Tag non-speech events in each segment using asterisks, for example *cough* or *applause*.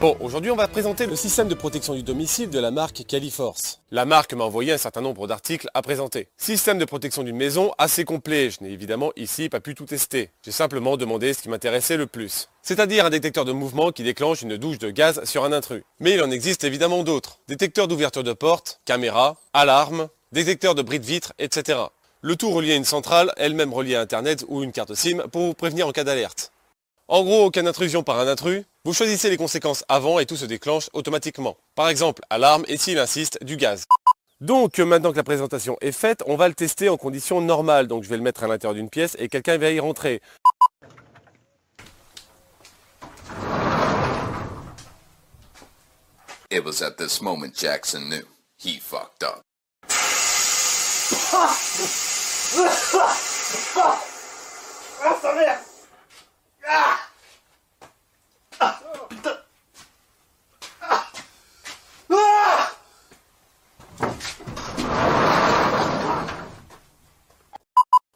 Bon, aujourd'hui on va présenter le système de protection du domicile de la marque Califorce. La marque m'a envoyé un certain nombre d'articles à présenter. Système de protection d'une maison assez complet, je n'ai évidemment ici pas pu tout tester. J'ai simplement demandé ce qui m'intéressait le plus. C'est-à-dire un détecteur de mouvement qui déclenche une douche de gaz sur un intrus. Mais il en existe évidemment d'autres. Détecteurs d'ouverture de porte, caméra, alarme, détecteur de bris de vitre, etc. Le tout relié à une centrale, elle-même reliée à Internet ou une carte SIM pour vous prévenir en cas d'alerte. En gros, aucune intrusion par un intrus, vous choisissez les conséquences avant et tout se déclenche automatiquement. Par exemple, alarme et s'il insiste, du gaz. Donc maintenant que la présentation est faite, on va le tester en conditions normales. Donc je vais le mettre à l'intérieur d'une pièce et quelqu'un va y rentrer. It was at this moment Jackson knew he fucked up.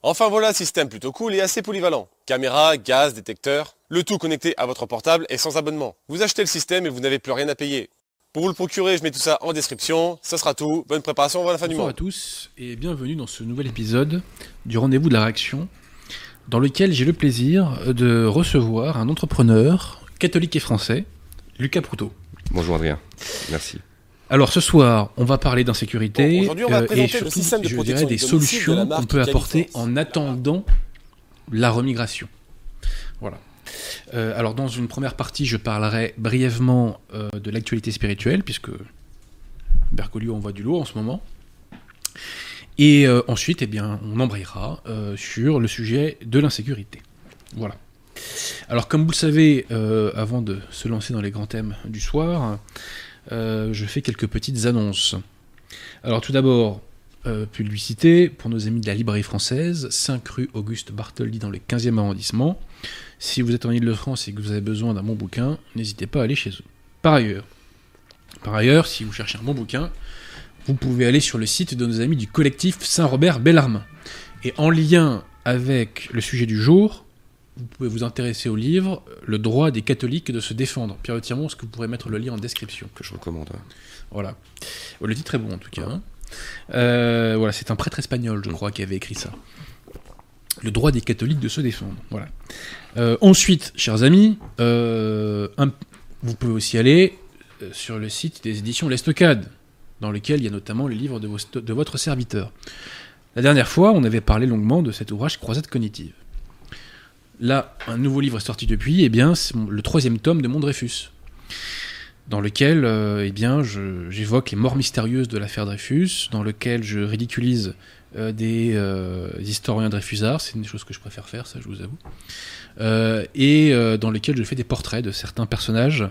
Enfin voilà, système plutôt cool et assez polyvalent. Caméra, gaz, détecteur, le tout connecté à votre portable et sans abonnement. Vous achetez le système et vous n'avez plus rien à payer. Pour vous le procurer, je mets tout ça en description. Ça sera tout. Bonne préparation avant la fin du mois. à tous et bienvenue dans ce nouvel épisode du rendez-vous de la réaction dans lequel j'ai le plaisir de recevoir un entrepreneur catholique et français, Lucas Proutot. Bonjour Adrien, merci. Alors ce soir, on va parler d'insécurité Bon, euh, et surtout, de je dirais, des solutions qu'on peut apporter en attendant la remigration. Voilà. Euh, alors dans une première partie, je parlerai brièvement euh, de l'actualité spirituelle, puisque Bergoglio envoie du lourd en ce moment. Et euh, ensuite, eh bien, on embrayera euh, sur le sujet de l'insécurité. Voilà. Alors, comme vous le savez, euh, avant de se lancer dans les grands thèmes du soir, euh, je fais quelques petites annonces. Alors, tout d'abord, euh, publicité pour nos amis de la librairie française, 5 rue Auguste Bartholdi dans le 15e arrondissement. Si vous êtes en Ile-de-France et que vous avez besoin d'un bon bouquin, n'hésitez pas à aller chez eux. Par ailleurs, par ailleurs, si vous cherchez un bon bouquin, vous pouvez aller sur le site de nos amis du collectif Saint-Robert Bellarmin. Et en lien avec le sujet du jour, vous pouvez vous intéresser au livre Le droit des catholiques de se défendre. Pierre Tirmont, est-ce que vous pourrez mettre le lien en description Que je recommande. ouais. Voilà. Le titre est bon en tout cas. hein. Euh, voilà, c'est un prêtre espagnol, je crois, qui avait écrit ça. Le droit des catholiques de se défendre. Voilà. Euh, ensuite, chers amis, euh, un- vous pouvez aussi aller sur le site des éditions L'Estocade, dans lequel il y a notamment le livre de, vos- de votre serviteur. La dernière fois, on avait parlé longuement de cet ouvrage Croisade cognitive. Là, un nouveau livre est sorti depuis, et bien, c'est le troisième tome de Mon Dreyfus dans lequel euh, eh bien, j'évoque les morts mystérieuses de l'affaire Dreyfus, dans lequel je ridiculise euh, des euh, historiens dreyfusards, c'est une des choses que je préfère faire, ça je vous avoue, et dans lequel je fais des portraits de certains personnages,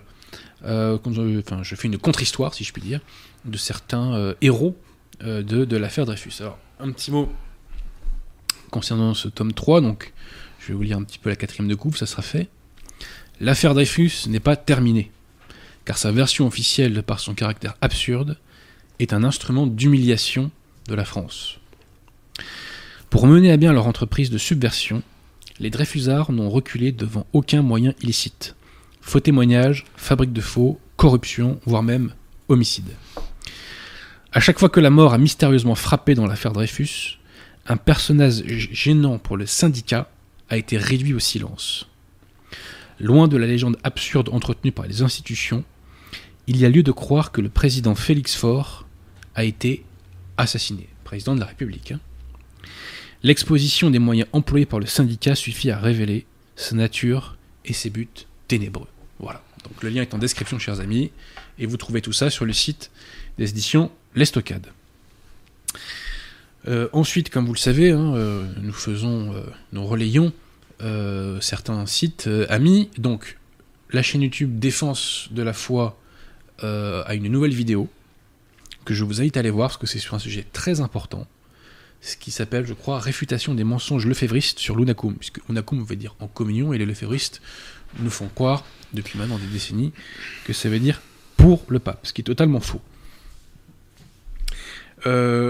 enfin, je fais une contre-histoire, si je puis dire, de certains héros de, de l'affaire Dreyfus. Alors, un petit mot concernant ce tome 3, donc je vais vous lire un petit peu la quatrième de coupe, ça sera fait. L'affaire Dreyfus n'est pas terminée car sa version officielle, par son caractère absurde, est un instrument d'humiliation de la France. Pour mener à bien leur entreprise de subversion, les Dreyfusards n'ont reculé devant aucun moyen illicite. Faux témoignages, fabrique de faux, corruption, voire même homicide. À chaque fois que la mort a mystérieusement frappé dans l'affaire Dreyfus, un personnage gênant pour le syndicat a été réduit au silence. Loin de la légende absurde entretenue par les institutions, il y a lieu de croire que le président Félix Faure a été assassiné, président de la République. hein. L'exposition des moyens employés par le syndicat suffit à révéler sa nature et ses buts ténébreux. Voilà. Donc le lien est en description, chers amis, et vous trouvez tout ça sur le site des éditions L'Estocade. Euh, ensuite, comme vous le savez, hein, euh, nous faisons, euh, nous relayons euh, certains sites euh, amis. Donc, la chaîne YouTube Défense de la foi euh, a une nouvelle vidéo que je vous invite à aller voir parce que c'est sur un sujet très important. Ce qui s'appelle, je crois, Réfutation des mensonges lefévristes sur l'Unacum. Puisque Unacum veut dire en communion et les lefévristes nous font croire, depuis maintenant des décennies, que ça veut dire pour le pape, ce qui est totalement faux.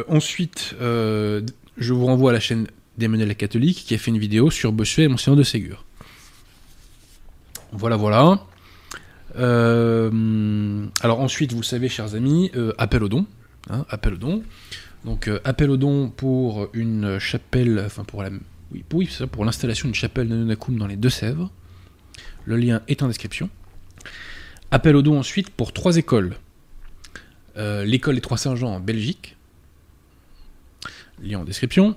Ensuite, je vous renvoie à la chaîne d'Emmanuel catholique qui a fait une vidéo sur Bossuet et Monseigneur de Ségur. Voilà, voilà. Euh, alors ensuite, vous savez, chers amis, euh, appel au don. hein, appel au don. Donc euh, appel au don pour une chapelle, enfin pour la, oui, pour, l'installation d'une chapelle de Nonacum dans les Deux-Sèvres. Le lien est en description. Appel au don ensuite pour trois écoles. L'école des Trois Saint-Jean en Belgique. Lien en description.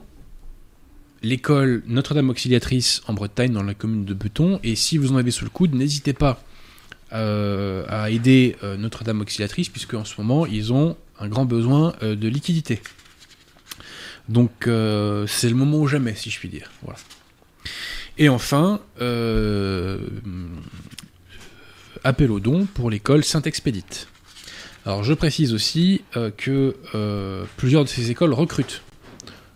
L'école Notre-Dame Auxiliatrice en Bretagne, dans la commune de Beton. Et si vous en avez sous le coude, n'hésitez pas euh, à aider euh, Notre-Dame Auxiliatrice, puisque en ce moment, ils ont un grand besoin euh, de liquidité. Donc, c'est le moment ou jamais, si je puis dire. Et enfin, appel au don pour l'école Saint-Expédite. Alors, je précise aussi que plusieurs de ces écoles recrutent.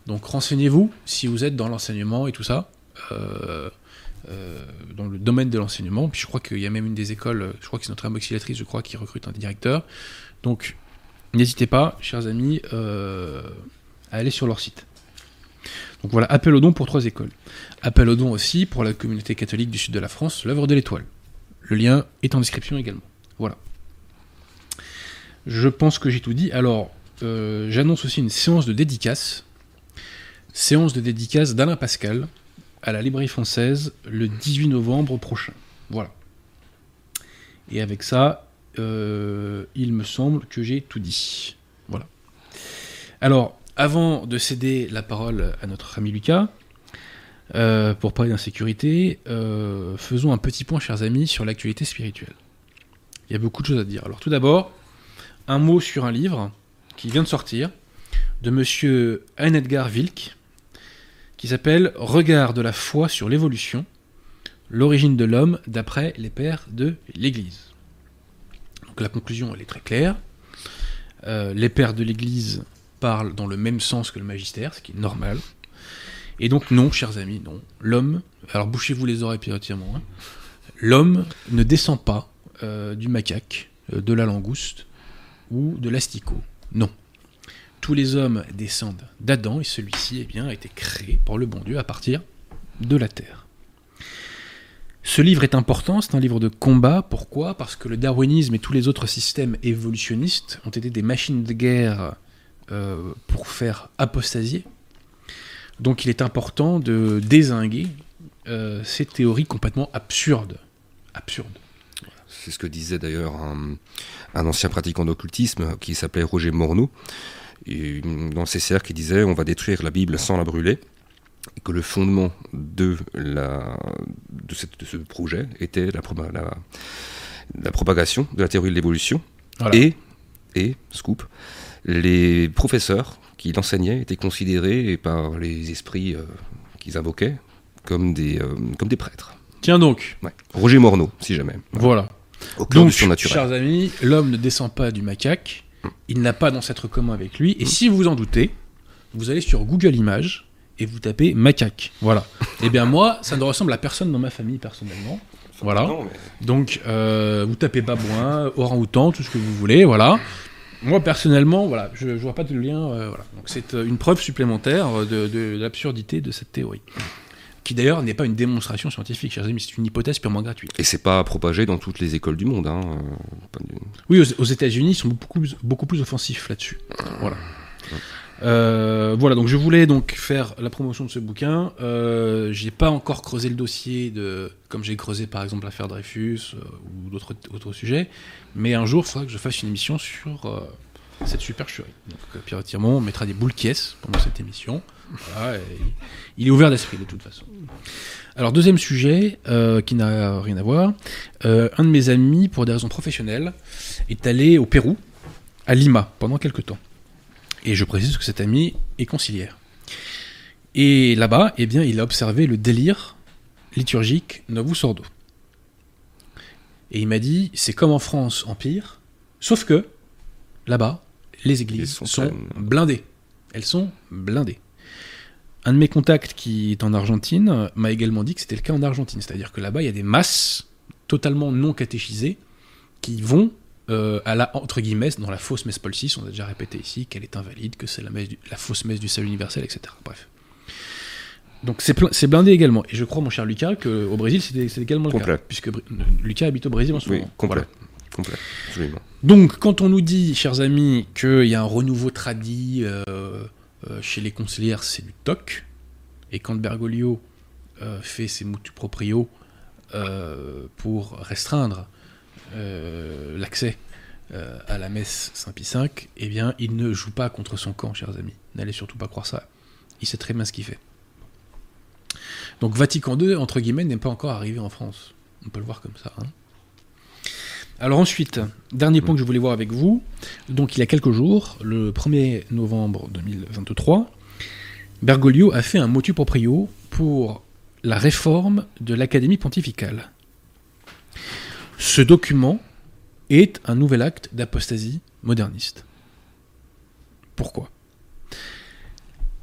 Donc, renseignez-vous si vous êtes dans l'enseignement et tout ça. euh, euh, dans le domaine de l'enseignement. Puis je crois qu'il y a même une des écoles, je crois que c'est notre auxiliatrice, je crois, qui recrute un directeur. Donc n'hésitez pas, chers amis, euh, à aller sur leur site. Donc voilà, appel au don pour trois écoles. Appel au don aussi pour la communauté catholique du sud de la France, l'œuvre de l'étoile. Le lien est en description également. Voilà. Je pense que j'ai tout dit. Alors, j'annonce aussi une séance de dédicace. Séance de dédicace d'Alain Pascal à la Librairie française le 18 novembre prochain. Voilà. Et avec ça, euh, il me semble que j'ai tout dit. Voilà. Alors, avant de céder la parole à notre ami Lucas, euh, pour parler d'insécurité, euh, faisons un petit point, chers amis, sur l'actualité spirituelle. Il y a beaucoup de choses à dire. Alors, tout d'abord, un mot sur un livre qui vient de sortir de monsieur Anne Edgar Wilk, qui s'appelle Regard de la foi sur l'évolution, l'origine de l'homme d'après les pères de l'Église. Donc la conclusion, elle est très claire. Euh, les pères de l'Église parlent dans le même sens que le magistère, ce qui est normal. Et donc non, chers amis, non. L'homme, alors bouchez-vous les oreilles piratièrement, hein. l'homme ne descend pas euh, du macaque, euh, de la langouste ou de l'asticot. Non tous les hommes descendent d'Adam et celui-ci eh bien, a été créé par le bon Dieu à partir de la terre. Ce livre est important, c'est un livre de combat. Pourquoi? Parce que le darwinisme et tous les autres systèmes évolutionnistes ont été des machines de guerre euh, pour faire apostasier. Donc il est important de désinguer euh, ces théories complètement absurdes. Absurdes. C'est ce que disait d'ailleurs un, un ancien pratiquant d'occultisme qui s'appelait Roger Morneau. Et dans ses cercles, il disait on va détruire la Bible sans la brûler. Et que le fondement de, la, de, cette- de ce projet était la, la- la propagation de la théorie de l'évolution. Voilà. Et, et, scoop, les professeurs qui l'enseignaient étaient considérés par les esprits euh, qu'ils invoquaient comme des, euh, comme des prêtres. Tiens donc, Ouais. Roger Morneau, si jamais. voilà. Au cœur Donc, du surnaturel. chers amis, l'homme ne descend pas du macaque, il n'a pas d'ancêtre commun avec lui, et si vous en doutez, vous allez sur Google Images et vous tapez macaque. Voilà. *laughs* Eh bien moi, ça ne ressemble à personne dans ma famille personnellement. Voilà. Non, mais- Donc euh, vous tapez babouin, orang-outan, tout ce que vous voulez, voilà. Moi personnellement, voilà, je, je vois pas de lien. euh, voilà. Donc c'est euh, une preuve supplémentaire de, de l'absurdité de cette théorie, qui d'ailleurs n'est pas une démonstration scientifique, chers amis, c'est une hypothèse purement gratuite. Et c'est pas propagé dans toutes les écoles du monde. Hein. euh, Oui, aux, aux États-Unis, ils sont beaucoup plus, beaucoup plus offensifs là-dessus. Voilà. Euh, voilà, donc je voulais donc faire la promotion de ce bouquin. Euh, j'ai pas encore creusé le dossier de, comme j'ai creusé par exemple l'affaire Dreyfus euh, ou d'autres autres sujets, mais un jour, il faudra que je fasse une émission sur cette supercherie. Donc euh, Pierre Tirmont mettra des boules caisses pendant cette émission. Il est ouvert d'esprit de toute façon. Alors deuxième sujet euh, qui n'a rien à voir. Euh, un de mes amis, pour des raisons professionnelles, est allé au Pérou, à Lima, pendant quelques temps. Et je précise que cet ami est conciliaire. Et là-bas, eh bien, il a observé le délire liturgique Novus Ordo. Et il m'a dit, c'est comme en France, en pire, sauf que, là-bas, les églises sont blindées. Elles sont blindées. Un de mes contacts qui est en Argentine m'a également dit que c'était le cas en Argentine. C'est-à-dire que là-bas, il y a des masses totalement non catéchisées qui vont euh, à la, entre guillemets, dans la fausse messe Paul VI, on a déjà répété ici qu'elle est invalide, que c'est la, fausse messe du salut universel, etc. Bref. Donc c'est blindé également. Et je crois, mon cher Lucas, qu'au Brésil, c'est également le Complet. cas. Puisque Br- Lucas habite au Brésil en ce Oui, moment. complet. Voilà. Donc, quand on nous dit, chers amis, qu'il y a un renouveau tradit euh, euh, chez les conseillères, c'est du TOC. Et quand Bergoglio euh, fait ses mutu proprio pour restreindre l'accès à la messe Saint-Pie V, eh bien, il ne joue pas contre son camp, chers amis. N'allez surtout pas croire ça. Il sait très bien ce qu'il fait. Donc, Vatican II, entre guillemets, n'est pas encore arrivé en France. On peut le voir comme ça. hein. Alors ensuite, dernier point que je voulais voir avec vous. Donc il y a quelques jours, le 1er novembre 2023, Bergoglio a fait un motu proprio pour la réforme de l'Académie pontificale. Ce document est un nouvel acte d'apostasie moderniste. Pourquoi?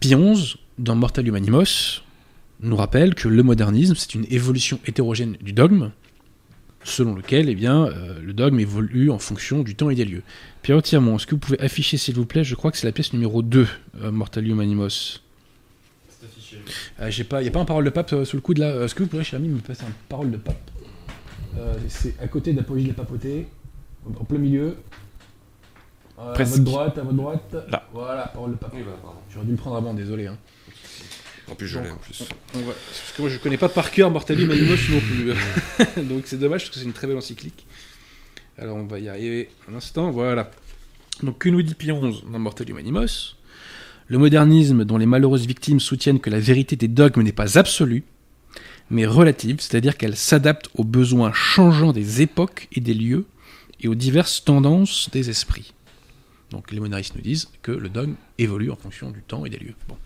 Pie XI, dans Mortalium Animos, nous rappelle que le modernisme, c'est une évolution hétérogène du dogme, selon lequel eh bien, euh, le dogme évolue en fonction du temps et des lieux. Pierre Tirmont, est-ce que vous pouvez afficher, s'il vous plaît, je crois que c'est la pièce numéro 2, euh, Mortalium Animos. Euh, j'ai pas, il n'y a pas un parole de pape euh, sous le coude là. Euh, Est-ce que vous pourriez, cher ami, me passer un parole de pape? Euh, C'est à côté d'Apogée de la papauté, en plein milieu. Euh, à votre droite, à votre droite. Là. Voilà, parole de pape. J'aurais dû le prendre avant, désolé. Hein. En plus, je l'ai en plus. Parce que moi je connais pas par cœur Mortalium *coughs* Animos non plus. *laughs* Donc c'est dommage parce que c'est une très belle encyclique. Alors on va y arriver un instant, voilà. Donc que nous dit Pie XI dans Mortalium Animos Le modernisme dont les malheureuses victimes soutiennent que la vérité des dogmes n'est pas absolue, mais relative, c'est-à-dire qu'elle s'adapte aux besoins changeants des époques et des lieux et aux diverses tendances des esprits. Donc les modernistes nous disent que le dogme évolue en fonction du temps et des lieux. Bon.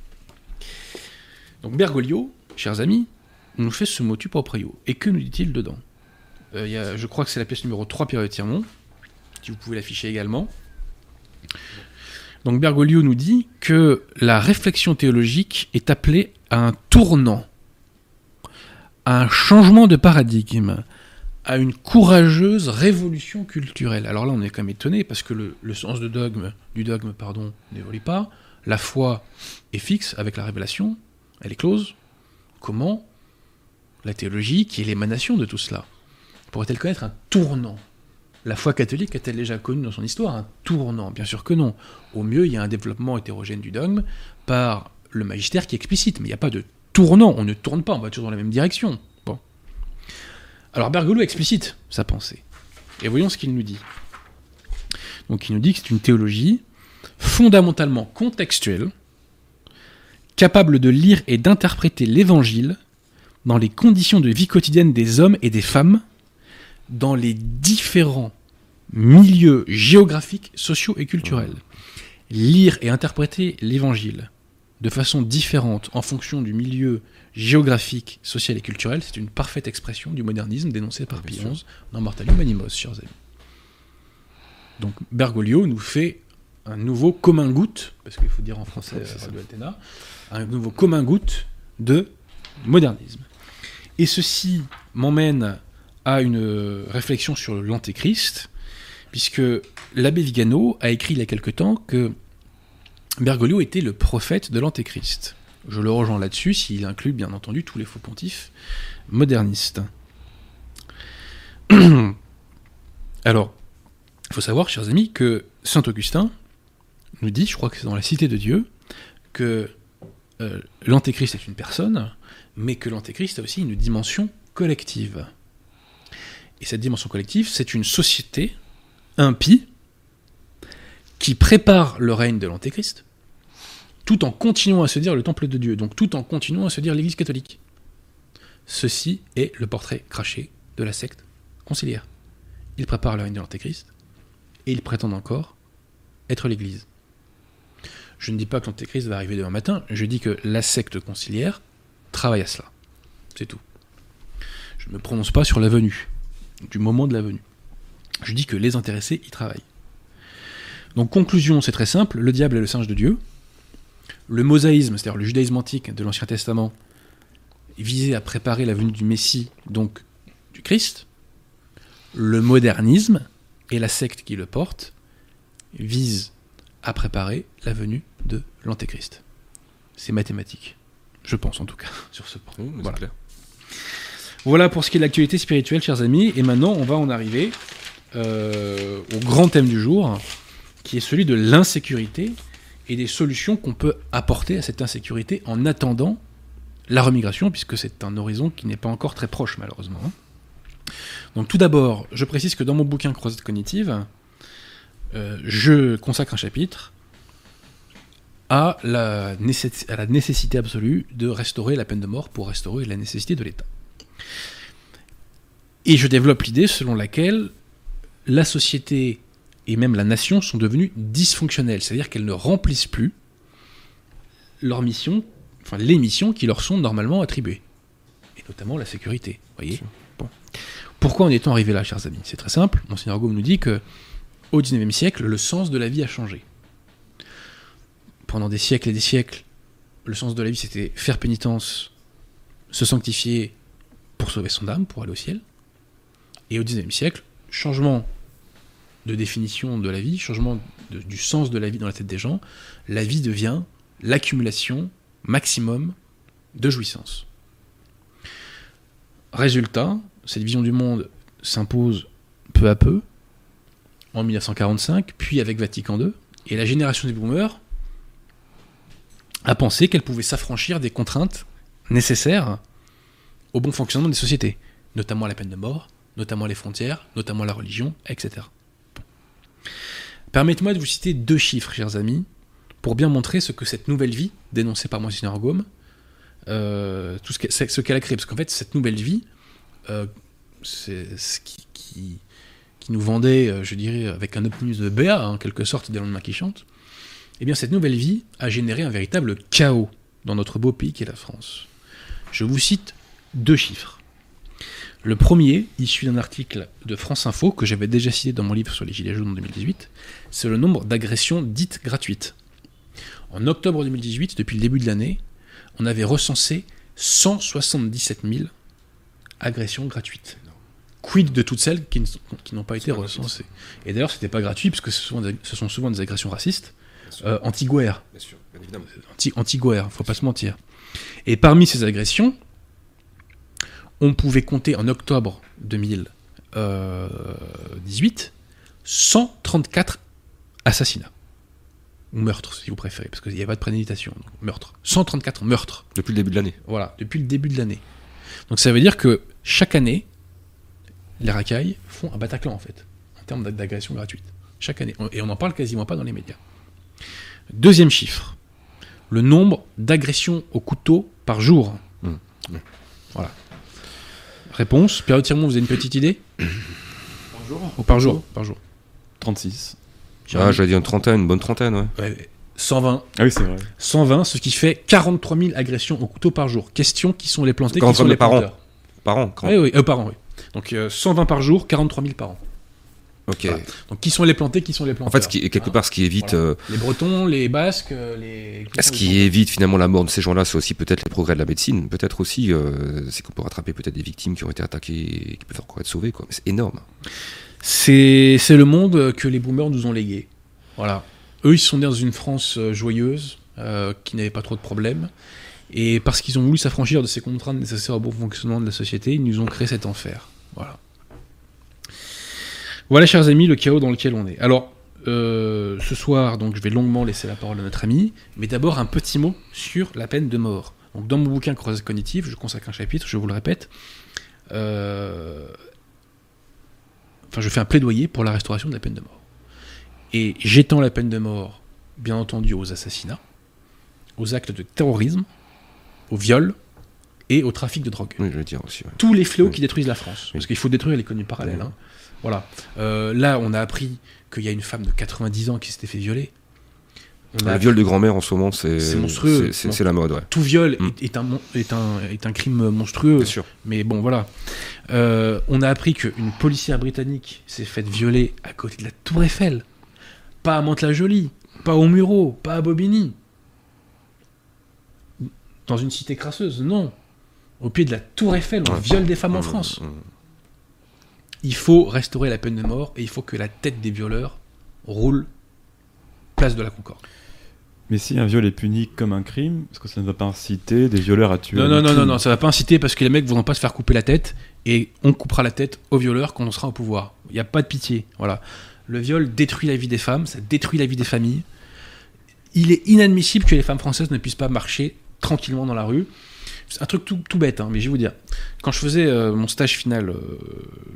Donc Bergoglio, chers amis, nous fait ce motu proprio. Et que nous dit-il dedans Euh, Je crois que c'est la pièce numéro 3, Pierre de Tirmont, si vous pouvez l'afficher également. Donc Bergoglio nous dit que la réflexion théologique est appelée à un tournant, à un changement de paradigme, à une courageuse révolution culturelle. Alors là, on est quand même étonné parce que le, sens dogme, du dogme pardon, n'évolue pas. La foi est fixe avec la révélation, elle est close. Comment la théologie, qui est l'émanation de tout cela, pourrait-elle connaître un tournant? La foi catholique a-t-elle déjà connu dans son histoire un tournant? Bien sûr que non. Au mieux, il y a un développement hétérogène du dogme par le magistère qui explicite, mais il n'y a pas de tournant. On ne tourne pas, on va toujours dans la même direction. Bon. Alors Bergoglio explicite sa pensée. Et voyons ce qu'il nous dit. Donc il nous dit que c'est une théologie fondamentalement contextuelle, capable de lire et d'interpréter l'évangile dans les conditions de vie quotidienne des hommes et des femmes, dans les différents milieux géographiques, sociaux et culturels. Lire et interpréter l'évangile de façon différente en fonction du milieu géographique, social et culturel, c'est une parfaite expression du modernisme dénoncé par Pie XI dans Mortalium Animos, chers amis. Donc Bergoglio nous fait un nouveau commun goutte, parce qu'il faut dire en français euh, un nouveau commun goutte de modernisme. Et ceci m'emmène à une réflexion sur l'antéchrist, puisque l'abbé Vigano a écrit il y a quelque temps que Bergoglio était le prophète de l'antéchrist. Je le rejoins là-dessus, s'il inclut bien entendu tous les faux pontifs modernistes. *clears throat* Alors, il faut savoir, chers amis, que Saint Augustin nous dit, je crois que c'est dans la Cité de Dieu, que euh, l'antéchrist est une personne, mais que l'antéchrist a aussi une dimension collective. Et cette dimension collective, c'est une société impie qui prépare le règne de l'antéchrist, tout en continuant à se dire le temple de Dieu, donc tout en continuant à se dire l'Église catholique. Ceci est le portrait craché de la secte conciliaire. Il prépare le règne de l'antéchrist, et il prétend encore être l'Église. Je ne dis pas que l'antéchrist va arriver demain matin, je dis que la secte conciliaire travaille à cela. C'est tout. Je ne me prononce pas sur la venue, du moment de la venue. Je dis que les intéressés y travaillent. Donc conclusion, c'est très simple, le diable est le singe de Dieu. Le mosaïsme, c'est-à-dire le judaïsme antique de l'Ancien Testament, visait à préparer la venue du Messie, donc du Christ. Le modernisme et la secte qui le porte visent à préparer la venue de l'Antéchrist. C'est mathématique. Je pense en tout cas, *laughs* sur ce point. Voilà. clair. Voilà pour ce qui est de l'actualité spirituelle, chers amis. Et maintenant, on va en arriver euh, au grand thème du jour, qui est celui de l'insécurité et des solutions qu'on peut apporter à cette insécurité en attendant la remigration, puisque c'est un horizon qui n'est pas encore très proche, malheureusement. Donc tout d'abord, je précise que dans mon bouquin Croisade cognitive, euh, je consacre un chapitre à la, nécess- à la nécessité absolue de restaurer la peine de mort pour restaurer la nécessité de l'État. Et je développe l'idée selon laquelle la société et même la nation sont devenues dysfonctionnelles, c'est-à-dire qu'elles ne remplissent plus leurs missions, enfin les missions qui leur sont normalement attribuées, et notamment la sécurité. Voyez. Bon. Pourquoi en est-on arrivé là, chers amis? C'est très simple. Monseigneur Gaume nous dit que au XIXe siècle, le sens de la vie a changé. Pendant des siècles et des siècles, le sens de la vie c'était faire pénitence, se sanctifier pour sauver son âme, pour aller au ciel. Et au XIXe siècle, changement de définition de la vie, changement du sens de la vie dans la tête des gens, la vie devient l'accumulation maximum de jouissance. Résultat, cette vision du monde s'impose peu à peu, en 1945, puis avec Vatican II, et la génération des boomers a pensé qu'elle pouvait s'affranchir des contraintes nécessaires au bon fonctionnement des sociétés, notamment la peine de mort, notamment les frontières, notamment la religion, etc. Permettez-moi de vous citer deux chiffres, chers amis, pour bien montrer ce que cette nouvelle vie, dénoncée par Monseigneur Gaume, euh, tout ce qu'elle a créé. Parce qu'en fait, cette nouvelle vie, euh, c'est ce qui nous vendait, euh, je dirais, avec un optimisme de BA, en quelque sorte, des lendemains qui chantent, eh bien, cette nouvelle vie a généré un véritable chaos dans notre beau pays qui est la France. Je vous cite deux chiffres. Le premier, issu d'un article de France Info que j'avais déjà cité dans mon livre sur les Gilets jaunes en 2018, c'est le nombre d'agressions dites gratuites. En octobre 2018, depuis le début de l'année, on avait recensé 177 000 agressions gratuites. Quid de toutes celles qui n'ont pas été recensées Et d'ailleurs, c'était pas gratuit, parce que ce sont, des- ce sont souvent des agressions racistes, euh, anti-guerre Bien sûr, bien évidemment. anti- anti-guerre, faut pas se mentir. Et parmi ces agressions, on pouvait compter en octobre 2018 134 assassinats. Ou meurtres, si vous préférez, parce qu'il n'y a pas de préméditation. donc meurtres. 134 meurtres. Depuis le début de l'année. Voilà, depuis le début de l'année. Donc ça veut dire que chaque année, les racailles font un Bataclan, en fait, en termes d'a- d'agression gratuite. Chaque année. Et on n'en parle quasiment pas dans les médias. Deuxième chiffre, le nombre d'agressions au couteau par jour. Mmh. Voilà. Réponse, Pierre Tirmont, vous avez une petite idée Par jour Ou par jour Par jour. 36. Ah, j'allais dire une trentaine, une bonne trentaine, ouais. Ouais, 120. Ah oui, c'est vrai. 120, ce qui fait 43 000 agressions au couteau par jour. Question, qui sont les plantés, qui 43 sont 000 les par an. Par an, quand Oui, oui, euh, par an, oui. Donc euh, 120 par jour, 43 000 par an. Ok. Voilà. Donc qui sont les plantés, qui sont les En planteurs fait, ce qui, quelque part, ce qui évite, Voilà. euh, Les Bretons, les Basques, euh, les... ce qui évite finalement la mort de ces gens-là, c'est aussi peut-être les progrès de la médecine. Peut-être aussi, euh, c'est qu'on peut rattraper peut-être des victimes qui ont été attaquées et qui peuvent encore être sauvées, quoi. C'est énorme. C'est c'est le monde que les boomers nous ont légué. Voilà. Eux, ils sont nés dans une France joyeuse, euh, qui n'avait pas trop de problèmes. Et parce qu'ils ont voulu s'affranchir de ces contraintes nécessaires au bon fonctionnement de la société, ils nous ont créé cet enfer. Voilà. Voilà, chers amis, le chaos dans lequel on est. Alors, euh, ce soir, donc, je vais longuement laisser la parole à notre ami, mais d'abord un petit mot sur la peine de mort. Donc, dans mon bouquin Croisade cognitive, je consacre un chapitre, je vous le répète. euh, Enfin, je fais un plaidoyer pour la restauration de la peine de mort. Et j'étends la peine de mort, bien entendu, aux assassinats, aux actes de terrorisme, aux viols et au trafic de drogue Oui, je veux dire aussi. ouais. tous les fléaux Oui. qui détruisent la France. Oui. Parce qu'il faut détruire l'économie parallèle. Hein. Voilà. Euh, là, on a appris qu'il y a une femme de 90 ans qui s'était fait violer. On a Le viol de grand-mère en ce moment, c'est monstrueux. c'est- la mode, ouais. Tout viol Mm. est, est un, mon- est, un, est un crime monstrueux. Bien sûr. Mais bon, voilà. Euh, on a appris qu'une policière britannique s'est faite violer à côté de la Tour Eiffel. Pas à Mantes-la-Jolie, pas au Muro, pas à Bobigny. Dans une cité crasseuse, non. Au pied de la Tour Eiffel, on viole des femmes en Mmh, France. mmh. Il faut restaurer la peine de mort et il faut que la tête des violeurs roule place de la Concorde. Mais si un viol est puni comme un crime, est-ce que ça ne va pas inciter des violeurs à tuer Non, non, non, non, non, ça va pas inciter parce que les mecs voudront pas se faire couper la tête et on coupera la tête aux violeurs quand on sera au pouvoir. Il n'y a pas de pitié. Voilà. Le viol détruit la vie des femmes, ça détruit la vie des familles. Il est inadmissible que les femmes françaises ne puissent pas marcher tranquillement dans la rue. Un truc tout, tout bête, hein, mais je vais vous dire. Quand je faisais euh, mon stage final euh,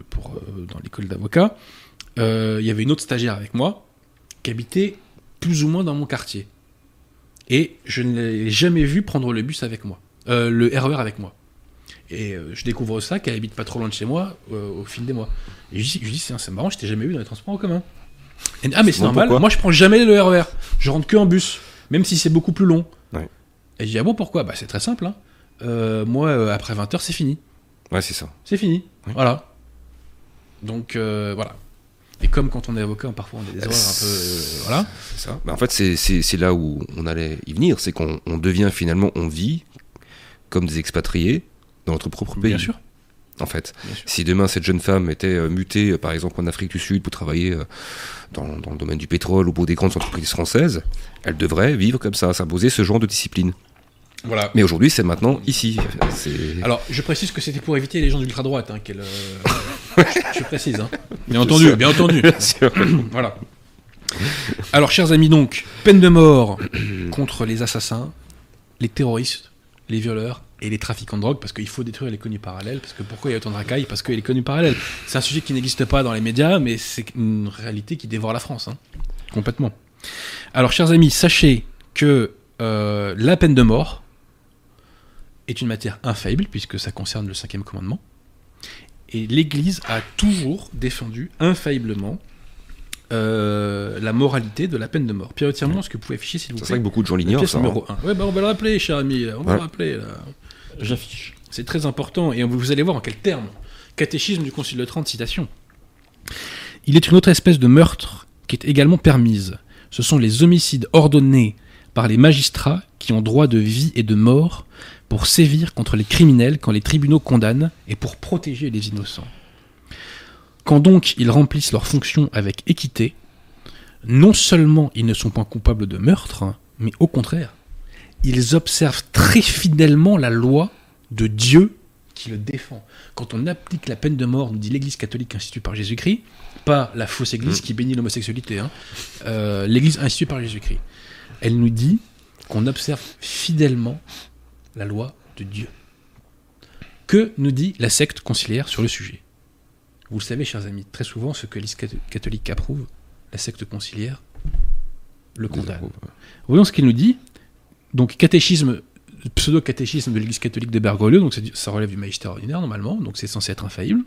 pour, euh, dans l'école d'avocat, il y avait une autre stagiaire avec moi qui habitait plus ou moins dans mon quartier. Et je ne l'ai jamais vue prendre le bus avec moi, le RER avec moi. Et je découvre ça qu'elle habite pas trop loin de chez moi au fil des mois. Et je je dis c'est marrant, je t'ai jamais vu dans les transports en commun. Ah mais c'est normal, moi je prends jamais le RER, je rentre que en bus, même si c'est beaucoup plus long. Ouais. Et je dis ah bon pourquoi? Bah c'est très simple. Hein. Euh, moi euh, après 20h c'est fini, Ouais, c'est ça. c'est fini, voilà. Donc euh, voilà. Et comme quand on est avocat, parfois on a des erreurs un peu, euh, voilà. C'est ça. Bah, en fait, c'est- là où on allait y venir. C'est qu'on on devient finalement, on vit comme des expatriés dans notre propre pays. Bien sûr. En fait, si demain cette jeune femme était mutée, par exemple en Afrique du Sud, pour travailler dans, dans le domaine du pétrole ou pour des grandes entreprises françaises, elle devrait vivre comme ça, s'imposer ce genre de discipline. Voilà. Mais aujourd'hui, c'est maintenant ici. Alors, je précise que c'était pour éviter les gens d'ultra droite, hein, euh, je, *laughs* je précise. Hein. Bien entendu, bien entendu. Bien sûr. *coughs* voilà. Alors, chers amis, donc, peine de mort *coughs* contre les assassins, les terroristes, les violeurs et les trafiquants de drogue, parce qu'il faut détruire l'économie parallèle. Parce que pourquoi il y a autant de racailles Parce que l'économie parallèle, c'est un sujet qui n'existe pas dans les médias, mais c'est une réalité qui dévore la France, hein. complètement. Alors, chers amis, sachez que euh, la peine de mort est une matière infaillible, puisque ça concerne le cinquième commandement. Et l'Église a toujours défendu infailliblement euh, la moralité de la peine de mort. Pierre Tirmont, est-ce que vous pouvez afficher, s'il vous C'est plaît vrai que beaucoup de gens l'ignorent, pièce ça. numéro hein. 1. Ouais, bah, on va le rappeler, cher ami. On va Ouais. le rappeler. Là. J'affiche. C'est très important. Et vous allez voir en quels termes. Catéchisme du Concile de Trente, citation. Il est une autre espèce de meurtre qui est également permise. Ce sont les homicides ordonnés par les magistrats qui ont droit de vie et de mort pour sévir contre les criminels quand les tribunaux condamnent et pour protéger les innocents. Quand donc ils remplissent leurs fonctions avec équité, non seulement ils ne sont pas coupables de meurtre, mais au contraire, ils observent très fidèlement la loi de Dieu qui le défend. Quand on applique la peine de mort, nous dit l'Église catholique instituée par Jésus-Christ, pas la fausse Église qui bénit l'homosexualité, hein, euh, l'Église instituée par Jésus-Christ, elle nous dit qu'on observe fidèlement la loi de Dieu. Que nous dit la secte conciliaire sur le sujet? Vous le savez, chers amis, très souvent, ce que l'Église catho- catholique approuve, la secte conciliaire le condamne. Voyons ce qu'il nous dit. Donc, catéchisme, pseudo-catéchisme de l'Église catholique de Bergoglio, donc ça relève du magistère ordinaire normalement, donc c'est censé être infaillible.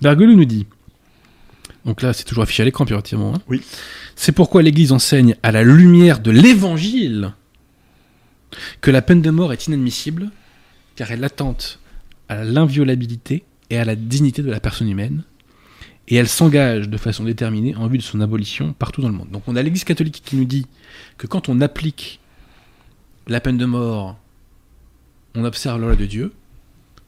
Bergoglio nous dit, donc là c'est toujours affiché à l'écran, Tirmont, hein. Oui. c'est pourquoi l'Église enseigne à la lumière de l'Évangile que la peine de mort est inadmissible, car elle attente à l'inviolabilité et à la dignité de la personne humaine, et elle s'engage de façon déterminée en vue de son abolition partout dans le monde. Donc on a l'Église catholique qui nous dit que quand on applique la peine de mort, on observe loi de Dieu,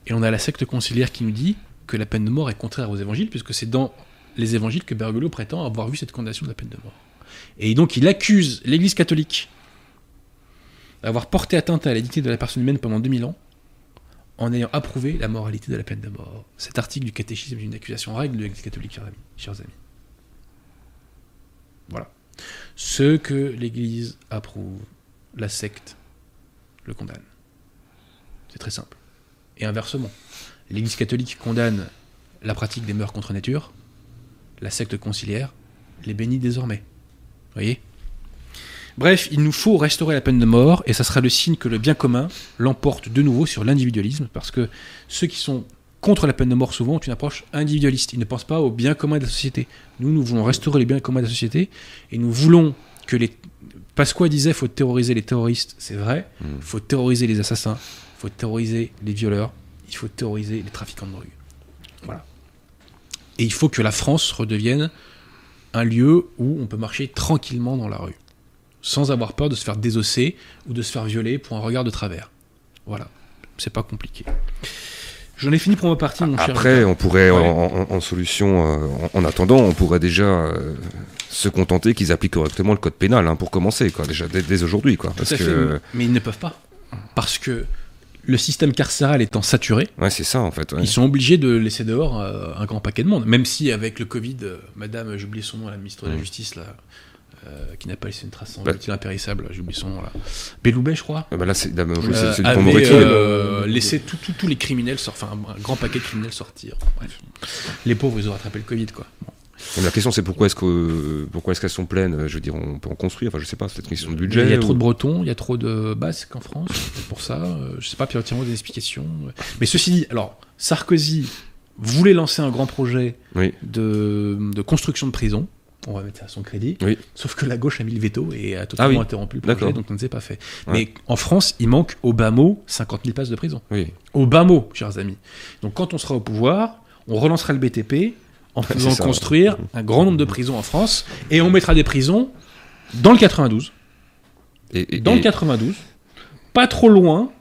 et on a la secte conciliaire qui nous dit que la peine de mort est contraire aux évangiles, puisque c'est dans les évangiles que Bergoglio prétend avoir vu cette condamnation de la peine de mort. Et donc il accuse l'Église catholique d'avoir porté atteinte à la dignité de la personne humaine pendant 2000 ans, en ayant approuvé la moralité de la peine de mort. Cet article du catéchisme est une accusation règle de l'Église catholique. Chers amis. Voilà. Ce que l'Église approuve, la secte le condamne. C'est très simple. Et inversement, l'Église catholique condamne la pratique des mœurs contre nature, la secte conciliaire les bénit désormais. Vous voyez? Bref, il nous faut restaurer la peine de mort, et ça sera le signe que le bien commun l'emporte de nouveau sur l'individualisme, parce que ceux qui sont contre la peine de mort souvent ont une approche individualiste. Ils ne pensent pas au bien commun de la société. Nous, nous voulons restaurer les biens communs de la société, et nous voulons que les... Pasqua disait faut terroriser les terroristes, c'est vrai, il faut terroriser les assassins, il faut terroriser les violeurs, il faut terroriser les trafiquants de drogue. Voilà. Et il faut que la France redevienne un lieu où on peut marcher tranquillement dans la rue, sans avoir peur de se faire désosser ou de se faire violer pour un regard de travers. Voilà, c'est pas compliqué. J'en ai fini pour ma partie, mon cher. Après, on pourrait, Ouais. en, en- en solution, euh, en, en attendant, on pourrait déjà euh, se contenter qu'ils appliquent correctement le code pénal, hein, pour commencer, quoi, déjà dès, dès aujourd'hui, quoi. Tout fait, mais ils ne peuvent pas. Parce que le système carcéral étant saturé, ouais, c'est ça, en fait. ouais. ils sont obligés de laisser dehors euh, un grand paquet de monde. Même si avec le Covid, euh, madame, j'ai oublié son nom, la ministre de la Mm. Justice, là, qui n'a pas laissé une trace sans Bah. utile impérissable, j'ai oublié son nom, là. Belloubet, je crois. Ah bah là, c'est euh, du recul. euh, laissé tous les criminels, enfin un grand paquet de criminels sortir. Bref. Les pauvres, ils ont rattrapé le Covid, quoi. Bon. Mais La question, c'est pourquoi est-ce que, pourquoi est-ce qu'elles sont pleines Je veux dire, on peut en construire. Enfin, je sais pas, c'est peut-être une question de budget. il y a ou- trop de Bretons, il y a trop de Basques en France, pour ça. euh, je sais pas, puis tirons des explications. Mais ceci dit, alors, Sarkozy voulait lancer un grand projet Oui. de, de construction de prison. On va mettre ça à son crédit. Oui. Sauf que la gauche a mis le veto et a totalement Ah oui. interrompu le projet, donc on ne s'est pas fait. Ouais. Mais en France, il manque au bas mot 50 000 places de prison. Oui. Au bas mot, chers amis. Donc quand on sera au pouvoir, on relancera le BTP en *laughs* faisant ça. construire un grand nombre de prisons en France et on mettra des prisons dans le 92. Et, et- Dans le et- 92, pas trop loin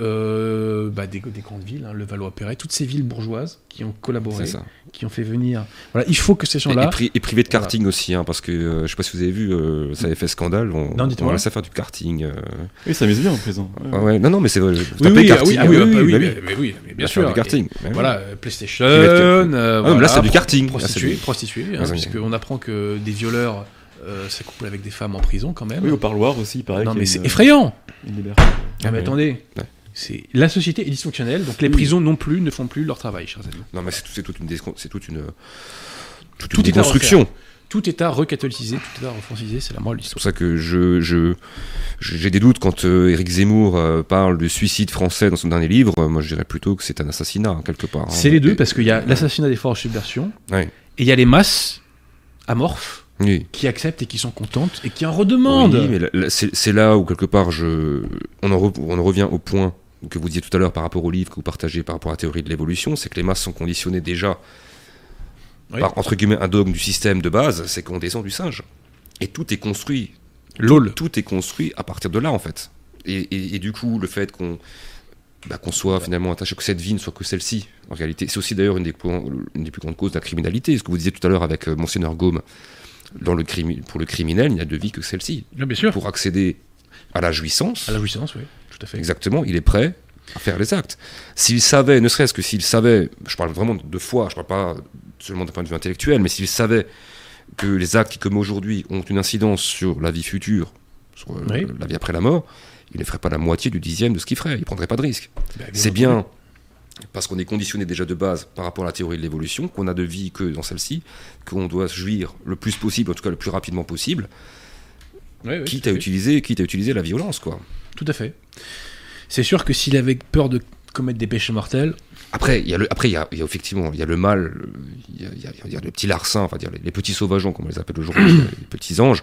euh, bah, des, des grandes villes, hein, le Valois-Perret, toutes ces villes bourgeoises qui ont collaboré, qui ont fait venir. Voilà, il faut que ces gens-là. et pri- et privé de karting aussi, hein, parce que euh, je sais pas si vous avez vu, euh, ça avait fait scandale. On, Non, dites-moi. on laissait faire du karting. euh. Oui, ça mise bien en prison. Ouais. Ouais, ouais. Non, non, mais c'est vrai. Vous Oui, tapez oui, ah karting. oui, ah oui, bah oui, bah mais- oui. mais oui, mais bien faire sûr. du karting. Et bah oui. Voilà, PlayStation, euh, Ah, mais là, voilà, c'est du karting. Là, c'est prostituées, du- prostituées, hein, puisqu'on apprend que des violeurs euh, s'accouplent avec des femmes en prison quand même. Oui, au parloir aussi, pareil. non, mais c'est effrayant. une liberté. Ah, mais attendez, Ouais. C'est la société est dysfonctionnelle, donc les prisons non plus ne font plus leur travail, chers amis. Non, mais c'est tout- c'est toute une, c'est toute une, toute Tout une construction. Tout est à tout est à refranciser, c'est la morale de C'est pour ça que je, je, j'ai des doutes quand euh, Éric Zemmour euh, parle de suicide français dans son dernier livre. Euh, moi, je dirais plutôt que c'est un assassinat hein, quelque part. hein. C'est les deux, Et- parce qu'il y a l'assassinat des forces de subversion, Ouais. et il y a les masses amorphes Oui. qui acceptent et qui sont contentes et qui en redemandent. Oui, mais c'est c'est là où quelque part je, on en, re- on en revient au point que vous disiez tout à l'heure par rapport au livre que vous partagez par rapport à la théorie de l'évolution, c'est que les masses sont conditionnées déjà Oui. par entre guillemets un dogme du système de base, c'est qu'on descend du singe. Et tout est construit, LOL. tout est construit à partir de là en fait. Et, et- et du coup, le fait qu'on bah, qu'on soit finalement attaché que cette vie ne soit que celle-ci, en réalité, c'est aussi d'ailleurs une, des plus- une des plus grandes causes de la criminalité. Ce que vous disiez tout à l'heure avec euh, Monseigneur Gaume, dans le crimi- pour le criminel, il n'y a de vie que celle-ci. Bien sûr. Pour accéder à la jouissance, À la jouissance, oui, tout à fait. exactement, il est prêt à faire les actes. S'il savait, ne serait-ce que s'il savait, je parle vraiment de foi, je parle pas seulement d'un point de vue intellectuel, mais s'il savait que les actes qu'il commet aujourd'hui ont une incidence sur la vie future, sur euh, Oui. la vie après la mort, il ne ferait pas la moitié du dixième de ce qu'il ferait, il prendrait pas de risque. Bah, C'est bien parce qu'on est conditionné déjà de base par rapport à la théorie de l'évolution, qu'on a de vie que dans celle-ci, qu'on doit jouir le plus possible, en tout cas le plus rapidement possible, Ouais, ouais, quitte, à utiliser, quitte à utiliser la violence. quoi. Tout à fait. C'est sûr que s'il avait peur de commettre des péchés mortels, Après, il y a le, après, il y a, il y a effectivement, il y a le mal, il y a, il y a- le petit larcin, enfin dire les, les petits sauvageons, comme on les appelle aujourd'hui, *coughs* les petits anges.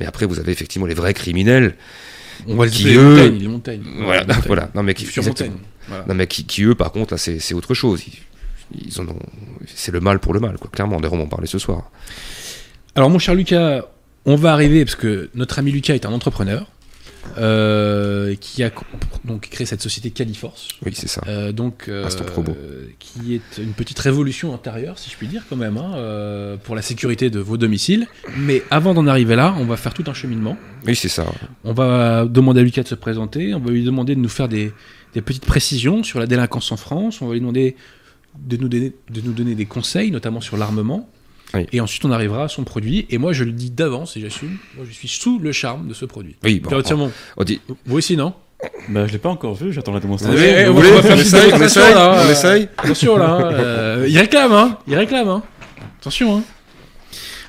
Mais après, vous avez effectivement les vrais criminels, on va Qui, les eux- montagnes, les montagnes. voilà, Les montagnes. voilà. Non mais qui, Sur montagne. Voilà. Non mais qui, qui, eux, par contre, là, c'est, autre chose. Ils, ils c'est le mal pour le mal, quoi. Clairement, d'ailleurs, on en parlait ce soir. Alors mon cher Lucas, on va arriver parce que notre ami Lucas est un entrepreneur euh, qui a donc créé cette société Califorce. Oui, c'est ça. Euh, donc, euh, qui est une petite révolution intérieure, si je puis dire, quand même, hein, pour la sécurité de vos domiciles. Mais avant d'en arriver là, on va faire tout un cheminement. Oui, c'est ça. On va demander à Lucas de se présenter, on va lui demander de nous faire des, des petites précisions sur la délinquance en France, on va lui demander de nous donner, de nous donner des conseils, notamment sur l'armement. Oui. Et ensuite, on arrivera à son produit. Et moi, je le dis d'avance et j'assume, moi, je suis sous le charme de ce produit. Oui, bon, Tiens, bon. on dit. Vous aussi, non? Bah, je l'ai pas encore vu, j'attends la démonstration. Oui, vous on voulez va faire On une essaye, on démonstration, essaye, là, on essaye Attention là, hein, euh, il réclame, hein, il réclame, hein. Attention, hein.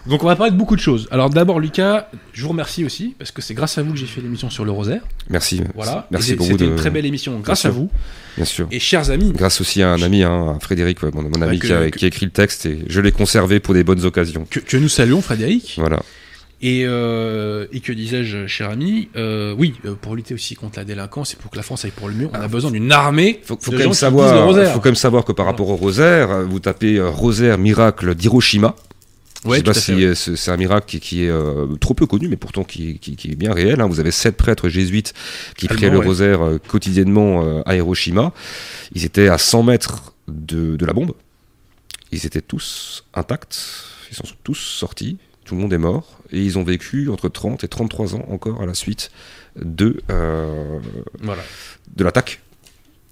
Donc on va parler de beaucoup de choses. Alors d'abord Lucas, je vous remercie aussi parce que c'est grâce à vous que j'ai fait l'émission sur le rosaire. Merci. Voilà. Merci beaucoup C'était de. une très belle émission grâce à vous. Bien sûr. Et chers amis, Grâce aussi à un ami, hein, à Frédéric, ouais, mon, mon ami que- qui, a, que- qui a écrit le texte et je l'ai conservé pour des bonnes occasions. que, que nous saluons Frédéric. Voilà. Et, euh, et que disais-je, cher ami, euh, oui, euh, pour lutter aussi contre la délinquance et pour que la France aille pour le mieux, on a besoin d'une armée. Faut, faut de quand gens même savoir, rosaire. faut quand même savoir que par rapport au rosaire, euh, vous tapez euh, rosaire miracle d'Hiroshima. Ouais, je sais tout pas fait, si ouais. euh, c'est c'est un miracle qui, qui est euh, trop peu connu, mais pourtant qui, qui- qui est bien réel. hein. Vous avez sept prêtres jésuites qui priaient le ouais. rosaire euh, quotidiennement euh, à Hiroshima. Ils étaient à 100 mètres de, de la bombe. Ils étaient tous intacts. Ils sont tous sortis. Tout le monde est mort. Et ils ont vécu entre 30 et 33 ans encore à la suite de, Voilà. de l'attaque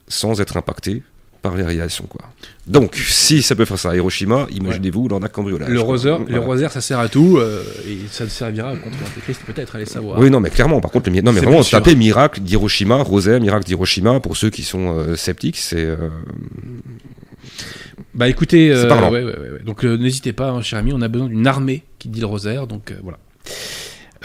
sans être impactés par les radiations. Quoi. Donc, si ça peut faire ça à Hiroshima, imaginez-vous dans un cambriolage. Le rosaire, le rosaire, ça sert à tout, euh, et ça ne servira contre l'Antéchrist peut-être, allez savoir. Oui, non, mais clairement, par contre, le non, mais vraiment, tapez miracle d'Hiroshima, rosaire, miracle d'Hiroshima, pour ceux qui sont euh, sceptiques, c'est. euh, Bah écoutez, ouais, ouais, ouais, ouais. donc n'hésitez pas, hein, cher ami, on a besoin d'une armée qui dit le rosaire, donc voilà.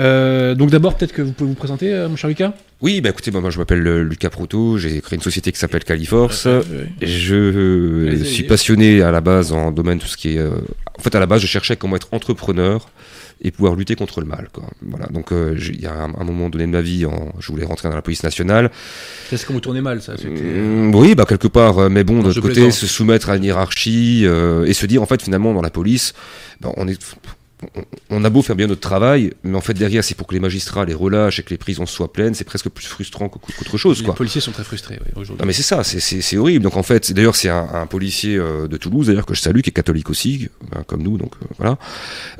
Euh, donc d'abord, peut-être que vous pouvez vous présenter, euh, mon cher Lucas Oui, bah écoutez, bah, moi je m'appelle euh, Lucas Proto, j'ai créé une société qui s'appelle Califorce. Euh, Je suis passionné à la base en domaine tout ce qui est. En fait, à la base, je cherchais comment être entrepreneur et pouvoir lutter contre le mal. Quoi. Voilà. Donc, euh, il y a un, un moment donné de ma vie, en- je voulais rentrer dans la police nationale. C'est ce qu'on vous tournez mal, ça. Mm, oui, bah quelque part, mais bon, Non, d'un je autre côté, plaisante. se soumettre à une hiérarchie euh, et se dire, en fait, finalement, dans la police, bah, on est. on- a beau faire bien notre travail, mais en fait derrière c'est pour que les magistrats les relâchent et que les prisons soient pleines, c'est presque plus frustrant qu'au- qu'autre chose. Les Quoi. policiers sont très frustrés aujourd'hui. Non mais c'est ça, c'est- horrible. Donc en fait, d'ailleurs c'est un, un policier euh, de Toulouse d'ailleurs que je salue, qui est catholique aussi, ben, comme nous, donc euh, voilà,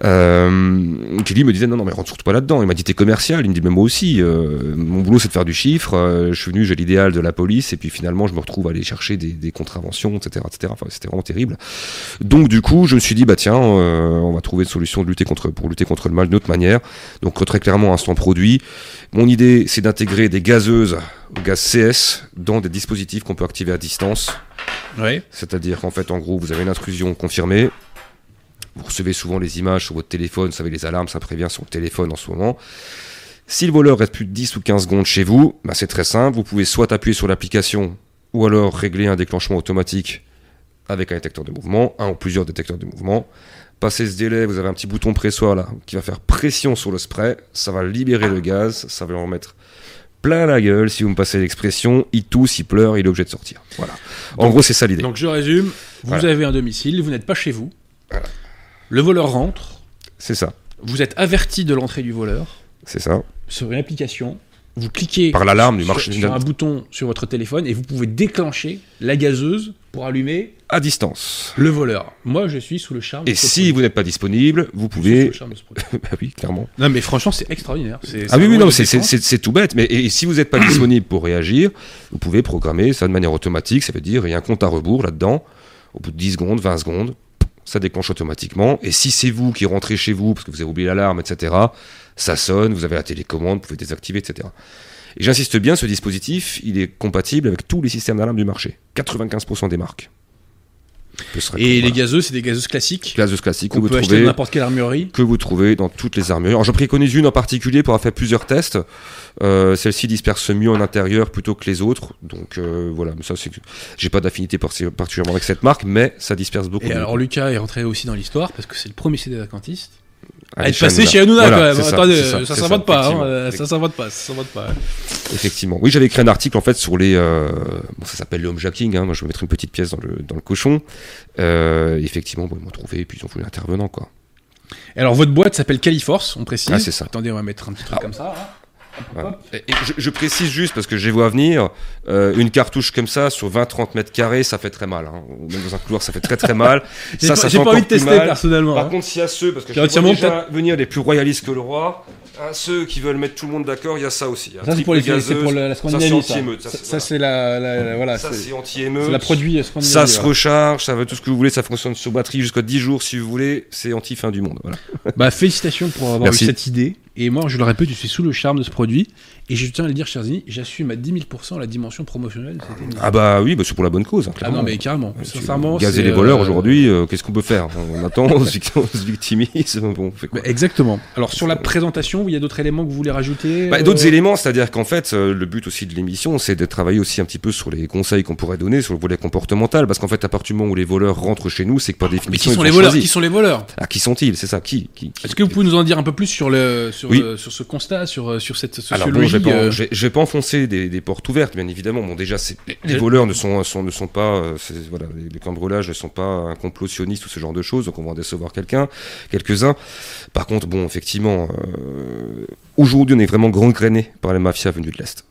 euh, qui lui me disait non non mais rentre surtout pas là-dedans. Il m'a dit t'es commercial, il me dit mais moi aussi, euh, mon boulot c'est de faire du chiffre. euh, je suis venu, j'ai l'idéal de la police et puis finalement je me retrouve à aller chercher des, des contraventions, etc., etc. Enfin c'était vraiment terrible. Donc du coup je me suis dit bah tiens, euh, on va trouver une solution de lutter contre pour lutter contre le mal d'une autre manière. Donc très clairement instant produit. Mon idée, c'est d'intégrer des gazeuses au gaz CS dans des dispositifs qu'on peut activer à distance. C'est-à-dire qu'en fait, en gros, vous avez une intrusion confirmée. Vous recevez souvent les images sur votre téléphone, vous savez, les alarmes, ça prévient sur le téléphone en ce moment. Si le voleur reste plus de 10 ou 15 secondes chez vous, bah, c'est très simple. Vous pouvez soit appuyer sur l'application ou alors régler un déclenchement automatique avec un détecteur de mouvement, un ou plusieurs détecteurs de mouvement. Passé ce délai, vous avez un petit bouton pressoir là qui va faire pression sur le spray. Ça va libérer le gaz, ça va en mettre plein la gueule. Si vous me passez l'expression, il tousse, il pleure, il est obligé de sortir. Voilà. En Donc- gros, c'est ça l'idée. Donc je résume, vous Voilà. avez un domicile, vous n'êtes pas chez vous, Voilà. le voleur rentre, C'est ça. vous êtes averti de l'entrée du voleur C'est ça. sur une application, vous cliquez Par l'alarme du sur, marché sur un bouton sur votre téléphone et vous pouvez déclencher la gazeuse pour allumer à distance. le voleur. Moi, je suis sous le charme. Et de ce si produit. vous n'êtes pas disponible, vous Je suis sous pouvez. le charme de ce produit. *laughs* bah oui, clairement. Non, mais franchement, c'est extraordinaire. C'est- Ah oui, oui, non, c'est tout bête. Mais et, si vous n'êtes pas *coughs* disponible pour réagir, vous pouvez programmer ça de manière automatique. Ça veut dire il y a un compte à rebours là-dedans. Au bout de 10 secondes, 20 secondes, ça déclenche automatiquement. Et si c'est vous qui rentrez chez vous parce que vous avez oublié l'alarme, etc., ça sonne, vous avez la télécommande, vous pouvez désactiver, etc. Et j'insiste bien, ce dispositif, il est compatible avec tous les systèmes d'alarme du marché. 95% des marques. Et les gazeuses, c'est des gazeuses classiques Gazeuses classiques que vous trouvez n'importe quelle armurerie. que vous trouvez dans toutes les armureries. Alors, je préconise une en particulier pour avoir fait plusieurs tests. Euh, Celle-ci disperse mieux en intérieur plutôt que les autres. Donc euh, voilà, mais ça c'est j'ai pas d'affinité parti- particulièrement avec cette marque, mais ça disperse beaucoup. Et mieux. alors Lucas est rentré aussi dans l'histoire parce que c'est le premier CD d'Aquantiste À être chez passé Hanouna. chez Hanouna Voilà, quand même. ça, Attendez, ça, c'est s'invente pas, hein, effectivement. euh, ça s'invente pas, ça s'invente pas. Effectivement. Oui, j'avais écrit un article en fait sur les. euh, bon, ça s'appelle le homejacking. Hein. Moi, je vais mettre une petite pièce dans le, dans le cochon. Euh, effectivement, bon, ils m'ont trouvé et puis ils ont voulu intervenant quoi. Et alors votre boîte s'appelle Califorce, on précise. Ah, c'est ça. Attendez, on va mettre un petit truc Ah. comme ça. hein. Voilà. Et, et je, je précise juste parce que je les vois venir, euh, une cartouche comme ça sur 20-30 mètres carrés, ça fait très mal. Hein. Ou Même dans un couloir, ça fait très très mal. *laughs* J'ai ça, pas, ça j'ai pas envie de tester mal. personnellement. Par hein. contre, s'il y a ceux, parce que je vois déjà venir les plus royalistes que le roi, hein, ceux qui veulent mettre tout le monde d'accord, il y a ça aussi. hein. ça c'est pour, les, c'est pour la, la ça c'est Scandinavie. Ça, anti-émeute. Ça, Ça, c'est- la, la- la- voilà, Ça, c'est c'est anti-émeute. c'est la produit Ça Scandinavie. se recharge, ça veut tout ce que vous voulez, ça fonctionne sur batterie jusqu'à 10 jours si vous voulez, c'est anti-fin du monde. Voilà. Bah félicitations pour avoir eu cette idée. Et moi, je le répète, je suis sous le charme de ce produit. Et je tiens à le dire, chers amis, j'assume à 10 000% la dimension promotionnelle de cette émission. Ah bah oui, bah c'est pour la bonne cause. hein, Ah non, mais carrément. Tu- Sincèrement. Gazer les voleurs euh, aujourd'hui, euh, qu'est-ce qu'on peut faire? On attend, *laughs* on se victimise. Bon, on fait quoi? Bah, exactement. Alors sur la présentation, il y a d'autres éléments que vous voulez rajouter? Bah, euh, D'autres éléments, c'est-à-dire qu'en fait, euh, le but aussi de l'émission, c'est de travailler aussi un petit peu sur les conseils qu'on pourrait donner sur le volet comportemental, parce qu'en fait, à partir du moment où les voleurs rentrent chez nous, c'est que par Mais définition, qui sont ils les voleurs? Qui sont les voleurs? Ah, qui sont-ils? C'est ça Qui, qui, qui- Est-ce que vous pouvez nous en dire un peu plus sur le sur, Oui. euh, sur ce constat, sur, euh, sur cette Alors sociologie. bon, je vais, pas, euh, pas enfoncer des, des portes ouvertes, bien évidemment. Bon, déjà, les voleurs ne sont, sont- ne sont pas, voilà, les, cambriolages ne sont pas un complot sioniste ou ce genre de choses, donc on va en décevoir quelqu'un, quelques-uns. Par contre, bon, effectivement, euh, aujourd'hui, on est vraiment gangréné par les mafias venues de l'est.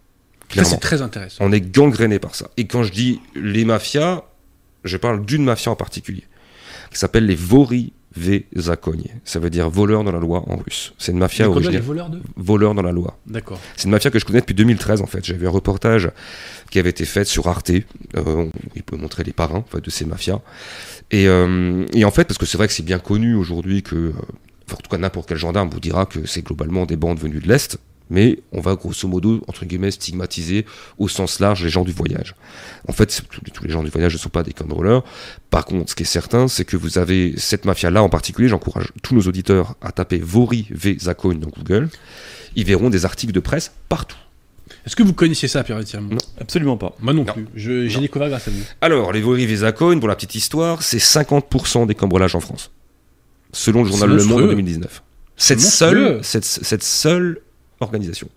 ça, c'est très intéressant. on est gangréné par ça. Et quand je dis les mafias, je parle d'une mafia en particulier, qui s'appelle les Vori Zakoni. Ça veut dire voleur dans la loi en russe. C'est une mafia originaire. voleurs de Voleur dans la loi. D'accord. C'est une mafia que je connais depuis 2013 en fait. J'avais un reportage qui avait été fait sur Arte. Euh, il peut montrer les parrains en fait, de ces mafias. Et, euh, et en fait, parce que c'est vrai que c'est bien connu aujourd'hui que, euh, en tout cas n'importe quel gendarme vous dira que c'est globalement des bandes venues de l'Est. Mais on va grosso modo, entre guillemets, stigmatiser au sens large les gens du voyage. En fait, tous les- gens du voyage ne sont pas des cambrioleurs. Par contre, ce qui est certain, c'est que vous avez cette mafia-là en particulier. J'encourage tous nos auditeurs à taper Vori V Zakon dans Google. Ils verront des articles de presse partout. Est-ce que vous connaissiez ça, Pierre Etienne? Non. Absolument pas. Moi non, Non. plus. Je- J'ai découvert grâce à vous. Alors, les Vori Vezakon, pour la petite histoire, c'est 50% des cambriolages en France. Selon le journal Le Monde en monstrueux. 2019. Cette seule, cette, cette seule organisation.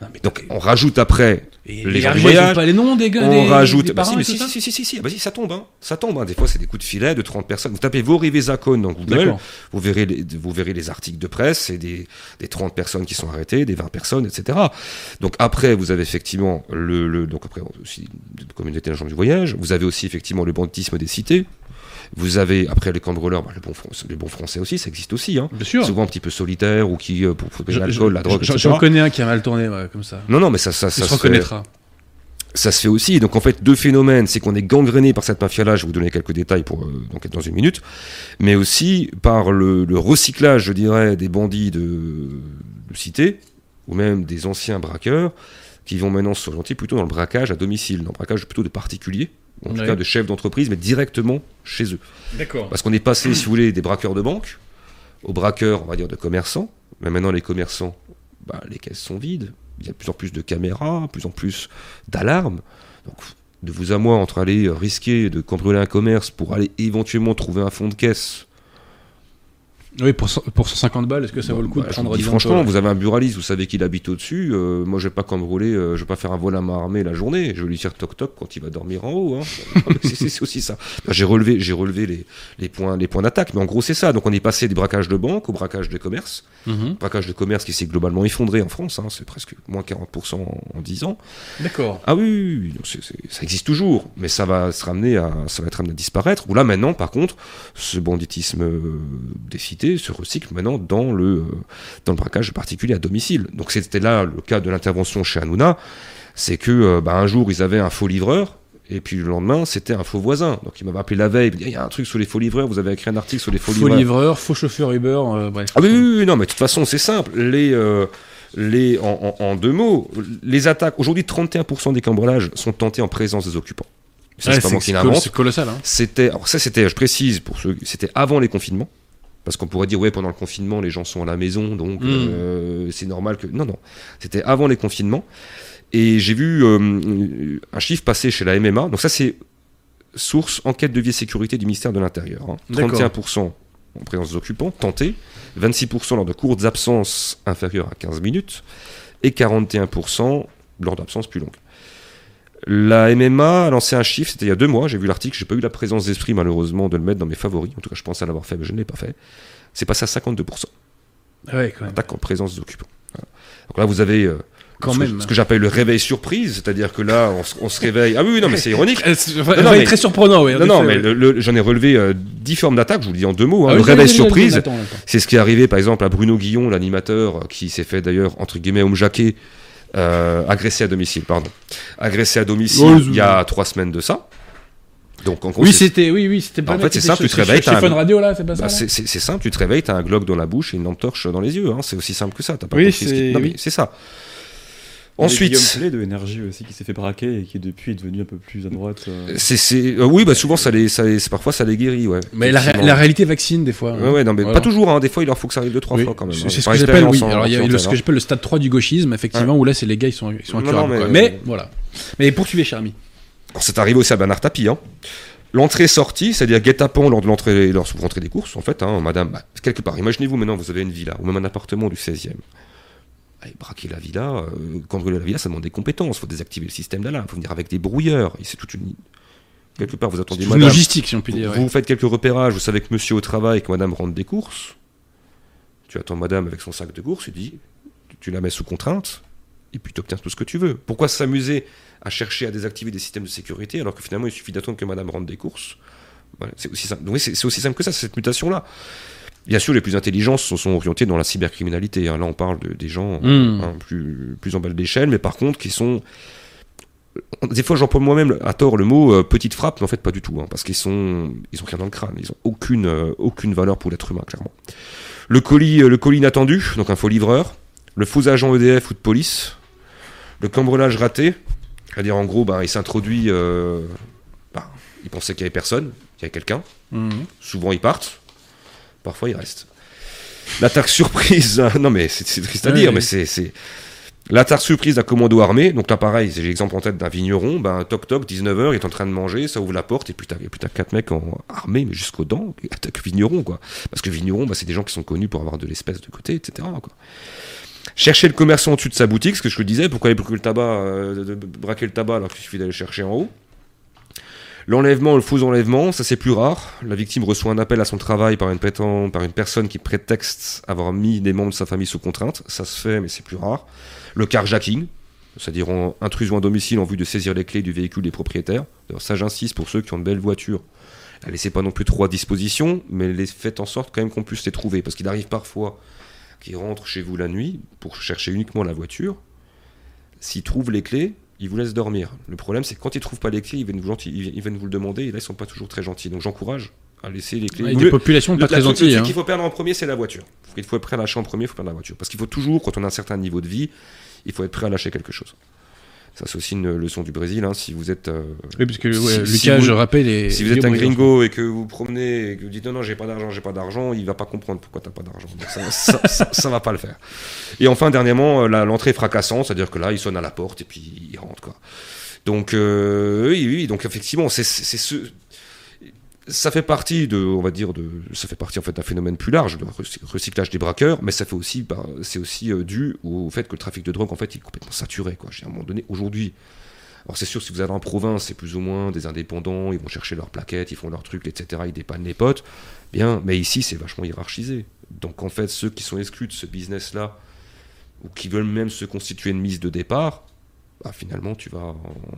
Non, mais Donc, on rajoute après, Et les gens du voyage, pas les noms des gars. on des- rajoute. des bah si, mais si, ça si, si, si, si, ah bah si, ça tombe, hein. Ça tombe, hein. Des fois, c'est des coups de filet de 30 personnes. Vous tapez Vori Vezakon dans Google, vous verrez, les, vous verrez les articles de presse, c'est des, des 30 personnes qui sont arrêtées, des 20 personnes, etc. Donc après, vous avez effectivement le, le- donc après aussi de communauté d'agents du voyage, vous avez aussi effectivement le banditisme des cités, vous avez après les cambrioleurs, bah, les, bons, les bons français aussi, ça existe aussi, hein. Bien sûr. souvent un petit peu solitaires ou qui euh, pour, pour l'alcool, la drogue. J'en connais un qui a mal tourné, ouais, comme ça. Non, non, mais ça, ça, Il ça se se fait, reconnaîtra. ça se fait aussi. Donc en fait, deux phénomènes, c'est qu'on est gangréné par cette mafia-là, je vais vous donner quelques détails pour euh, donc, dans une minute, mais aussi par le, le recyclage, je dirais, des bandits de, de cité, ou même des anciens braqueurs, qui vont maintenant s'orienter plutôt dans le braquage à domicile, dans le braquage plutôt de particuliers, en tout cas de chefs d'entreprise, mais directement chez eux. D'accord. Parce qu'on est passé, si vous voulez, des braqueurs de banque aux braqueurs, on va dire, de commerçants. Mais maintenant, les commerçants, bah, les caisses sont vides. Il y a de plus en plus de caméras, de plus en plus d'alarmes. Donc, de vous à moi, entre aller risquer de cambrioler un commerce pour aller éventuellement trouver un fond de caisse. Oui, pour, cent- pour 150 balles, est-ce que ça vaut le coup bah, de prendre dis 10 franchement, vous avez un buraliste, vous savez qu'il habite au-dessus. euh, moi, je vais pas cambrioler, euh, je vais pas faire un vol à main armée la journée. Je vais lui faire toc-toc quand il va dormir en haut. hein. *laughs* c'est aussi ça. Bah, j'ai relevé, j'ai relevé les, les points, les points d'attaque. Mais en gros, c'est ça. Donc, on est passé des braquages de banque au braquage de commerce. Mhm. braquage de commerce qui s'est globalement effondré en France, hein, c'est presque moins 40% en, en 10 ans. D'accord. Ah oui, ça existe toujours, mais ça va se ramener à, ça va être amené à disparaître. Ou là maintenant, par contre, ce banditisme euh, des cités se recycle maintenant dans le, euh, dans le braquage particulier à domicile. Donc c'était là le cas de l'intervention chez Hanouna, c'est que euh, bah, un jour ils avaient un faux livreur. Et puis le lendemain, c'était un faux voisin. Donc il m'avait appelé la veille. Il me dit, il y a un truc sur les faux livreurs. Vous avez écrit un article sur les faux, Faux livreurs. livreur, faux chauffeur Uber, euh, bref. Ah oui, oui, oui, non, mais de toute façon, c'est simple. Les, euh, les, en, en- en deux mots, les attaques, aujourd'hui, 31% des cambriolages sont tentés en présence des occupants. Ouais, c'est pas moi qui c'est l'invente. c'est colossal. Hein. C'était, alors ça, c'était, je précise, pour ceux, c'était avant les confinements. Parce qu'on pourrait dire, ouais, pendant le confinement, les gens sont à la maison, donc Mm. euh, c'est normal que. Non, non. C'était avant les confinements. Et j'ai vu euh, un chiffre passer chez la MMA. Donc, ça, c'est source enquête de vie et sécurité du ministère de l'Intérieur. hein. D'accord. 31% en présence des occupants, tentés. 26% lors de courtes absences inférieures à 15 minutes. Et 41% lors d'absences plus longues. La MMA a lancé un chiffre, c'était il y a deux mois, j'ai vu l'article, j'ai pas eu la présence d'esprit malheureusement de le mettre dans mes favoris, en tout cas je pense à l'avoir fait, mais je ne l'ai pas fait. C'est passé à 52%, Ouais, quand même. attaque en présence des occupants. Voilà. Donc là vous avez euh, Quand ce, même. que, ce que j'appelle le réveil surprise, c'est-à-dire que là on, se- on se réveille. Ah oui, non mais c'est ironique. *laughs* Non, non, mais- très surprenant, oui. Non, non, mais ouais. j'en ai relevé euh, dix formes d'attaque, je vous le dis en deux mots. hein. Ah le oui, réveil surprise, c'est ce qui est arrivé par exemple à Bruno Guillon, l'animateur, euh, qui s'est fait d'ailleurs, entre guillemets, homme jaqué, euh, agressé à domicile, pardon. Agressé à domicile il y a trois semaines de ça. Donc en gros, Oui, c'était, oui, oui, c'était pas En fait, qui c'est simple, tu te réveilles, un- Radio, là, c'est pas ça bah, c'est simple, tu te réveilles, t'as un glock dans la bouche et une lampe torche dans les yeux. hein. C'est aussi simple que ça. T'as pas Oui, compris ce qui- c'est- Non, mais oui. c'est ça. Il y a Ensuite, Guillaume Play de Énergie aussi qui s'est fait braquer et qui depuis est devenu un peu plus à droite. euh. c'est, c'est- euh, oui, bah souvent ça les, ça les- parfois ça les guérit, ouais. Mais la, ré- Effectivement. la réalité vaccine, des fois. Ouais, ouais, non, mais Voilà. pas toujours. Hein. Des fois, il leur faut que ça arrive deux, trois Oui, fois quand même. C'est hein. ce que j'appelle, oui. Alors, il y a le- ce que j'appelle le stade 3 du gauchisme, effectivement, où là, c'est les gars, ils sont, ils sont Non, incurables. non, mais- quoi. mais, voilà. Mais poursuivez, cher ami. Alors, c'est arrivé aussi à Bernard Tapie. Hein. L'entrée-sortie, c'est-à-dire guet-apens lors de l'entrée, lorsque vous rentrez des courses, en fait, hein, madame, bah, quelque part, imaginez-vous maintenant, vous avez une villa, ou même un appartement du 16e. Allez, braquer la villa, euh, cambrioler la villa, ça demande des compétences, il faut désactiver le système d'alarme, il faut venir avec des brouilleurs, et c'est toute une... Quelque part, vous attendez Une madame, logistique, si on peut vous, dire. ouais. vous faites quelques repérages, vous savez que monsieur au travail, que madame rentre des courses, tu attends madame avec son sac de courses, tu dis, tu- la mets sous contrainte, et puis tu obtiens tout ce que tu veux. Pourquoi s'amuser à chercher à désactiver des systèmes de sécurité alors que finalement il suffit d'attendre que madame rentre des courses? Voilà, C'est aussi simple. Donc oui, aussi simple que ça, cette mutation-là. Bien sûr, les plus intelligents se sont orientés dans la cybercriminalité. hein. Là, on parle de- des gens Mm. hein, plus, plus en bas de l'échelle, mais par contre, qui sont. Des fois, j'emploie moi-même à tort le mot euh, petite frappe, mais en fait, pas du tout. hein, parce qu'ils sont, ils ont rien dans le crâne. Ils ont aucune, euh, aucune valeur pour l'être humain, clairement. Le colis, euh, le colis inattendu, donc un faux livreur. Le faux agent EDF ou de police. Le cambriolage raté. C'est-à-dire, en gros, bah, il s'introduit. euh, bah, il pensait qu'il y avait personne, qu'il y avait quelqu'un. Mhm. Souvent, ils partent. Parfois, ils restent. L'attaque surprise. *laughs* non, mais c'est triste à Ouais, dire, mais c'est. L'attaque surprise d'un commando armé. Donc là, pareil, j'ai l'exemple en tête d'un vigneron. Ben, toc toc, 19h, il est en train de manger, ça ouvre la porte, et puis t'as et puis t'as quatre mecs en armés, mais jusqu'aux dents, qui attaquent vigneron, quoi. Parce que vigneron, bah, c'est des gens qui sont connus pour avoir de l'espèce de côté, etc. Quoi. Chercher le commerçant au-dessus de sa boutique, ce que je te disais, pourquoi aller braquer le tabac, euh, de- braquer le tabac alors qu'il suffit d'aller le chercher en haut? L'enlèvement, le faux enlèvement, ça c'est plus rare. La victime reçoit un appel à son travail par une, prétend- par une personne qui prétexte avoir mis des membres de sa famille sous contrainte. Ça se fait, mais c'est plus rare. Le carjacking, c'est-à-dire en intrusion à domicile en vue de saisir les clés du véhicule des propriétaires. D'ailleurs, ça j'insiste pour ceux qui ont de belles voitures. Ne laissez pas non plus trop à disposition, mais faites en sorte quand même qu'on puisse les trouver. Parce qu'il arrive parfois qu'ils rentrent chez vous la nuit pour chercher uniquement la voiture. S'ils trouvent les clés, ils vous laissent dormir. Le problème, c'est que quand ils trouvent pas les clés, ils viennent vous, gentil- ils viennent vous le demander, et là, ils sont pas toujours très gentils. Donc j'encourage à laisser les clés. Ouais, des le- populations le- pas très gentilles. truc hein. qu'il faut perdre en premier, c'est la voiture. Il faut être prêt à lâcher en premier, il faut perdre la voiture. Parce qu'il faut toujours, quand on a un certain niveau de vie, il faut être prêt à lâcher quelque chose. Ça, c'est aussi une leçon du Brésil. hein. Si vous êtes, euh, Oui, parce que Si- ouais, si Lucas, vous- je rappelle, est si vous êtes un gringo et que vous promenez et que vous dites non, non, j'ai pas d'argent, j'ai pas d'argent, il va pas comprendre pourquoi t'as pas d'argent. Ça, *laughs* ça, ça- ça va pas le faire. Et enfin, dernièrement, euh, l'entrée est fracassante, c'est-à-dire que là, il sonne à la porte et puis il rentre, quoi. Donc, euh, oui, oui, donc effectivement, c'est ce. Ça fait partie de, on va dire, de, ça fait partie en fait d'un phénomène plus large, le recy- recyclage des braqueurs, mais ça fait aussi, bah, c'est aussi euh, dû au fait que le trafic de drogue en fait est complètement saturé, quoi. À un moment donné, aujourd'hui, alors c'est sûr, si vous allez en province, c'est plus ou moins des indépendants, ils vont chercher leurs plaquettes, ils font leurs trucs, etc. Ils dépannent les potes. Bien, mais ici, c'est vachement hiérarchisé. Donc en fait, ceux qui sont exclus de ce business-là, ou qui veulent même se constituer une mise de départ, bah, finalement, tu vas,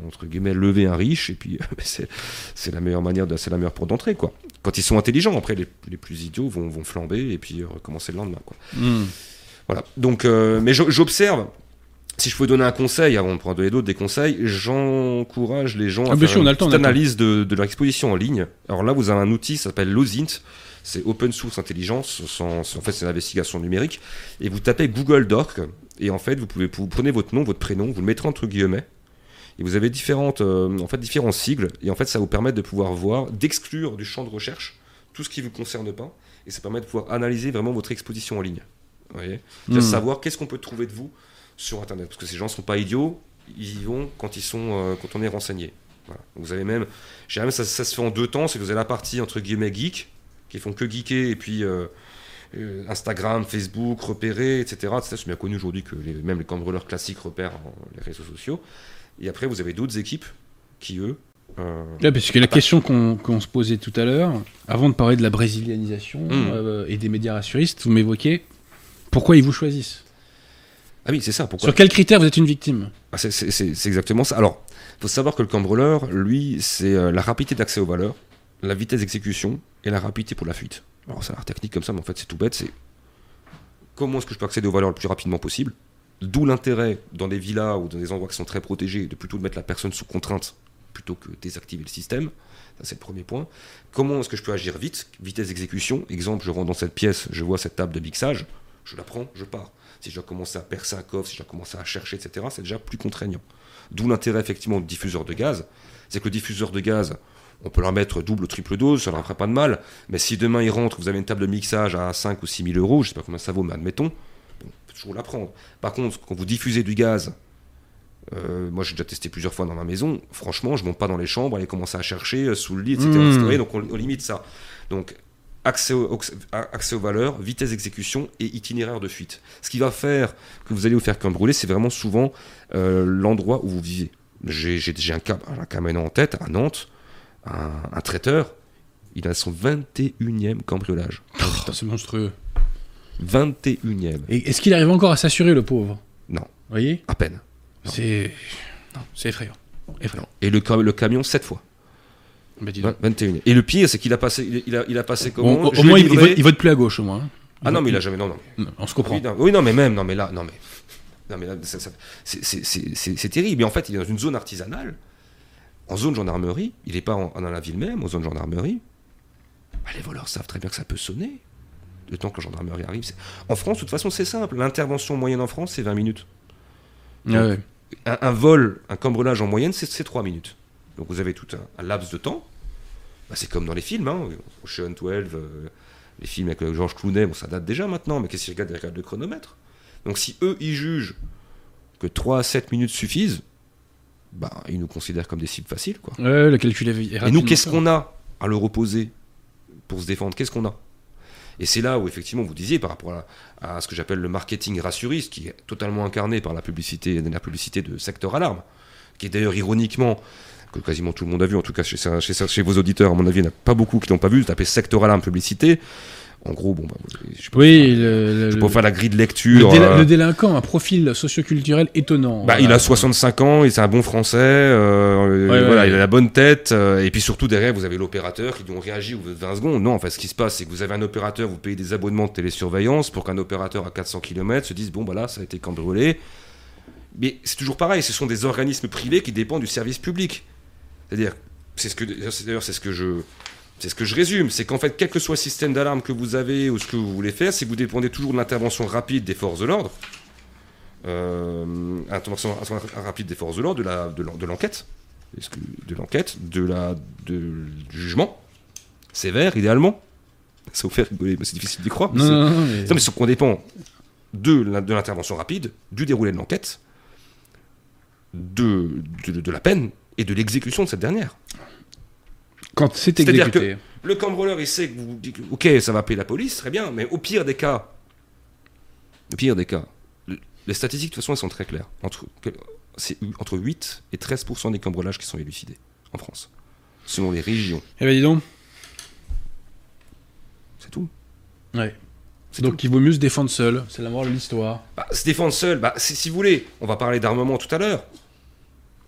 entre guillemets, lever un riche, et puis *laughs* c'est la meilleure manière, de- c'est la meilleure porte d'entrée, quoi. Quand ils sont intelligents, après, les, les plus idiots vont, vont flamber, et puis euh, recommencer le lendemain, quoi. Hmm. Voilà. Donc, euh, mais j'observe. Si je peux donner un conseil, avant de prendre donner d'autres des conseils, j'encourage les gens Ah, à bien faire sûr, une temps. analyse de, de leur exposition en ligne. Alors là, vous avez un outil, ça s'appelle Lozint. C'est open source intelligence. sans- en fait, c'est l'investigation numérique. Et vous tapez Google Doc. Et en fait, vous pouvez, vous prenez votre nom, votre prénom, vous le mettrez entre guillemets. Et vous avez différentes, euh, en fait, différents sigles. Et en fait, ça vous permet de pouvoir voir, d'exclure du champ de recherche tout ce qui ne vous concerne pas. Et ça permet de pouvoir analyser vraiment votre exposition en ligne. Vous voyez? Hmm. savoir qu'est-ce qu'on peut trouver de vous sur Internet. Parce que ces gens ne sont pas idiots, ils y vont quand, ils sont, euh, quand on est renseigné. Voilà. Vous avez même, même ça, ça se fait en deux temps, c'est que vous avez la partie entre guillemets geek, qui font que geeker, et puis euh, Instagram, Facebook, repérer, etc. C'est bien connu aujourd'hui que les- même les cambrioleurs classiques repèrent en- les réseaux sociaux. Et après, vous avez d'autres équipes qui, eux, euh, Ouais, parce que la question qu'on se posait tout à l'heure, avant de parler de la brésilianisation Mm. euh, et des médias rassuristes, vous m'évoquez pourquoi ils vous choisissent. Ah oui, c'est ça. Pourquoi Sur quels critères vous êtes une victime? Ah, c'est- exactement ça. Alors, il faut savoir que le cambrioleur, lui, c'est euh, la rapidité d'accès aux valeurs, la vitesse d'exécution et la rapidité pour la fuite. Alors, ça a l'air technique comme ça, mais en fait, c'est tout bête. C'est comment est-ce que je peux accéder aux valeurs le plus rapidement possible D'où l'intérêt, dans des villas ou dans des endroits qui sont très protégés, de plutôt de mettre la personne sous contrainte plutôt que désactiver le système. Ça, c'est le premier point. Comment est-ce que je peux agir vite Vitesse d'exécution? Exemple, je rentre dans cette pièce, je vois cette table de mixage, je la prends, je pars. Si je dois commencer à percer un coffre, si je dois commencer à chercher, etc., c'est déjà plus contraignant. D'où l'intérêt effectivement du diffuseur de gaz. C'est que le diffuseur de gaz, on peut leur mettre double ou triple dose, ça leur fera pas de mal. Mais si demain ils rentrent, vous avez une table de mixage à 5 ou 6 000 euros, je sais pas combien ça vaut, mais admettons, on peut toujours la prendre. Par contre, quand vous diffusez du gaz Euh, moi, j'ai déjà testé plusieurs fois dans ma maison. Franchement, je monte pas dans les chambres, aller commencer à chercher euh, sous le lit, etc. Mmh. Donc on, on limite ça. Donc accès, au- au- accès aux valeurs, vitesse d'exécution et itinéraire de fuite. Ce qui va faire que vous allez vous faire comme brûler, c'est vraiment souvent euh, l'endroit où vous vivez. J'ai un cas, un cas maintenant en tête à Nantes, un, un traiteur. Il a son 21e cambriolage. Oh, c'est monstrueux. 21e. Et est-ce qu'il arrive encore à s'assurer, le pauvre? Non, Vous voyez? À peine. C'est. effrayant. Effrayant. Et le, ca- le camion, 7 fois. Bah, dis donc. 21. Et le pire, c'est qu'il a passé, il- a, il a passé comment Bon, au, moins, il, vote, il vote plus à gauche, au moins. hein. Ah non, mais il a jamais. Non, non. Non, on se comprend. Oui non, oui, non, mais même. Non, mais là, non, mais. Non, mais là, c'est terrible. Et en fait, il est dans une zone artisanale, en zone gendarmerie. Il n'est pas en- dans la ville même, en zone gendarmerie. Bah, les voleurs savent très bien que ça peut sonner. Le temps que la gendarmerie arrive. En France, de toute façon, c'est simple. L'intervention moyenne en France, c'est 20 minutes. Ah ouais. Un, un vol, un cambriolage en moyenne, c'est c'est 3 minutes. Donc vous avez tout un, un laps de temps. Bah, c'est comme dans les films, hein. Ocean 12, euh, les films avec euh, Georges Clooney, bon, ça date déjà maintenant, mais qu'est-ce qu'ils regardent? Ils regardent le chronomètre. Donc si eux, ils jugent que 3 à 7 minutes suffisent, bah, ils nous considèrent comme des cibles faciles. Quoi. Ouais, le calcul est Et nous, qu'est-ce qu'on a à leur opposer pour se défendre? Qu'est-ce qu'on a? Et c'est là où, effectivement, vous disiez, par rapport à, à ce que j'appelle le marketing rassuriste, qui est totalement incarné par la publicité, la publicité de secteur alarme, qui est d'ailleurs ironiquement, que quasiment tout le monde a vu, en tout cas chez, chez, chez vos auditeurs, à mon avis, il n'y en a pas beaucoup qui l'ont pas vu, tapez secteur alarme publicité. En gros, bon, bah, je peux Oui, faire, le, je le- peux faire la grille de le lecture. déla- euh, le délinquant a un profil socioculturel étonnant. bah, Voilà. il a 65 ans, il est un bon français, euh, Ouais, voilà, ouais. il a la bonne tête, euh, et puis surtout derrière vous avez l'opérateur qui doit réagir au bout de 20 secondes. Non, en fait ce qui se passe c'est que vous avez un opérateur, vous payez des abonnements de télésurveillance pour qu'un opérateur à 400 km se dise bon bah là ça a été cambriolé. Mais c'est toujours pareil, ce sont des organismes privés qui dépendent du service public. C'est-à-dire, c'est ce que d'ailleurs c'est ce que je c'est ce que je résume, c'est qu'en fait, quel que soit le système d'alarme que vous avez ou ce que vous voulez faire, si vous dépendez toujours de l'intervention rapide des forces de l'ordre, euh, intervention rapide des forces de l'ordre, de l'enquête, de l'enquête, de la de, du jugement sévère idéalement. Ça vous fait rigoler, mais c'est difficile d'y croire. mais Non, c'est- non, non, mais- non, mais c'est qu'on dépend de, l'intervention rapide, du déroulé de l'enquête, de, de, de la peine et de l'exécution de cette dernière. Quand c'est C'est-à-dire exécuté. Le cambrioleur, il sait que vous dites, ok, ça va appeler la police, très bien, mais au pire des cas, au pire des cas, le- les statistiques de toute façon elles sont très claires. Entre, c'est entre 8 et 13% des cambriolages qui sont élucidés en France, selon les régions. Eh ben dis donc. C'est tout. Ouais. C'est Donc il vaut mieux se défendre seul. C'est la morale de l'histoire. Bah, se défendre seul, bah, si vous voulez, on va parler d'armement tout à l'heure.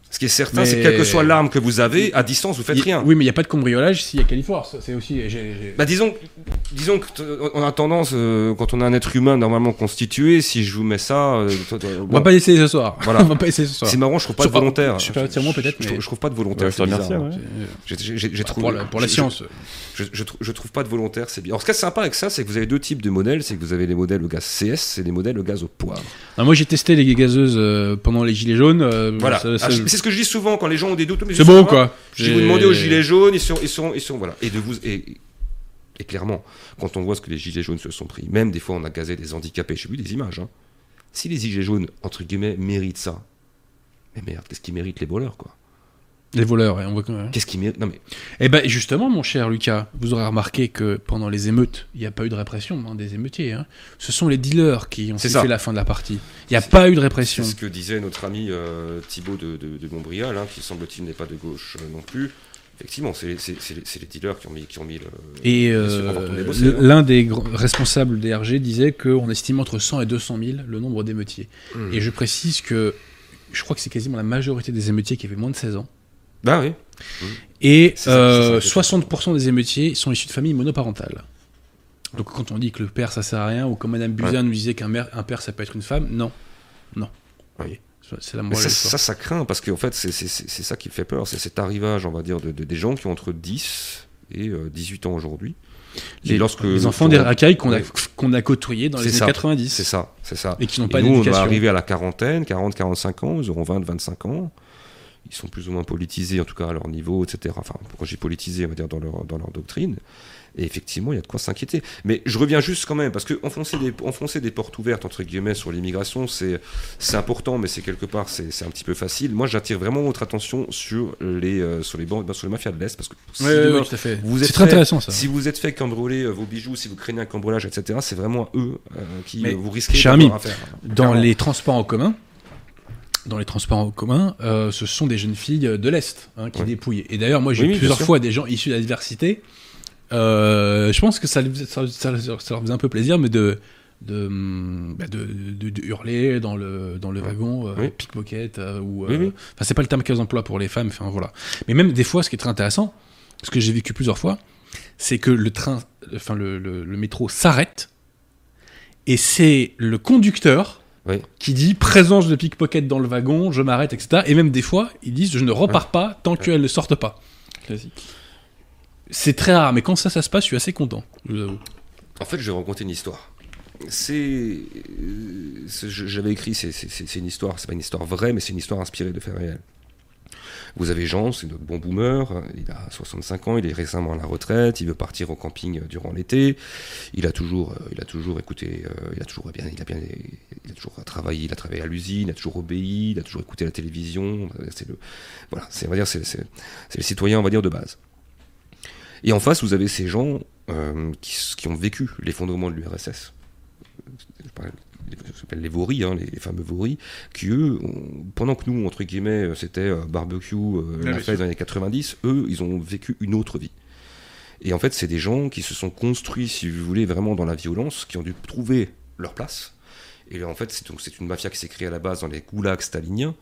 Ce qui est certain, Mais- c'est que quelle que soit l'arme que vous avez, à distance, vous faites rien. Oui, mais il n'y a pas de cambriolage s'il y a Califorce. C'est aussi. j'ai- j'ai- Bah disons, disons que t- on a tendance, euh, quand on a un être humain normalement constitué, si je vous mets ça, euh, On bon, va pas essayer ce soir. Voilà. *laughs* On va pas essayer ce soir. c'est marrant, je trouve pas Sur- de volontaire. je pas, tiens-moi peut-être, Je, mais- trouve- je trouve pas de volontaire. Ouais, je te c'est remercie, ouais. J'ai- j'ai- j'ai- j'ai Bah, trouvé- pour la, pour la je- science. Je, je, trou- je trouve pas de volontaire, c'est bien. Alors ce qui est sympa avec ça, c'est que vous avez deux types de modèles. C'est que vous avez les modèles au gaz CS et les modèles au gaz au poivre. Ah, moi j'ai testé les gazeuses euh, pendant les gilets jaunes. Voilà. Je- c'est ce que je dis souvent quand les gens ont des doutes. C'est je pas, quoi. Si vous demandez aux gilets jaunes, ils sont, ils sont, ils sont, voilà. Et de vous, et, et clairement, quand on voit ce que les gilets jaunes se sont pris, même des fois on a gazé des handicapés, j'ai vu des images. hein. Si les gilets jaunes entre guillemets méritent ça, mais merde, qu'est-ce qu'ils méritent les voleurs quoi? Les voleurs, ouais, on voit même. Qu'est-ce qu'ils méritent Non mais Eh ben justement, mon cher Lucas, vous aurez remarqué que pendant les émeutes, il n'y a pas eu de répression hein, des émeutiers. hein. Ce sont les dealers qui ont fait la fin de la partie. Il n'y a pas eu de répression. c'est ce que disait notre ami euh, Thibaut de, de, de Montbrial, hein, qui semble-t-il n'est pas de gauche euh, non plus. Effectivement, c'est les, dealers qui ont mis, qui ont mis le. Et euh, hein. l'un des responsables des RG disait qu'on estime entre 100 et 200 000 le nombre d'émeutiers. Mmh. Et je précise que je crois que c'est quasiment la majorité des émeutiers qui avaient moins de 16 ans. Bah oui. Et C'est ça, euh, 60% des émeutiers sont issus de familles monoparentales. Donc quand on dit que le père ça sert à rien, ou comme Madame Buzyn nous disait qu'un un père ça peut être une femme, non. Non. Voyez, c'est la Mais ça, ça, ça craint parce qu'en fait, c'est ça qui me fait peur. C'est cet arrivage, on va dire, de, de- des gens qui ont entre 10 et euh, 18 ans aujourd'hui. Les, lorsque les enfants des racailles qu'on a, qu'on a côtoyés dans les années ça. 90 C'est ça, c'est ça. et qui n'ont pas nous, on va d'éducation. arriver à la quarantaine, 40, 45 ans, ils auront 20, 25 ans. Ils sont plus ou moins politisés, en tout cas à leur niveau, etc. Enfin, quand j'ai politisé, on va dire, dans leur, dans leur doctrine. Et effectivement, il y a de quoi s'inquiéter. Mais je reviens juste quand même, parce que enfoncer des, enfoncer des portes ouvertes, entre guillemets, sur l'immigration, c'est important, mais c'est quelque part, c'est un petit peu facile. Moi, j'attire vraiment votre attention sur les, euh, sur les, bandes- sur les mafias de l'Est, parce que si ouais, tout à fait. vous C'est êtes très fait- intéressant ça. si vous êtes fait cambrioler euh, vos bijoux, si vous craignez un cambriolage, etc., c'est vraiment à eux euh, qui vous risquez ami, affaire. Dans Clairement. les transports en commun, dans les transports en commun, euh, ce sont des jeunes filles de l'Est hein, qui Ouais. dépouillent. Et d'ailleurs, moi, j'ai Oui, plusieurs fois des gens issus de la diversité. Euh, je pense que ça, ça, ça- ça leur faisait un peu plaisir, mais de de, bah, de, de- de hurler dans le dans le wagon, euh, Oui. pickpocket ou. Oui, oui. Enfin, c'est pas le terme qu'elles emploient pour les femmes. Enfin, voilà. Mais même des fois, ce qui est très intéressant, ce que j'ai vécu plusieurs fois, c'est que le train, enfin le, le- le métro s'arrête et c'est le conducteur Oui. qui dit présence de pickpocket dans le wagon, je m'arrête, etc. Et même des fois, ils disent je ne repars pas tant qu'elles ne sortent pas. Classique. C'est très rare, mais quand ça, ça se passe, je suis assez content. Je vous avoue. En fait, je vais raconter une histoire. C'est, euh, j'avais écrit, c'est une histoire, c'est pas une histoire vraie, mais c'est une histoire inspirée de faits réels. Vous avez Jean, c'est notre bon boomer, il a 65 ans, il est récemment à la retraite, il veut partir au camping euh, durant l'été, il a toujours, euh, il a toujours écouté, euh, il a toujours bien, il a bien, il a toujours travaillé, il a travaillé à l'usine, il a toujours obéi, il a toujours écouté la télévision, c'est le, voilà, c'est, on va dire, c'est, le citoyen, on va dire, de base. Et en face, vous avez ces gens qui, ont vécu l'effondrement de l'URSS. S'appelle les Vauris, hein, les, les fameux Vauris, qui eux, ont- pendant que nous, entre guillemets, c'était euh, barbecue, euh, la fête les années 90, eux, ils ont vécu une autre vie. Et en fait, c'est des gens qui se sont construits, si vous voulez, vraiment dans la violence, qui ont dû trouver leur place. Et en fait, c'est une mafia qui s'est créée à la base dans les goulags staliniens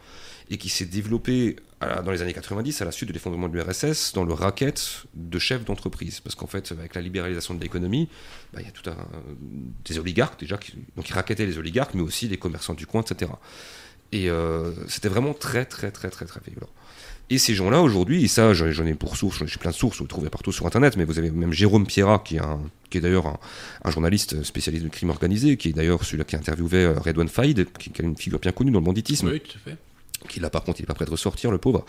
et qui s'est développée dans les années 90 à la suite de l'effondrement de l'URSS dans le racket de chefs d'entreprise. Parce qu'en fait, avec la libéralisation de l'économie, bah, il y a tout un des oligarques déjà, qui, donc ils racketaient les oligarques, mais aussi les commerçants du coin, etc. Et euh, c'était vraiment très, très, très, très, très violent. Et ces gens-là, aujourd'hui, et ça, j'en ai pour source, j'ai plein de sources, vous le trouvez partout sur Internet, mais vous avez même Jérôme Pierrat, qui est, d'ailleurs un, un journaliste spécialiste du crime organisé, qui est d'ailleurs celui-là qui a interviewé euh, Redouane Faïd, qui est une figure bien connue dans le banditisme, Oui, tout à fait. Qui là, par contre, il n'est pas prêt de ressortir, le pauvre.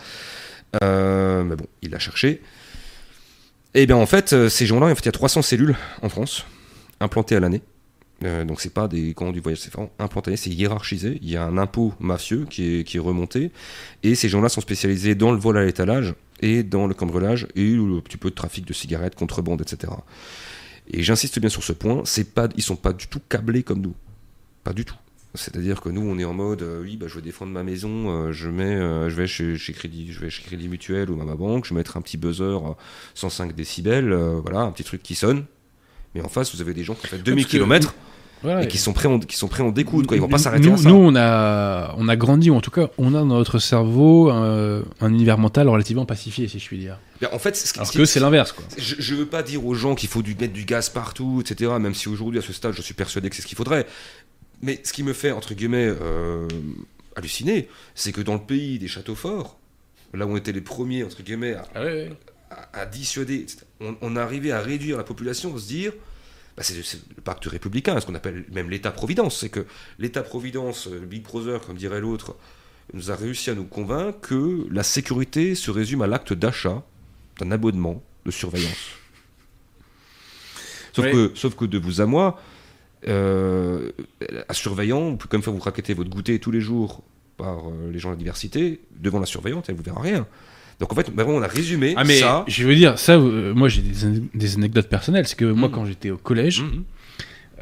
Euh, mais bon, il l'a cherché. Et bien, en fait, euh, ces gens-là, en fait, il y a 300 cellules en France, implantées à l'année. Euh, donc c'est pas des camps du voyage, c'est vraiment implanté, c'est hiérarchisé. Il y a un impôt mafieux qui est, qui est remonté, et ces gens-là sont spécialisés dans le vol à l'étalage et dans le cambriolage et le petit peu de trafic de cigarettes, contrebande, etc. Et j'insiste bien sur ce point, c'est pas, ils sont pas du tout câblés comme nous, pas du tout. C'est-à-dire que nous, on est en mode, euh, oui, bah, je veux défendre ma maison, euh, je mets, euh, je vais chez, chez Crédit, je vais chez Crédit Mutuel ou à ma banque, je vais mettre un petit buzzer euh, 105 décibels, voilà, un petit truc qui sonne. Mais en face, vous avez des gens qui ont fait 2000 parce que- km Voilà. et qui sont prêts, en, qui sont prêts en découdre, quoi. Ils vont pas s'arrêter nous, à ça. Nous, on a, on a grandi, ou en tout cas, on a dans notre cerveau un univers mental relativement pacifié, si je puis dire. Mais en fait, ce qui- Alors que c'est l'inverse, quoi. Je, je veux pas dire aux gens qu'il faut du, mettre du gaz partout, etc. Même si aujourd'hui, à ce stade, je suis persuadé que c'est ce qu'il faudrait. Mais ce qui me fait, entre guillemets, euh, halluciner, c'est que dans le pays des châteaux forts, là où on était les premiers, entre guillemets, à, Ah à- à dissuader, on, on arrivait à réduire la population, se dire, bah, c'est le pacte républicain, ce qu'on appelle même l'État-providence. C'est que l'État-providence, euh, le Big Brother, comme dirait l'autre, nous a réussi à nous convaincre que la sécurité se résume à l'acte d'achat d'un abonnement de surveillance. Sauf, que, sauf que de vous à moi, euh, un surveillant, comme ça vous raquettez votre goûter tous les jours par euh, les gens de la diversité, devant la surveillante, elle vous verra rien. Donc en fait, vraiment, on a résumé Ah mais ça. je veux dire, ça, euh, moi j'ai des, an- des anecdotes personnelles. C'est que moi Mhm. quand j'étais au collège, Mhm.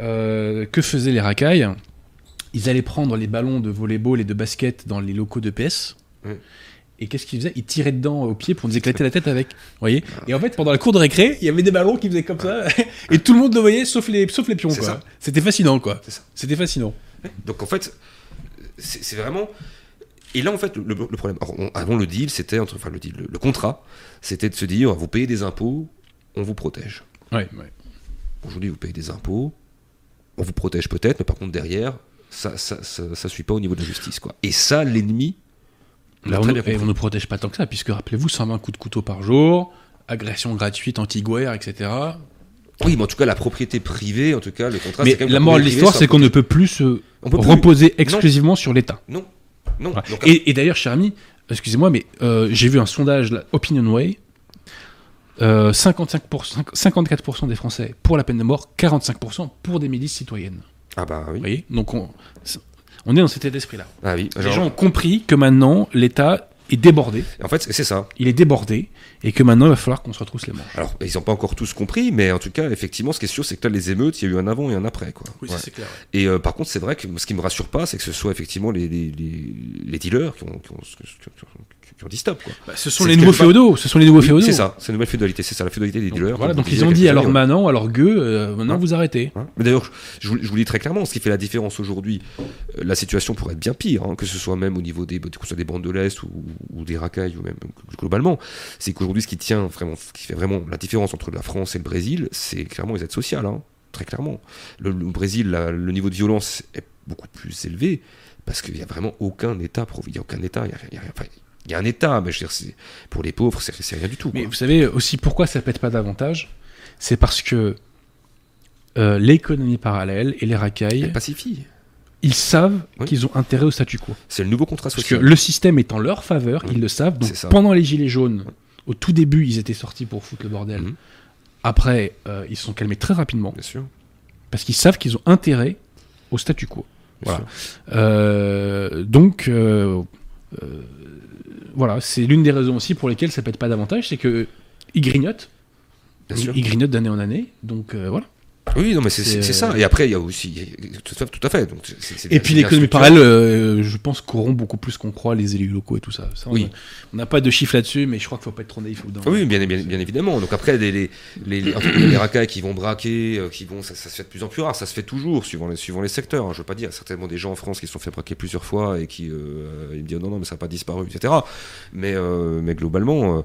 euh, que faisaient les racailles? Ils allaient prendre les ballons de volleyball et de basket dans les locaux de PS. Et qu'est-ce qu'ils faisaient Ils tiraient dedans au pied pour nous éclater la tête avec. Voyez? Et en fait, pendant la cour de récré, il y avait des ballons qui faisaient comme ça. et tout le monde le voyait, sauf les, sauf les pions. C'était fascinant, quoi. C'était fascinant. Donc en fait, c'est c'est vraiment. Et là, en fait, le, le problème. alors, on- avant le deal, c'était entre, enfin le deal, le, le contrat, c'était de se dire, vous payez des impôts, on vous protège. Ouais, ouais. Aujourd'hui, vous payez des impôts, on vous protège peut-être, mais par contre derrière, ça, ça, ça, ça suit pas au niveau de la justice, quoi. Et ça, l'ennemi. Là, on, et on ne protège pas tant que ça, puisque rappelez-vous, 120 coups de couteau par jour, agression gratuite, anti-guerre, etc. Oui, mais en tout cas, la propriété privée, en tout cas, le contrat. Mais quand même la morale de l'histoire, c'est qu'on ne peut plus se plus. reposer exclusivement sur l'État. Non, non. Voilà. Donc, Et, et d'ailleurs, cher ami, excusez-moi, mais euh, j'ai vu un sondage, là, Opinion Way. euh, 55%, 54% des Français pour la peine de mort, 45% pour des milices citoyennes. Ah bah oui. Vous voyez? Donc on, on est dans cet état d'esprit-là. Ah oui. Les gens ont compris que maintenant l'État est débordé, En fait, c'est ça. il est débordé, et que maintenant il va falloir qu'on se retrousse les manches. Alors, ils n'ont pas encore tous compris, mais en tout cas, effectivement, ce qui est sûr, c'est que là, les émeutes, il y a eu un avant et un après, quoi. Ouais. c'est clair. Et euh, par contre, c'est vrai que ce qui me rassure pas, c'est que ce soit effectivement les, les, les, les dealers qui ont, qui, ont, qui ont- qui ont dit stop, quoi. Bah, ce sont les nouveaux féodaux, ce sont les nouveaux Oui, féodaux. c'est ça, c'est une nouvelle féodalité, c'est ça, la féodalité des Donc, dealers. voilà, donc ils ont dit il y a à quelques leur années, manant, à leur gueux, euh, maintenant Hein vous arrêtez. Hein Mais D'ailleurs, je, vous- je vous le dis très clairement, ce qui fait la différence aujourd'hui, euh, la situation pourrait être bien pire, hein, que ce soit même au niveau des, que ce soit des bandes de l'Est ou, ou des racailles, ou même globalement, c'est qu'aujourd'hui, ce qui tient vraiment, ce qui fait vraiment la différence entre la France et le Brésil, c'est clairement les aides sociales, hein, très clairement. Le, le Brésil, la- le niveau de violence est beaucoup plus élevé, parce qu'il n'y a vraiment aucun État, il n'y a aucun État, il y a, a- enfin, il y a un État, mais je veux dire, pour les pauvres, c'est rien du tout. Mais quoi. vous savez aussi pourquoi ça pète pas davantage C'est parce que euh, l'économie parallèle et les racailles, Elle pacifie. ils savent Oui. qu'ils ont intérêt au statu quo. C'est le nouveau contrat Parce que social. le système est en leur faveur, ils le savent. Donc pendant les Gilets jaunes, au tout début, ils étaient sortis pour foutre le bordel. Mhm. Après, euh, ils se sont calmés très rapidement Bien sûr. parce qu'ils savent qu'ils ont intérêt au statu quo. bien Voilà. Euh, donc, voilà, c'est l'une des raisons aussi pour lesquelles ça pète pas davantage, c'est que ils grignotent, Bien sûr. ils grignotent d'année en année. Donc euh, voilà. Oui, non, mais c'est ça. Et après, il y a aussi. Tout à fait. Et puis l'économie parallèle, euh, je pense, corrompt beaucoup plus qu'on croit les élus locaux et tout ça. Oui. On n'a pas de chiffres là-dessus, mais je crois qu'il faut pas être trop naïf. Dans... Oui, bien, bien, bien évidemment. Donc après, les, les, les, les, racailles qui vont braquer, euh, qui vont, ça, ça se fait de plus en plus rare. Ça se fait toujours, suivant les, suivant les secteurs. hein. Je veux pas dire, il y a certainement des gens en France qui se sont fait braquer plusieurs fois et qui euh, ils me disent non, non, mais ça n'a pas disparu, etc. Mais, euh, mais globalement, euh,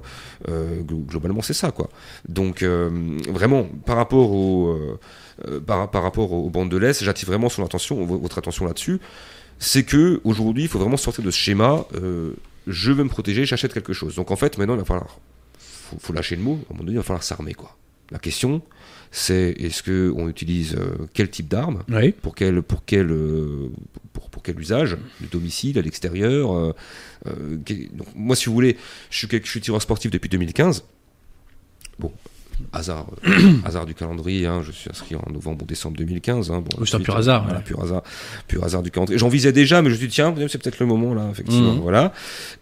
euh, glo- globalement, c'est ça, quoi. Donc euh, vraiment, par rapport au, euh, par, par rapport aux bandes de l'Est, j'attire vraiment son attention, vo- votre attention là-dessus. C'est que aujourd'hui, il faut vraiment sortir de ce schéma. euh, je veux me protéger, j'achète quelque chose. Donc en fait, maintenant, il va falloir faut, faut lâcher le mot, à un moment donné, il va falloir s'armer. quoi. La question, c'est est-ce qu'on utilise euh, quel type d'arme Oui. pour quel, pour, quel, euh, pour, pour quel usage Le domicile, à l'extérieur euh, quel- donc, Moi, si vous voulez, je suis, je suis tireur sportif depuis 2015. Bon, hasard, euh, *clears throat* hasard du calendrier, hein, je suis inscrit en novembre ou décembre 2015. Hein, bon, c'est un pur hasard, voilà, ouais. pur hasard, pur hasard du calendrier. J'en visais déjà, mais je me suis dit, tiens, c'est peut-être le moment là, effectivement. Mhm. Voilà.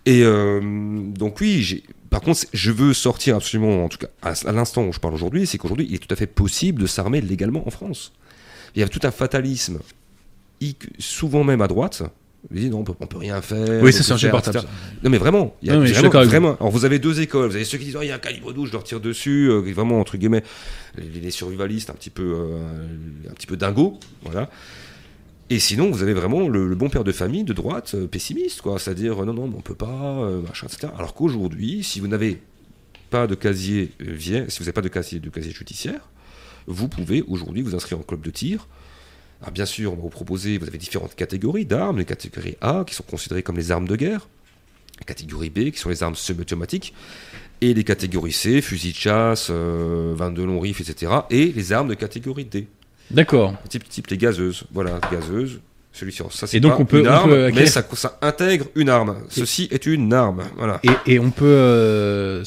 Et euh, donc, oui, j'ai. Par contre, je veux sortir absolument, en tout cas à, l'instant où je parle aujourd'hui, c'est qu'aujourd'hui, il est tout à fait possible de s'armer légalement en France. Il y a tout un fatalisme, souvent même à droite. Ils disent non, on peut, on peut rien faire. Oui, ça c'est insupportable. Non, mais vraiment, il y a Non, je vraiment, vous. vraiment- Alors, vous avez deux écoles. Vous avez ceux qui disent oh, il y a un calibre 12, je leur tire dessus. euh, vraiment, entre guillemets, les, les survivalistes un petit peu, euh, un petit peu dingos. Voilà. Et sinon, vous avez vraiment le, le bon père de famille de droite euh, pessimiste, quoi. C'est-à-dire, non, non, mais on peut pas, euh, machin, etc. Alors qu'aujourd'hui, si vous n'avez pas de casier euh, si vous n'avez pas de casier, de casier judiciaire, vous pouvez aujourd'hui vous inscrire en club de tir. Alors bien sûr, on va vous proposer, vous avez différentes catégories d'armes, les catégories A qui sont considérées comme les armes de guerre, les catégories B qui sont les armes semi-automatiques, et les catégories C, fusil de chasse, euh, 22 longs rifles, etc. Et les armes de catégorie D, D'accord. type, type les gazeuses. Voilà, gazeuses. Celui-ci, ça c'est pas on peut- une on arme, peut mais ça, ça intègre une arme. Ceci est une arme. Voilà. Et, et on peut. euh,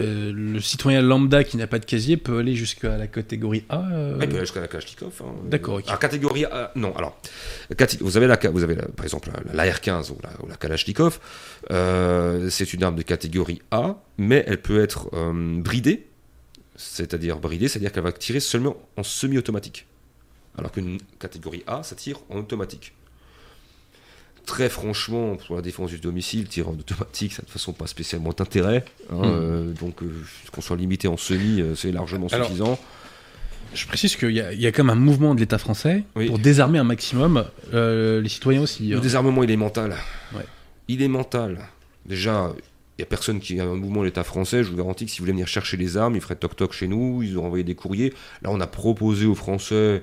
euh, le citoyen lambda qui n'a pas de casier peut aller jusqu'à la catégorie A. euh, il peut aller jusqu'à la Kalachnikov. hein. D'accord, ok. Alors, catégorie A, non, alors, vous avez, la, vous avez la- par exemple la, la R15 ou la, ou la Kalachnikov, euh, c'est une arme de catégorie A, mais elle peut être euh, bridée, c'est-à-dire bridée, c'est-à-dire qu'elle va tirer seulement en semi-automatique. Alors qu'une catégorie A, ça tire en automatique. Très franchement, pour la défense du domicile, tirer en automatique, ça de toute façon pas spécialement d'intérêt. hein, Mm. euh, donc, euh, qu'on soit limité en semi, euh, c'est largement Alors, suffisant. Je précise qu'il y, y a quand même un mouvement de l'État français Oui. pour désarmer un maximum les citoyens aussi. Le hein. désarmement, il est mental. Ouais. Il est mental. Déjà, il n'y a personne qui a un mouvement de l'État français. Je vous garantis que si vous voulez venir chercher les armes, ils feraient toc-toc chez nous, ils auraient envoyé des courriers. Là, on a proposé aux Français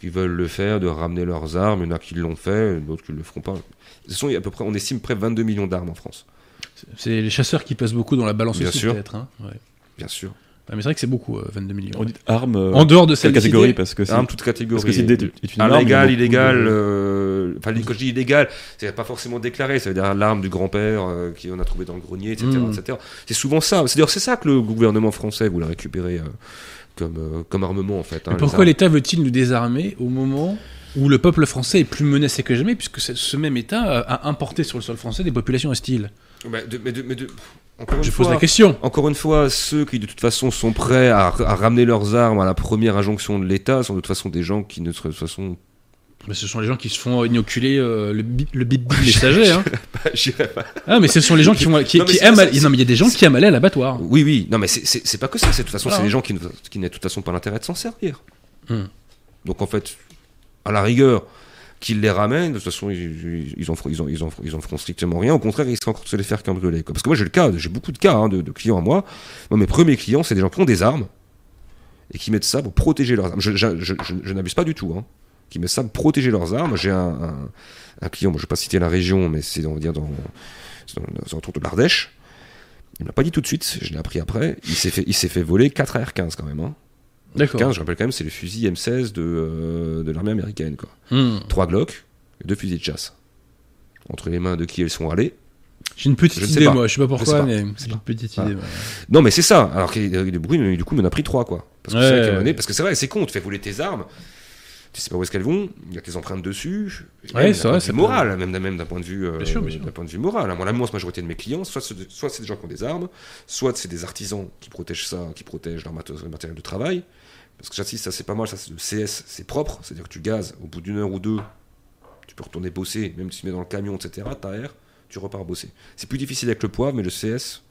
qui veulent le faire de ramener leurs armes. Il y en a qui l'ont fait, d'autres qui ne le feront pas. De toute façon, il y a à peu près, on estime près de 22 millions d'armes en France, C'est les chasseurs qui pèsent beaucoup dans la balance Bien aussi, sûr. peut-être. hein. Ouais. bien sûr. Ah, mais c'est vrai que c'est beaucoup, euh, 22 millions. On dit arme. euh, En dehors de celle catégorie parce que c'est. Arme toute catégorie. Parce que c'est une arme, il y a légal, beaucoup illégal. de- euh, Enfin, quand je dis illégal, c'est pas forcément déclaré. Ça veut dire l'arme du grand-père euh, qui on a trouvé dans le grenier, etc. Mm. etc. C'est souvent ça. C'est d'ailleurs c'est ça que le gouvernement français voulait récupérer euh, comme, euh, comme armement en fait. hein, Mais pourquoi l'État veut-il nous désarmer au moment où le peuple français est plus menacé que jamais, puisque ce- même État a a importé sur le sol français des populations hostiles? De- mais de- mais de- encore une Je fois, pose la question. Encore une fois, ceux qui de toute façon sont prêts à, à ramener leurs armes à la première injonction de l'État sont de toute façon des gens qui ne de toute façon. Mais ce sont les gens qui se font inoculer euh, le le bip bip *laughs* messager. Hein. Pas. Ah, mais ce sont les gens qui, vont, qui, Non, aiment. aller- Non, mais il y a des gens qui aiment aller à l'abattoir. Oui, oui. Non, mais c'est- pas que ça. De toute façon, Voilà. c'est des gens qui, qui n'aient de toute façon pas l'intérêt de s'en servir. Hmm. Donc en fait, à la rigueur, qu'ils les ramènent, de toute façon, ils, ils, ils en, ils, en, ils, en, ils en feront strictement rien. Au contraire, ils risquent encore de se les faire cambrioler. quoi. Parce que moi, j'ai le cas, j'ai beaucoup de cas hein, de, de clients à moi. Moi, mes premiers clients, c'est des gens qui ont des armes et qui mettent ça pour protéger leurs armes. Je, je- je n'abuse pas du tout. Hein. Qui ça pour protéger leurs armes. J'ai un, un, un client, je ne vais pas citer la région, mais c'est on va dire dans, dans, autour de l'Ardèche. Il ne m'a pas dit tout de suite, je l'ai appris après. Il s'est fait, il fait voler 4 AR-15 quand même. Hein. D'accord. 15, je rappelle quand même, c'est le fusil M16 de, euh, de l'armée américaine. Quoi. Hmm. Trois Glock et deux fusils de chasse. Entre les mains de qui elles sont allées. J'ai une petite Je idée, pas. moi. Je sais pas pourquoi, mais c'est une petite Voilà. idée. ouais. Non, mais c'est ça. Alors qu'il y a du coup, il- du coup, il m'en a pris trois, quoi. Parce que Ouais, c'est vrai ouais. parce que c'est vrai, c'est con, tu fais voler tes armes. Tu sais pas où est-ce qu'elles vont, il y a tes empreintes dessus. Ouais, c'est vrai, moral, même, même d'un point de vue, euh, Bien sûr, bien sûr. d'un point de vue moral. Moi, l'immense majorité de mes clients, soit, c'est de- soit c'est des gens qui ont des armes, soit c'est des artisans qui protègent ça, qui protègent leur matériel de travail. Parce que j'insiste, ça c'est pas mal, ça c'est le CS, c'est propre, c'est-à-dire que tu gazes, au bout d'une heure ou deux, tu peux retourner bosser, même si tu mets dans le camion, etc., t'aères, tu repars bosser. C'est plus difficile avec le poivre, mais le CS.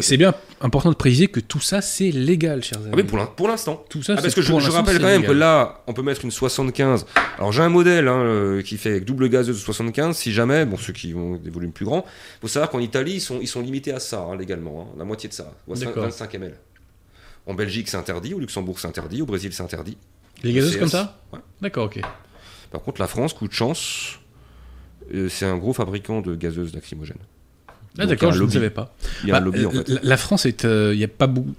C'est- bien important de préciser que tout ça, c'est légal, chers amis. Ah oui, pour l'in- pour l'instant. Tout ça, Ah, parce que je, rappelle quand même que là, on peut mettre une 75. Alors j'ai un modèle hein, euh, qui fait avec double gazeuse de 75. Si jamais, bon, ceux qui ont des volumes plus grands, faut savoir qu'en Italie, ils sont, ils sont limités à ça hein, légalement, hein, la moitié de ça, ou à D'accord. 25 ml. En Belgique, c'est interdit, au Luxembourg, c'est interdit, au Brésil, c'est interdit. Les gazeuses CS. comme ça Ouais. D'accord, ok. Par contre, la France, coup de chance, euh, c'est un gros fabricant de gazeuses lacrymogènes. Ah, d'accord, je ne savais pas. Il y a un Bah, lobby en euh, fait. la, la France est. Il n'y a pas beaucoup.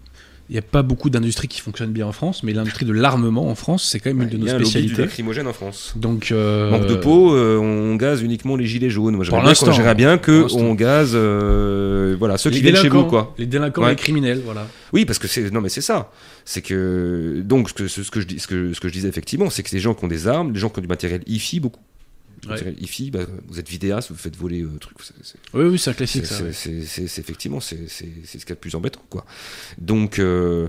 Il n'y a pas beaucoup d'industries qui fonctionnent bien en France, mais l'industrie de l'armement en France, c'est quand même une de Il nos y a un spécialités. lacrymogène en France. Donc, euh, Manque de peau, euh, on gaze uniquement les gilets jaunes. Moi, j'aimerais bien, l'instant, j'aimerais bien pour que l'instant. on gaze, euh, voilà, ceux les qui viennent chez vous, quoi. Les délinquants, Ouais. les criminels, voilà. Oui, parce que c'est, non, mais c'est ça. C'est que, donc, ce que, ce, que je dis, ce que, ce que je disais effectivement, c'est que des gens qui ont des armes, des gens qui ont du matériel IFI, beaucoup. Ouais. IFI, bah, vous êtes vidéaste, vous faites voler euh, c'est- Oui, oui, c'est un classique, ça. c'est- effectivement, c'est, ce qu'il y a de plus embêtant, quoi. Donc, euh,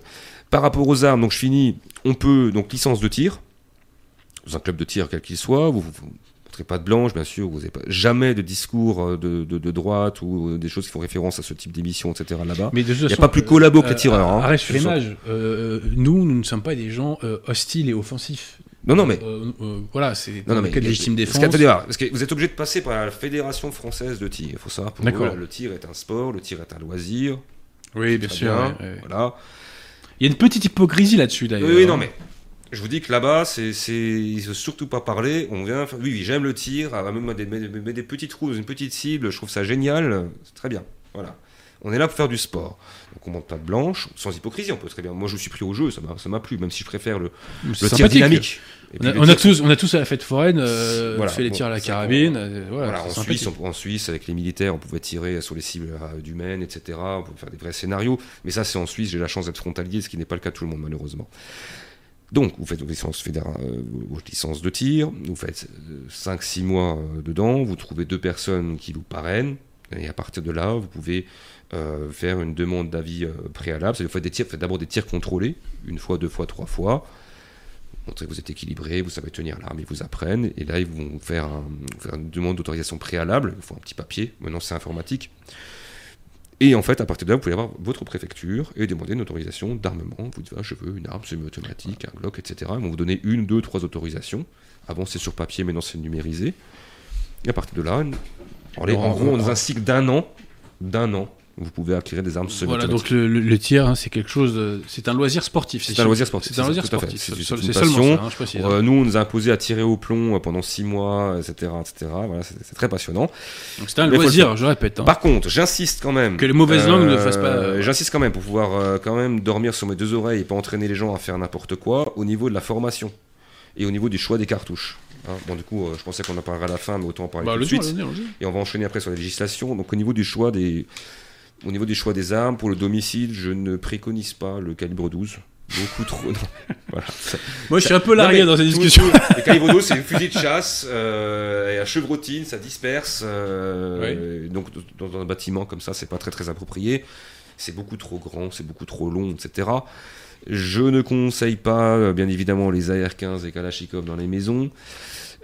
par rapport aux armes, donc je finis, on peut, donc, licence de tir, dans un club de tir quel qu'il soit, vous, vous, vous montrez pas de blanche, bien sûr, vous n'avez jamais de discours euh, de, de, de droite ou euh, des choses qui font référence à ce type d'émission, etc. là-bas. Mais Il n'y a pas plus collabo que les tireurs. Arrête sur l'image. Nous, nous ne sommes pas des gens hostiles et offensifs. Non, non, mais. Euh, euh, voilà, c'est Non, non, mais légitime parce défense. que vous êtes obligé de passer par la Fédération française de tir. Il faut savoir pour eux, le tir est un sport, le tir est un loisir. Oui, bien sûr. bien, ouais, ouais. Voilà. Il y a une petite hypocrisie là-dessus, d'ailleurs. Oui, oui, non, mais je vous dis que là-bas, c'est, c'est, il faut surtout pas parler. On vient, faire- oui, oui, j'aime le tir. Ah, même mettre des, mettre des petits trous dans une petite cible, je trouve ça génial. C'est très bien. Voilà. On est là pour faire du sport. Monte pas de blanche, sans hypocrisie, on peut très bien. Moi, je suis pris au jeu, ça m'a, ça m'a plu, même si je préfère le, le tir dynamique. On a, on tous, on a tous à la fête foraine euh, Voilà, fait les bon, tirs à la carabine. on- euh, voilà, en. Suisse, en Suisse, avec les militaires, on pouvait tirer sur les cibles euh, du Maine, etc. On pouvait faire des vrais scénarios. Mais ça, c'est en Suisse. J'ai la chance d'être frontalier, ce qui n'est pas le cas de tout le monde, malheureusement. Donc, vous faites vos licences, euh, vos licences de tir, vous faites 5-6 mois dedans, vous trouvez deux personnes qui vous parrainent, et à partir de là, vous pouvez euh, faire une demande d'avis euh, préalable. C'est-à-dire, faites des tirs, faites d'abord des tirs contrôlés, une fois, deux fois, trois fois. Montrez que vous êtes équilibré, vous savez tenir l'arme, ils vous apprennent. Et là, ils vont faire, un- faire une demande d'autorisation préalable. Il faut un petit papier. Maintenant, c'est informatique. Et en fait, à partir de là, vous pouvez avoir votre préfecture et demander une autorisation d'armement. Vous dites, voilà, je veux une arme semi-automatique, un Glock, etc. Ils vont vous donner une, deux, trois autorisations. Avant, c'est sur papier, maintenant, c'est numérisé. Et à partir de là, une- allez, en gros, dans un cycle d'un an, d'un an, vous pouvez acquérir des armes Voilà, donc le, tir, hein, c'est quelque chose. de- C'est un loisir sportif. C'est un loisir sportif, C'est un loisir sportif. C'est- seulement ça, hein, je précise. Euh, nous, on nous a imposé à tirer au plomb euh, pendant six mois, etc., etc. Voilà, c'est très passionnant. Donc c'est un mais loisir, je répète. hein. Par contre, j'insiste quand même. Que les mauvaises langues ne fassent pas, euh, J'insiste quand même pour pouvoir euh, quand même dormir sur mes deux oreilles et pas entraîner les gens à faire n'importe quoi au niveau de la formation et au niveau du choix des cartouches. Hein, bon, du coup, euh, je pensais qu'on en parlerait à la fin, mais autant en parler Bah, tout de suite. Et on va enchaîner après sur la législation. Donc, au niveau du choix des, au niveau des choix des armes pour le domicile, je ne préconise pas le calibre 12. Beaucoup trop. non. *laughs* Voilà. Moi, je suis un peu largué dans cette discussion. Le calibre 12, c'est un fusil de chasse, euh, et à chevrotine, ça disperse. euh, Donc, dans dans un bâtiment comme ça, c'est pas très très approprié. C'est beaucoup trop grand, c'est beaucoup trop long, etc. Je ne conseille pas, euh, bien évidemment, les AR-15 et Kalachnikov dans les maisons.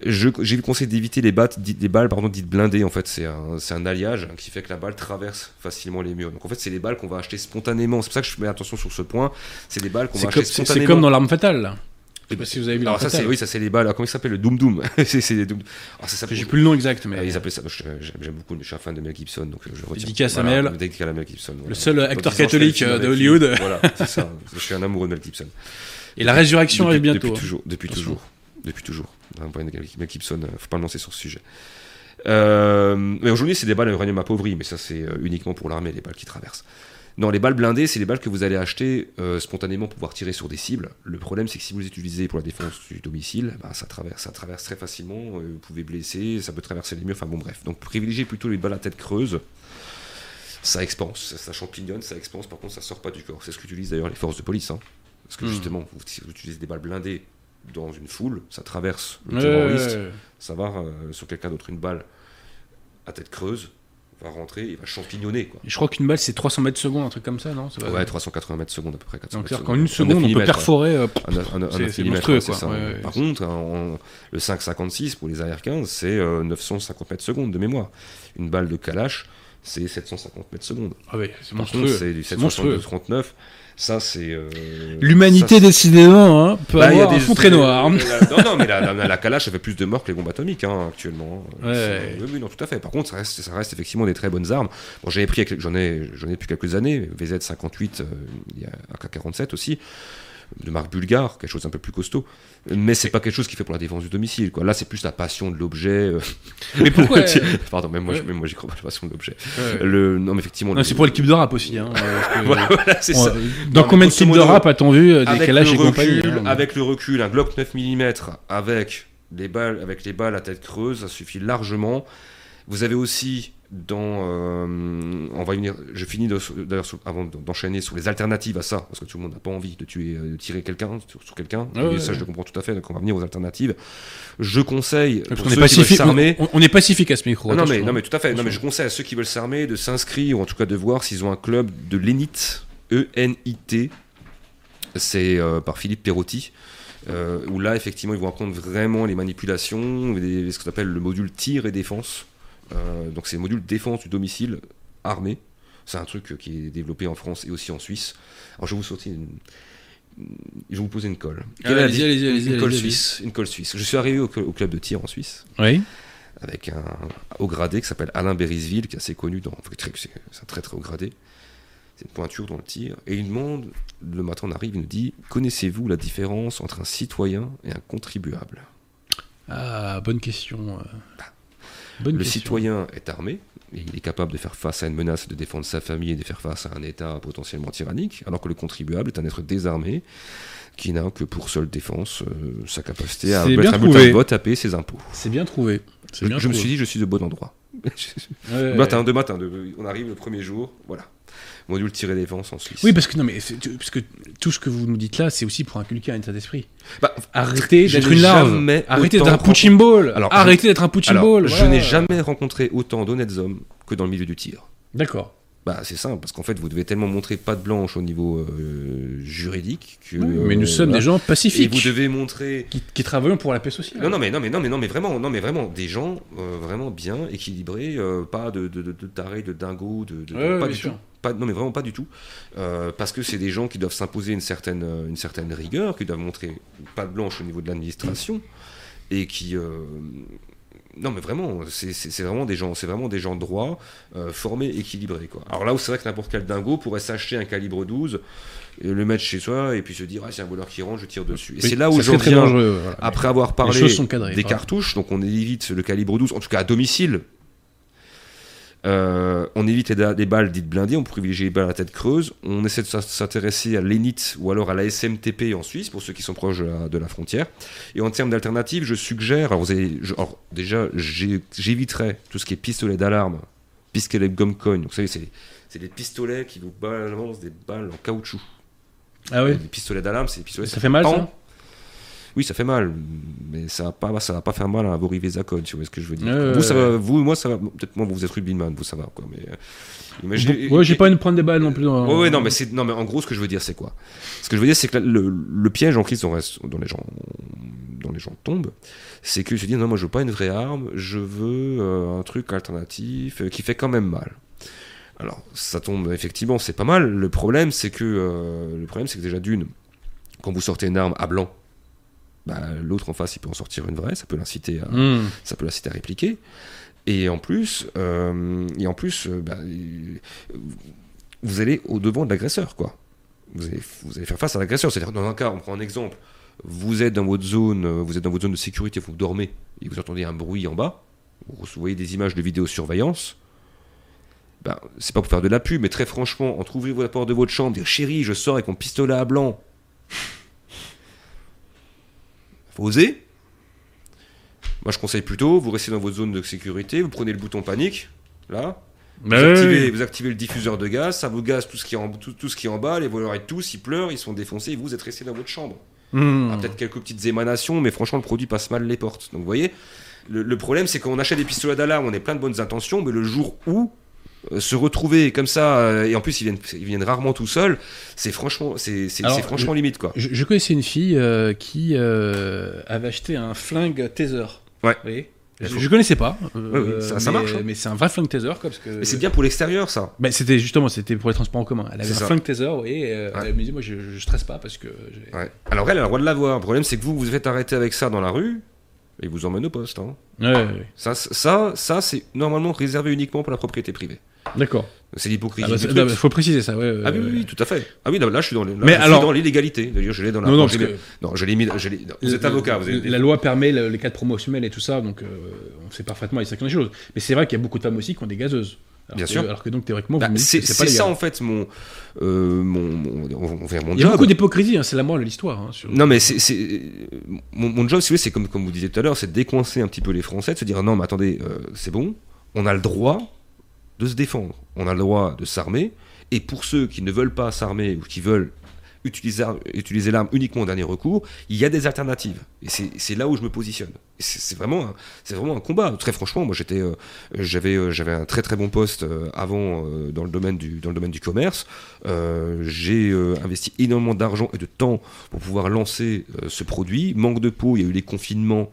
Je- J'ai le conseil d'éviter les, battes- dites- les balles pardon, dites blindées. En fait, c'est un, c'est un alliage qui fait que la balle traverse facilement les murs. Donc, en fait, c'est les balles qu'on va acheter spontanément. C'est pour ça que je mets attention sur ce point. C'est des balles qu'on C'est va comme, acheter c'est- c'est spontanément. comme dans l'arme fatale. Là. Je sais pas si vous avez vu Alors ça c'est oui ça c'est les balles. Alors, comment il s'appelle le Doom Doom? *laughs* C'est c'est les Doom. Alors, ça s'appelle. J'ai plus le nom exact, mais Ah, ils appellent ça. je- J'aime beaucoup. Je suis un fan de Mel Gibson donc euh, je retiens. Dédicace à Mel. Dédicace à Mel Gibson. voilà. le seul acteur 10 ans, je ferai le catholique euh, de avec lui. Hollywood. Voilà, c'est ça. Je suis un amoureux de Mel Gibson. Et la résurrection depuis, arrive bientôt. Depuis hein. toujours. Depuis Attention. toujours. Depuis toujours. De Mel Gibson. euh, Faut pas me lancer sur ce sujet. Euh, mais aujourd'hui, c'est des balles à uranium appauvri, mais ça, c'est euh, uniquement pour l'armée, les balles qui traversent. Non, les balles blindées, c'est les balles que vous allez acheter euh, spontanément pour pouvoir tirer sur des cibles. Le problème, c'est que si vous les utilisez pour la défense du domicile, bah, ça, traverse, ça traverse très facilement, euh, vous pouvez blesser, ça peut traverser les murs, enfin bon, bref. Donc privilégiez plutôt les balles à tête creuse. Ça expanse, ça champignonne, ça expanse, par contre, ça sort pas du corps. C'est ce qu'utilisent d'ailleurs les forces de police. hein. Parce que Hmm. justement, vous, si vous utilisez des balles blindées dans une foule, ça traverse le terroriste ouais, ça va euh, sur quelqu'un d'autre une balle à tête creuse va rentrer il va champignonner quoi Je crois qu'une balle c'est 300 mètres secondes, un truc comme ça, non? Ça va- ouais 380 mètres secondes à peu près 400 Donc mètres c'est-à-dire qu'en une seconde, on peut perforer. euh. Un- un- un- C'est- c'est monstrueux, c'est ça. Ouais, par contre en- le 5,56 pour les AR-15 c'est euh, 950 mètres secondes de mémoire une balle de Kalash c'est 750 mètres secondes Ah ouais, c'est par contre monstrueux. c'est du C'est monstrueux. 762-39 ça c'est euh, L'humanité, ça, décidément, hein, peut Bah, il y a avoir un des- fond très noir. euh, non, non, mais la, la, la Kalash, elle fait plus de morts que les bombes atomiques hein, actuellement. Ouais. Oui, oui, non, tout à fait. Par contre, ça reste, ça reste effectivement des très bonnes armes. Bon, j'avais pris, j'en ai, j'en ai depuis quelques années, VZ58, euh, il y a AK47 aussi, de marque bulgare, quelque chose un peu plus costaud. Mais c'est pas quelque chose qui fait pour la défense du domicile. Quoi. Là, c'est plus la passion de l'objet. euh. *laughs* Mais pourquoi *laughs* Pardon, même moi, Ouais. je- même moi, j'y crois pas la passion de l'objet. Ouais. Le, non, mais effectivement. Non, le- c'est pour l'équipe de rap aussi. Hein, que- *laughs* Voilà, voilà, c'est on- ça. Dans combien de clips de rap a-t-on vu euh, le, et compagnie recul, hein? avec le recul, un Glock 9 mm avec les balles, avec les balles à tête creuse, ça suffit largement. Vous avez aussi dans, euh, on va venir. Je finis d'ailleurs avant d'enchaîner sur les alternatives à ça, parce que tout le monde n'a pas envie de tuer, euh, de tirer quelqu'un sur, sur quelqu'un. Ah ouais, ça, ouais. je le comprends tout à fait. Donc on va venir aux alternatives. Je conseille Parce pour qu'on est ceux qui veulent pacifique. s'armer. On, on est pacifique à ce micro. Ah non, mais, non, mais tout à fait. Non, mais je conseille à ceux qui veulent s'armer de s'inscrire, ou en tout cas de voir s'ils ont un club de l'ENIT, E-N-I-T. C'est euh, par Philippe Perotti. euh, où là, effectivement, ils vont apprendre vraiment les manipulations, les- ce qu'on appelle le module tir et défense. Euh, donc, c'est le module défense du domicile armé. C'est un truc qui est développé en France et aussi en Suisse. Alors, je vais vous sortir une. Je vais vous poser une colle. Ah, allez-y, allez-y, allez-y, Une colle suisse. Une colle suisse. Je suis arrivé au, au club de tir en Suisse Oui. avec un haut gradé qui s'appelle Alain Berisville, qui est assez connu dans. C'est un très très haut gradé. C'est une pointure dans le tir. Et il demande, le matin on arrive, il nous dit Connaissez-vous la différence entre un citoyen et un contribuable? Ah, bonne question. euh. Bonne Le question. citoyen est armé, et il est capable de faire face à une menace, de défendre sa famille et de faire face à un État potentiellement tyrannique, alors que le contribuable est un être désarmé qui n'a que pour seule défense euh, sa capacité à mettre un de vote à payer ses impôts. C'est bien trouvé. Je, me suis dit, je suis de bon endroit. Ouais, matin, de matin, de- on arrive le premier jour, voilà. Module tiré défense en Suisse. Oui, parce que non, mais parce que tout ce que vous nous dites là, c'est aussi pour inculquer un état d'esprit. Bah, Arrêtez d'être une larve. Arrêtez d'être un punching ball. Alors, Arrêtez d'être un punching ball. je voilà. n'ai jamais rencontré autant d'honnêtes hommes que dans le milieu du tir. D'accord. Bah, c'est simple, parce qu'en fait, vous devez tellement montrer patte blanche au niveau euh, juridique que. Oui, mais nous euh, sommes voilà. des gens Et pacifiques vous devez montrer. qui, qui travaillons pour la paix sociale. Non, non, mais non, mais non, mais non, mais vraiment, non, mais vraiment, des gens euh, vraiment bien équilibrés, euh, pas de, de, de, de tarés, de dingos, de, de- Ouais, pas du sûr. tout. Pas, non, mais vraiment pas du tout. Euh, parce que c'est des gens qui doivent s'imposer une certaine, euh, une certaine rigueur, qui doivent montrer pas de blanche au niveau de l'administration, et qui, euh, Non, mais vraiment, c'est- vraiment des gens, c'est vraiment des gens droits, euh, formés, équilibrés. Quoi. Alors là où c'est vrai que n'importe quel dingo pourrait s'acheter un calibre 12, et le mettre chez soi et puis se dire ah c'est un voleur qui rentre, je tire dessus. Et Oui, c'est là où j'en viens dangereux. voilà. après avoir parlé cadrées, des cartouches, donc on évite le calibre 12, en tout cas à domicile. Euh, on évite les, balles dites blindées, on privilégie les balles à tête creuse. On essaie de s'in- s'intéresser à l'ENIT ou alors à la SMTP en Suisse, pour ceux qui sont proches de la, de la frontière. Et en termes d'alternatives, je suggère, alors, vous avez, je- alors, déjà, j'éviterai tout ce qui est pistolet d'alarme, pistolet gomme cogne. Donc, vous savez, c'est des pistolets qui vous balancent des balles en caoutchouc. Ah oui Les pistolets d'alarme, c'est des pistolets. Ça fait mal, ça Oui, ça fait mal, mais ça va pas, ça va pas faire mal à vos rivets à code, tu vois ce que je veux dire. Vous, ça va, vous, moi, ça va. Peut-être moi, vous êtes Rubinman, vous, ça va, quoi. Mais, euh, Ouais, j'ai pas envie de prendre des balles non plus. Dans... Ouais, ouais, non, mais c'est, non, mais en gros, ce que je veux dire, c'est quoi? Ce que je veux dire, c'est que le, le piège en crise dont, les gens, dont les gens tombent, c'est qu'ils se disent non, moi, je veux pas une vraie arme, je veux euh, un truc alternatif euh, qui fait quand même mal. Alors, ça tombe effectivement, c'est pas mal. Le problème, c'est que euh, le problème, c'est que déjà d'une, quand vous sortez une arme à blanc, bah, l'autre en face, il peut en sortir une vraie, ça peut l'inciter à, Hmm. ça peut l'inciter à répliquer. Et en plus, euh, et en plus, euh, bah, vous allez au devant de l'agresseur, quoi. Vous allez, vous allez faire face à l'agresseur. C'est-à-dire, dans un cas, on prend un exemple. Vous êtes dans votre zone, euh, vous êtes dans votre zone de sécurité, vous dormez et vous entendez un bruit en bas. Vous voyez des images de vidéosurveillance. Ben, c'est pas pour faire de la pub, mais très franchement, entre ouvrir la porte de votre chambre, dire chérie, je sors avec mon pistolet à blanc. Faut oser. Moi, je conseille plutôt, vous restez dans votre zone de sécurité, vous prenez le bouton panique, là, vous, activez, vous activez le diffuseur de gaz, ça vous gaze tout ce qui est en, tout, tout ce qui est en bas, les voleurs et tous, ils pleurent, ils sont défoncés, et vous êtes resté dans votre chambre. Hmm. Ah, Peut-être quelques petites émanations, mais franchement, le produit passe mal les portes. Donc, vous voyez, le, le problème, c'est qu'on achète des pistolets d'alarme, on est plein de bonnes intentions, mais le jour où se retrouver comme ça, euh, et en plus, ils viennent, ils viennent rarement tout seuls, c'est franchement, c'est franchement limite, quoi. Je, je connaissais une fille euh, qui euh, avait acheté un flingue taser. Ouais. Vous voyez? Il je, je connaissais pas. euh, oui, ça- ça mais- marche, hein. Mais c'est un vrai flingue taser, quoi, parce que. Mais c'est bien pour l'extérieur, ça. Bah, c'était justement, c'était pour les transports en commun. Elle avait un ça. flingue taser, vous voyez, et, euh, Ouais. elle me dit, moi, je, je stresse pas parce que. Ouais. Alors, elle, elle a le droit de l'avoir. Le problème, c'est que vous, vous faites arrêter avec ça dans la rue, ils vous emmènent au poste. hein. Ouais, ouais, ouais. Ça, ça, ça c'est normalement réservé uniquement pour la propriété privée. D'accord. C'est l'hypocrisie. Ah bah, mais faut préciser ça, ouais. Ah oui, oui, oui, tout à fait. Ah oui, là, là, je suis dans, les- là, Mais je suis alors- dans l'illégalité. D'ailleurs, je l'ai dans la. Non, non, je l'ai- que- mis. je l'ai- non, vous êtes avocat, vous avez. La loi permet le- les cadres promotionnels et tout ça, donc euh, on sait parfaitement les certaines choses. Mais c'est vrai qu'il y a beaucoup de femmes aussi qui ont des gazeuses. Alors Bien que- sûr. Alors que donc théoriquement, Bah, c'est ça en fait mon euh, mon mon, on Il y a beaucoup d'hypocrisie, hein, c'est la morale de l'histoire. hein, sur- Non mais c'est mon, mon job si vous voulez c'est comme comme vous disiez tout à l'heure c'est de décoincer un petit peu les Français de se dire non mais attendez euh, c'est bon on a le droit de se défendre on a le droit de s'armer et pour ceux qui ne veulent pas s'armer ou qui veulent utiliser utiliser l'arme uniquement au dernier recours il y a des alternatives. Et c'est là où je me positionne. C'est vraiment un- vraiment un combat. Très franchement moi j'étais euh, j'avais euh, j'avais un très très bon poste euh, avant dans le domaine du dans le domaine du commerce. J'ai investi énormément d'argent et de temps pour pouvoir lancer ce produit. Manque de peau il y a eu les confinements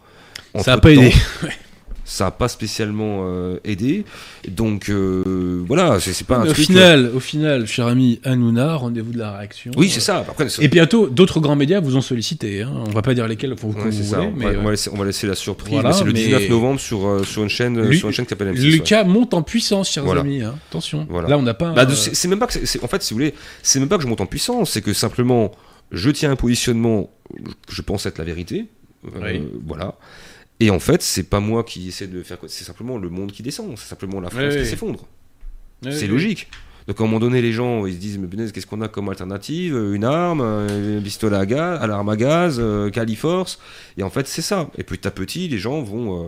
Ça a entre pas aidé. *laughs* ça n'a pas spécialement euh, aidé donc euh, voilà c'est pas un au truc final, au final, cher ami Hanouna, rendez-vous de la réaction. oui c'est ça après c'est- Et bientôt, d'autres grands médias vous ont sollicité. Hein. On va pas dire lesquels, faut que Ouais, vous c'est ça. voulez, On, mais va, euh, on va laisser, on va laisser la surprise. Voilà, c'est le mais- 19 novembre sur, euh, sur une chaîne, Lu- sur une chaîne qui s'appelle M6. ouais. Lucas monte en puissance, chers Voilà. amis. hein. Attention. Voilà. Là, on n'a pas. Bah, euh, c'est même pas que en fait si vous voulez c'est même pas que je monte en puissance c'est que simplement je tiens un positionnement que je pense être la vérité Euh, Oui. voilà et en fait c'est pas moi qui essaie de faire quoi c'est simplement le monde qui descend c'est simplement la France Oui, qui oui. s'effondre c'est logique donc à un moment donné les gens ils se disent mais punaise, qu'est-ce qu'on a comme alternative? Une arme un pistolet à gaz à l'arme à gaz euh, Califorce et en fait c'est ça et petit à petit les gens vont euh,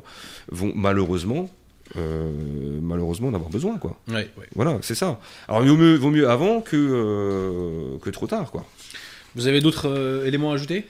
vont malheureusement euh, malheureusement en avoir besoin quoi Ouais, ouais. voilà, c'est ça. Alors, il vaut mieux, vaut mieux avant que, euh, que trop tard, quoi. Vous avez d'autres euh, éléments à ajouter?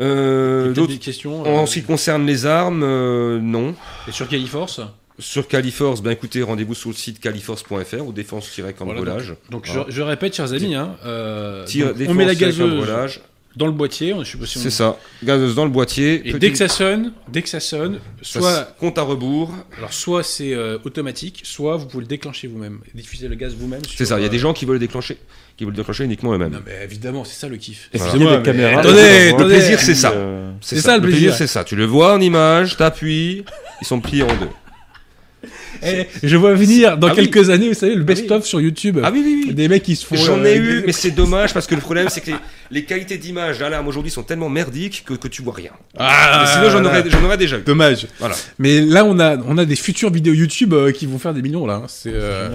Euh, des questions en euh, ce qui concerne les armes, euh, non. et sur Califorce Sur Califorce, ben écoutez, rendez-vous sur le site califorce.fr ou défense-cambrelage. Donc Voilà. je, je répète, chers amis, hein, euh, donc, on met la gazeuse dans le boîtier. On, je sais pas si on- C'est ça. Gazeuse dans le boîtier. Et petit- dès que ça sonne, dès que ça sonne, ça soit compte à rebours. alors soit c'est euh, automatique, soit vous pouvez le déclencher vous-même, diffuser le gaz vous-même. C'est ça. Il y a des gens qui veulent le déclencher, qui veulent le déclencher uniquement eux-mêmes. Non mais évidemment, c'est ça le kiff. Et puis, Excusez-moi, il y a des caméras. Attendez, Le plaisir, c'est ça. Euh, C'est ça, le plaisir. c'est ça. Tu le vois en image, t'appuies, ils sont pliés en deux. Eh, je vois venir dans Ah oui. quelques années, vous savez, le best-of sur YouTube. Ah oui, oui, oui. Des mecs qui se font. J'en euh, ai avec eu, des- mais c'est dommage parce que le problème c'est que les, les qualités d'image d'alarme aujourd'hui sont tellement merdiques que, que tu vois rien. Ah, Mais sinon j'en aurais, j'en aurais déjà eu. Dommage. Voilà. Mais là, on a, on a des futures vidéos YouTube euh, qui vont faire des millions là. hein. C'est. euh,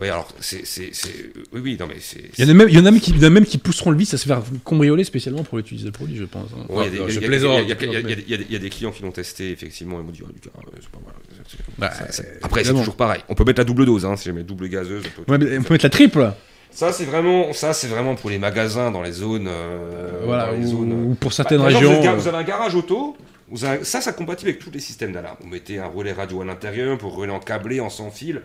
Oui, alors c'est, oui, oui, non mais c'est. Il y en a même, il y en a même qui, même pousseront le vice à se faire cambrioler spécialement pour utiliser le produit, je pense. hein. Ouais, il y a Enfin, des- je plaisante. il y a- clients qui l'ont testé, effectivement, et m'ont dit, ah, Lucas, euh, c'est pas mal. Bah, ça- euh, Après, c'est toujours pareil. On peut mettre la double dose, hein, si jamais double gazeuse. on peut- Ouais, mais on peut mettre la triple. Ça, c'est vraiment, ça, c'est vraiment pour les magasins dans les zones. euh, voilà. dans les Ou, zones, euh, ou pour Bah, certaines exemple, régions. vous, avez, euh, vous avez un garage auto, vous avez- ça, ça compatible avec tous les systèmes d'alarme. Vous mettez un relais radio à l'intérieur pour relais en câblé, en sans fil.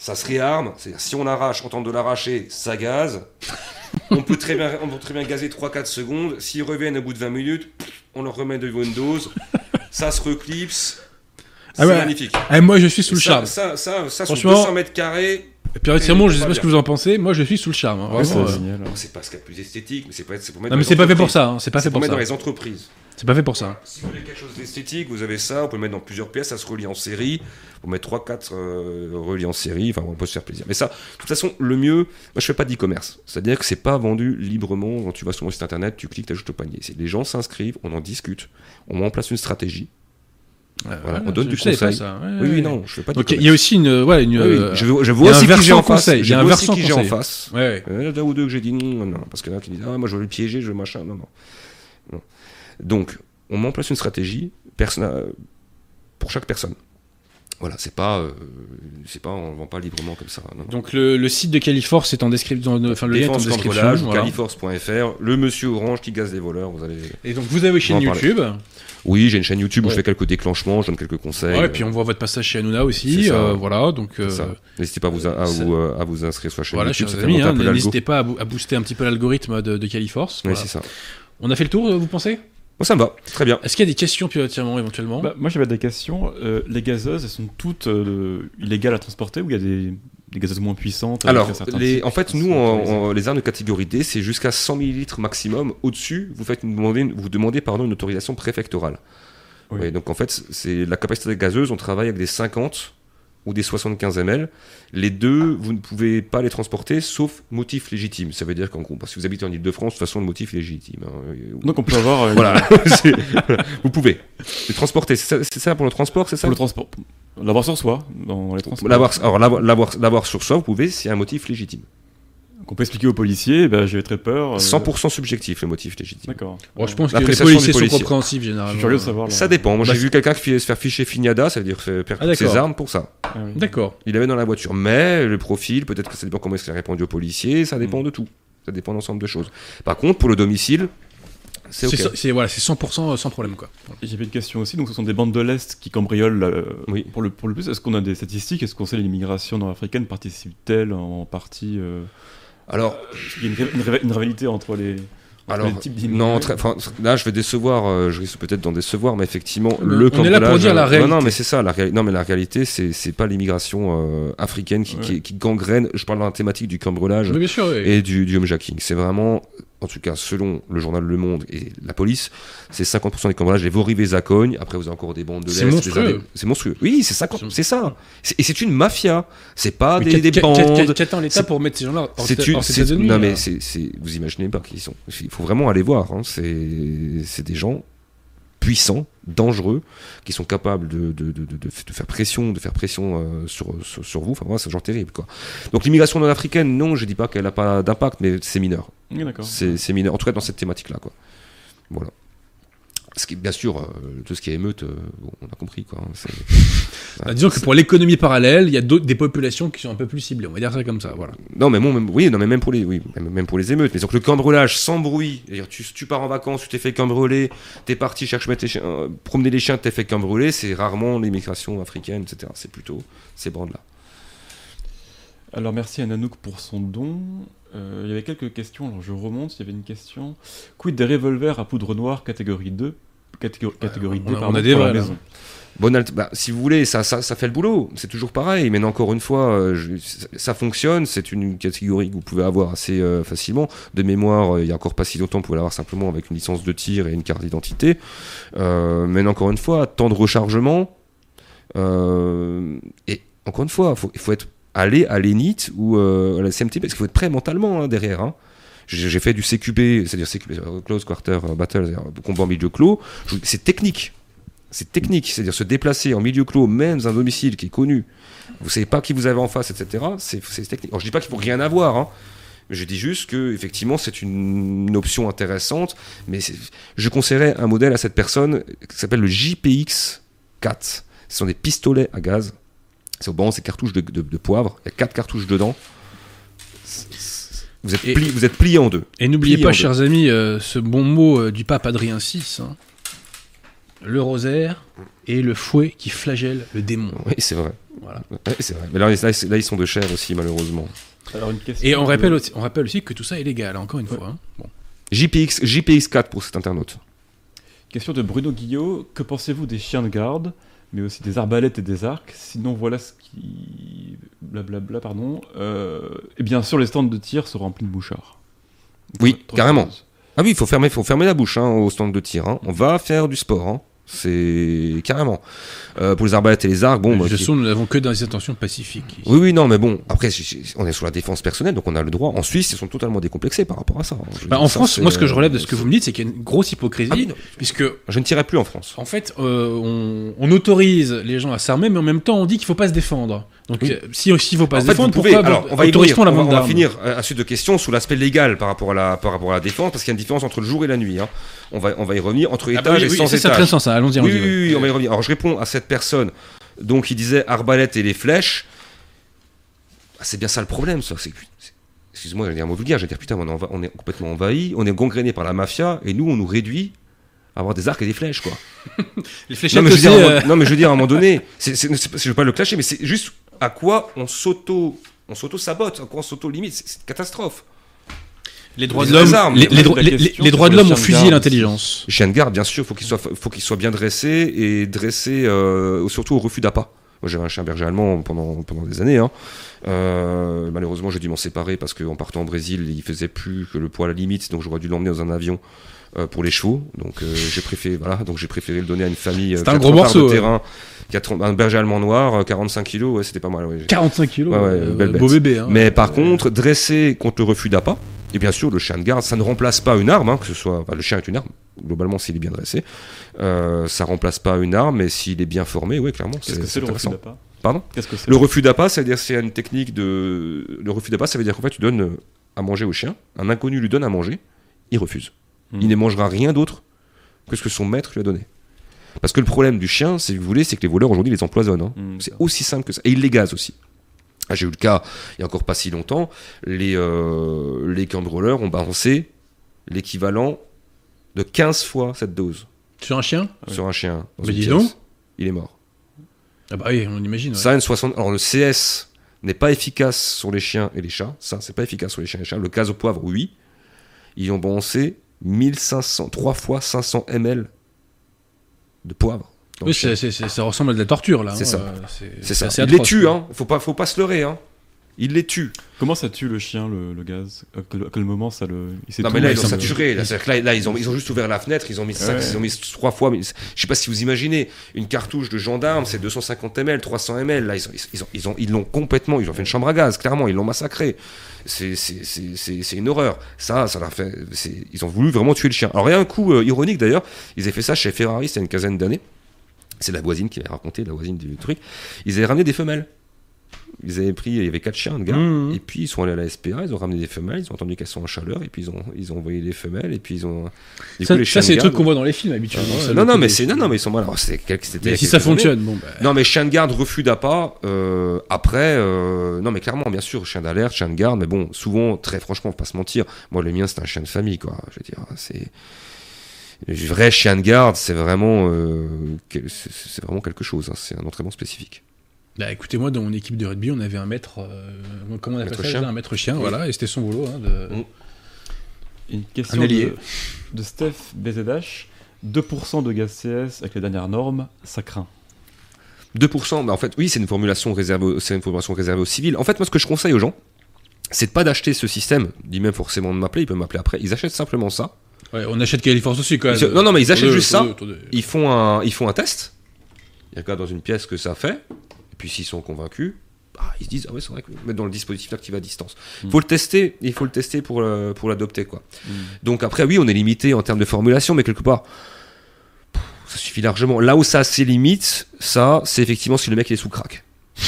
Ça se réarme. C'est-à-dire, si on arrache, on tente de l'arracher, ça gaze. *laughs* on, peut très bien, on peut très bien gazer 3-4 secondes. S'ils reviennent au bout de 20 minutes, on leur remet de Windows. ça se reclipse. C'est Ah ouais. magnifique. Ah, moi, je suis sous le ça, charme. Ça, ça, ça, sur Franchement- 200 mètres carrés, Et puis, récemment, je sais pas pas ce que vous en pensez. Moi, je suis sous le charme. hein, Ouais, c'est euh. pas ce qu'il y a de plus esthétique, mais c'est pas- c'est pour mettre Non, dans mais les c'est pas fait pour entreprises. ça. hein, C'est pas fait pour mettre ça. dans les entreprises. C'est pas fait pour ça. Si vous voulez quelque chose d'esthétique, vous avez ça, on peut le mettre dans plusieurs pièces, ça se relie en série, on met 3-4 euh, reliés en série, enfin on peut se faire plaisir. Mais ça, de toute façon, le mieux, moi je fais pas d'e-commerce, c'est-à-dire que c'est pas vendu librement quand tu vas sur mon site internet, tu cliques, tu ajoutes au panier. C'est les gens s'inscrivent, on en discute, on met en place une stratégie, Voilà, on donne je du pas conseil. ça. Ouais, oui, oui, non, je fais pas Donc, il y a aussi une. Ouais, une Oui, oui, euh, je, je il y a vois un aussi qui j'ai en face. il y Je a un versant qui j'ai en face. Ouais. Euh, là ou deux que j'ai dit non, non, parce que là qui disent ah moi je veux le piéger, je veux machin, non non. non. Donc on met en place une stratégie euh, pour chaque personne. Voilà, c'est pas, euh, c'est pas, on vend pas librement comme ça. non, non. Donc, le, le site de Califorce est en description. Enfin, le lien est en description. voilà. califorce.fr, le monsieur orange qui gaze des voleurs, vous allez. Et donc, vous avez une chaîne. YouTube. Oui, j'ai une chaîne YouTube où je fais quelques déclenchements, je donne quelques conseils. Ouais, et puis on voit votre passage chez Hanouna aussi. Euh, voilà, donc. Euh. N'hésitez pas à vous, à, ça- vous, euh, à vous inscrire sur la chaîne Voilà, YouTube, hein, n'hésitez pas à, boo- à booster un petit peu l'algorithme de, de Califorce. Oui, Voilà. c'est ça. On a fait le tour, vous pensez? Bon, ça me va, très bien. Est-ce qu'il y a des questions prioritairement éventuellement Bah, moi j'avais des questions. Euh, les gazeuses, elles sont toutes euh, illégales à transporter ou il y a des, des gazeuses moins puissantes avec Alors, les, en fait, nous, autorisées en- les armes de catégorie D, c'est jusqu'à 100 ml maximum. Au-dessus, vous faites une, demandez, vous demandez pardon, une autorisation préfectorale. Oui. Ouais, donc en fait, c'est la capacité des gazeuses, on travaille avec des 50 ou des 75 ml. Les deux, vous ne pouvez pas les transporter sauf motif légitime. Ça veut dire qu'en gros, parce que si vous habitez en Ile-de-France, de toute façon, le motif est légitime. hein. Donc on peut avoir euh, Voilà, *laughs* *laughs* vous pouvez les transporter. C'est ça, pour le transport, c'est ça pour le transport, l'avoir sur soi dans les transports. L'avoir, alors l'avoir sur soi, vous pouvez, c'est un motif légitime. Qu'on peut expliquer aux policiers, bah, j'ai très peur. euh, 100% subjectif, le motif légitime. D'accord. Bon, Je pense que les policiers sont compréhensifs Je généralement. suis curieux de savoir. là. Ça dépend. Moi, Bah, j'ai vu quelqu'un qui se faire ficher Fignada, ça veut dire faire perdre Ah, ses armes pour ça. Ah oui. D'accord. Il avait dans la voiture. Mais le profil, peut-être que ça dépend comment est-ce qu'il a répondu aux policiers, ça dépend Mm. de tout. Ça dépend d'un ensemble de choses. Par contre, pour le domicile, c'est ok. C'est so- c'est voilà, c'est 100% sans problème quoi. Et J'avais une question aussi. Donc ce sont des bandes de l'Est qui cambriolent euh, Oui. pour, le, pour le plus. Est-ce qu'on a des statistiques? Est-ce qu'on sait l'immigration nord-africaine participe-t-elle en partie euh, Alors, Il y a une, rivalité entre les, alors non, très- là, je vais décevoir, euh, je risque peut-être d'en décevoir, mais effectivement, On le est là pour dire la Non, réalité. non, mais c'est ça. La non, mais la réalité, c'est c'est pas l'immigration euh, africaine qui, qui- Ouais. qui gangrène. Je parle dans la thématique du cambriolage. Mais bien sûr, oui. et du, du homejacking. C'est vraiment, en tout cas selon le journal Le Monde et la police, c'est 50% des cambriolages. Et vos rivets à cogne. Après, vous avez encore des bandes de C'est l'Est. monstrueux. des indé- C'est monstrueux. Oui, c'est 50, c'est ça. C'est- Et c'est une mafia. C'est pas des, des bandes. qu'a- qu'a- Qu'attend l'État C'est- pour mettre ces gens-là hors C'est c'est- États-Unis non mais c'est, c'est- vous imaginez pas qu'ils sont. Il faut vraiment aller voir. hein. C'est, c'est des gens puissants, dangereux, qui sont capables de, de, de, de, de faire pression, de faire pression euh, sur, sur, sur vous. Enfin, voilà, c'est un genre terrible quoi. Donc l'immigration non-africaine, non, je dis pas qu'elle n'a pas d'impact, mais c'est mineur. Oui. C'est c'est mineur, en tout cas dans cette thématique-là. Quoi. Voilà. Ce qui, bien sûr, euh, tout ce qui est émeute, euh, bon, on a compris. Quoi, hein, *laughs* Bah, disons que pour l'économie parallèle, il y a des populations qui sont un peu plus ciblées. On va dire ça comme ça. Voilà. Non, mais bon, même, oui, non, mais même pour les, oui, même, même pour les émeutes. Mais donc le cambriolage sans bruit, c'est-à-dire tu, tu pars en vacances, tu t'es fait cambrioler, t'es parti chercher mettre les chiens, euh, promener les chiens, t'es fait cambrioler, c'est rarement l'immigration africaine, etc. C'est plutôt ces bandes-là. Alors merci à Nanook pour son don. Euh, il y avait quelques questions, alors je remonte, il y avait une question. Quid des revolvers à poudre noire catégorie 2 Catégorie, catégorie on D, a- on pardon, a des vrais, maison. Bon, bah, si vous voulez, ça, ça, ça fait le boulot. C'est toujours pareil. Mais encore une fois, euh, je- ça- fonctionne. C'est une catégorie que vous pouvez avoir assez euh, facilement. De mémoire, euh, il y a encore pas si longtemps, vous pouvez l'avoir simplement avec une licence de tir et une carte d'identité. Euh, mais encore une fois, temps de rechargement. Et encore une fois, faut- il faut être aller à l'ENIT ou à la CMT parce qu'il faut être prêt mentalement hein, derrière. hein. J'ai fait du CQB, c'est-à-dire CQB, euh, Close Quarter euh, Battle, c'est-à-dire combat en milieu clos. C'est technique. C'est technique, c'est-à-dire se déplacer en milieu clos, même un domicile qui est connu. Vous savez pas qui vous avez en face, etc. C'est technique. Alors je dis pas qu'il faut rien avoir, hein. Je dis juste que effectivement c'est une, option intéressante, mais je conseillerais un modèle à cette personne qui s'appelle le JPX 4. Ce sont des pistolets à gaz. C'est au bon, c'est cartouches de- de poivre. Il y a quatre cartouches dedans. Vous êtes, Et- pli- vous êtes pliés en deux. Et n'oubliez pas, deux. chers amis, euh, ce bon mot euh, du pape Adrien VI, hein. le rosaire et le fouet qui flagelle le démon. Oui, c'est vrai. Voilà. C'est vrai. Mais là, là, là, ils sont de chair aussi, malheureusement. Alors, une question Et on de- rappelle, aussi, on rappelle aussi que tout ça est légal, hein, encore une fois. hein. Bon. JPX, JPX 4 pour cet internaute. Question de Bruno Guillot. Que pensez-vous des chiens de garde, mais aussi des arbalètes et des arcs Sinon, voilà ce qui. Blablabla, pardon. Euh, Et bien sûr, les stands de tir sont remplis de mouchards. Oui, carrément. choses. Ah oui, il faut fermer, faut fermer la bouche hein, au stand de tir. hein. On va faire du sport. hein. C'est carrément. Euh, pour les arbalètes et les arcs, bon. de toute façon, nous n'avons que des intentions pacifiques. ici. Oui, oui, non, mais bon, après, on est sur la défense personnelle, donc on a le droit. En Suisse, ils sont totalement décomplexés par rapport à ça. hein. Bah, en ça, France, moi, ce que je euh, relève de ce que c'est- vous me dites, c'est qu'il y a une grosse hypocrisie, Ah oui, puisque Je ne tirais plus en France. En fait, euh, on, on autorise les gens à s'armer, mais en même temps, on dit qu'il faut pas se défendre. Donc, Oui. euh, si s'il faut pas En se fait, défendre, pouvez. pourquoi Alors, on va, on va, on va finir euh, à suite de questions sous l'aspect légal par rapport à la par rapport à la défense, parce qu'il y a une différence entre le jour et la nuit. hein. On va on va y revenir entre Ah étage bah oui, et oui, sans c'est étage. intéressant ça. Allons-y. Oui, allons-y, oui, on va y revenir. Alors, je réponds à cette personne. Donc, il disait arbalète et les flèches. Ah, c'est bien ça le problème, ça. C'est c'est- Excuse-moi, je vais dire un mot vulgaire. Je vais dire, putain, on est, enva- on est complètement envahi, on est gangréné par la mafia, et nous, on nous réduit à avoir des arcs et des flèches, quoi. *laughs* Les fléchettes Non mais, je veux aussi, dire, euh, moment- non, mais je veux dire, à un moment *laughs* donné, c'est, c'est- c'est je veux pas le clasher, mais c'est juste à quoi on s'auto, on s'auto-sabote, à quoi on s'auto-limite. C'est, c'est une catastrophe. les droits de l'homme, les, les droits- les- de l'homme ont chien fusillé l'intelligence. Les chiens de garde, bien sûr, faut qu'il soit, faut qu'il soit bien dressé et dressé euh, surtout au refus d'appât. Moi, j'avais un chien berger allemand pendant, pendant des années. hein. Euh, malheureusement, j'ai dû m'en séparer parce qu'en partant au Brésil, il faisait plus que le poids à la limite, donc j'aurais dû l'emmener dans un avion pour les chevaux. Donc, euh, j'ai préféré, voilà, donc j'ai préféré le donner à une famille euh, C'est qui un a gros 30 arts morceau, de terrain, qui a 30 un berger allemand noir, euh, 45 kilos, ouais, c'était pas mal. ouais. 45 kilos, Ouais, ouais, euh, belle beau bébé. hein. Mais par contre, dressé contre le refus d'appât, et bien sûr, le chien de garde, ça ne remplace pas une arme, hein, que ce soit. enfin, le chien est une arme, globalement, s'il est bien dressé. Euh, ça remplace pas une arme, mais s'il est bien formé, oui, clairement, Qu'est-ce c'est que c'est le refus intéressant. d'appât? Pardon? Qu'est-ce que c'est? Le refus d'appât, ça veut dire c'est une technique de. Le refus d'appât, ça veut dire qu'en fait, tu donnes euh, à manger au chien, un inconnu lui donne à manger, il refuse. Hmm. Il ne mangera rien d'autre que ce que son maître lui a donné. Parce que le problème du chien, si vous voulez, c'est que les voleurs aujourd'hui les empoisonnent. hein. Hmm, C'est aussi simple que ça. Et ils les gazent aussi. Ah, J'ai eu le cas, il y a encore pas si longtemps, les, euh, les cambrioleurs ont balancé l'équivalent de 15 fois cette dose Sur un chien? Sur un chien. Mais dis donc. Il est mort. Ah bah oui, on imagine. ouais. Ça, une 60... Alors le CS n'est pas efficace sur les chiens et les chats. Ça, c'est pas efficace sur les chiens et les chats. Le gaz au poivre, oui. Ils ont balancé 1500, 3 fois 500 ml de poivre. Oui, ça ressemble à de la torture là. C'est hein, ça. euh, C'est ça. assez Il les tue, hein. Faut pas, faut pas se leurrer, hein. Il les tue. Comment ça tue le chien, le, le gaz? À quel, à quel moment ça le. Il Non tout- mais là ils ont saturé. Là, c'est-à-dire que là, là, ils ont ils ont juste ouvert la fenêtre. Ils ont mis cinq- Ouais. ils ont mis trois fois. Mais je sais pas si vous imaginez une cartouche de gendarme, c'est 250 ml, 300 ml. Là ils ont ils ont ils ont ils l'ont complètement. Ils ont fait une chambre à gaz. Clairement ils l'ont massacré. C'est c'est c'est c'est c'est une horreur. Ça ça leur fait. c'est- Ils ont voulu vraiment tuer le chien. Alors il y a un coup euh, ironique d'ailleurs. Ils avaient fait ça chez Ferrari. C'était une quinzaine d'années. C'est la voisine qui m'avait raconté, la voisine du truc. Ils avaient ramené des femelles. Ils avaient pris, il y avait quatre chiens de gars, Mhm. et puis ils sont allés à la SPA, ils ont ramené des femelles, ils ont entendu qu'elles sont en chaleur, et puis ils ont, ils ont envoyé les femelles, et puis ils ont. du Ça, coup, les ça, c'est de des trucs garde- qu'on voit dans les films habituellement. Ah, non, non, mais des- c'est, non, non, mais ils sont mal. Alors, quel- Mais si ça fonctionne, bon. bah, Non, mais chien de garde, refus d'appât. euh, après, euh, non, mais clairement, bien sûr, chien d'alerte, chien de garde, mais bon, souvent, très franchement, faut pas se mentir. Moi, le mien, c'est un chien de famille, quoi. Je veux dire, c'est. Le vrai chien de garde, c'est vraiment, euh, c'est vraiment quelque chose. hein. C'est un entraînement spécifique. Bah écoutez, moi dans mon équipe de rugby, on avait un maître, euh, comment on appelle Maître ça chien. Un maître chien, Oui. voilà, et c'était son boulot. hein, de- Mm. Une question Un de, de Steph BZH. 2% de gaz CS avec les dernières normes, ça craint. 2%, bah en fait, oui, c'est une formulation réservée, c'est une formulation réservée aux civils. En fait, moi, ce que je conseille aux gens, c'est de pas d'acheter ce système, dit même forcément de m'appeler, ils peuvent m'appeler après. Ils achètent simplement ça. Ouais, on achète Califorce aussi quand même. Ils- non, non, mais ils achètent juste ça. Ils font un, ils font un test. Regardent dans une pièce ce que ça fait, puis s'ils sont convaincus, bah, ils se disent, ah ouais, c'est vrai que mettre dans le dispositif actif à distance. Il faut le tester, il faut le tester pour, le- pour l'adopter, quoi. Donc après, oui, on est limité en termes de formulation, mais quelque part, pff, ça suffit largement. Là où ça a ses limites, ça, c'est effectivement si le mec il est sous crack. *laughs*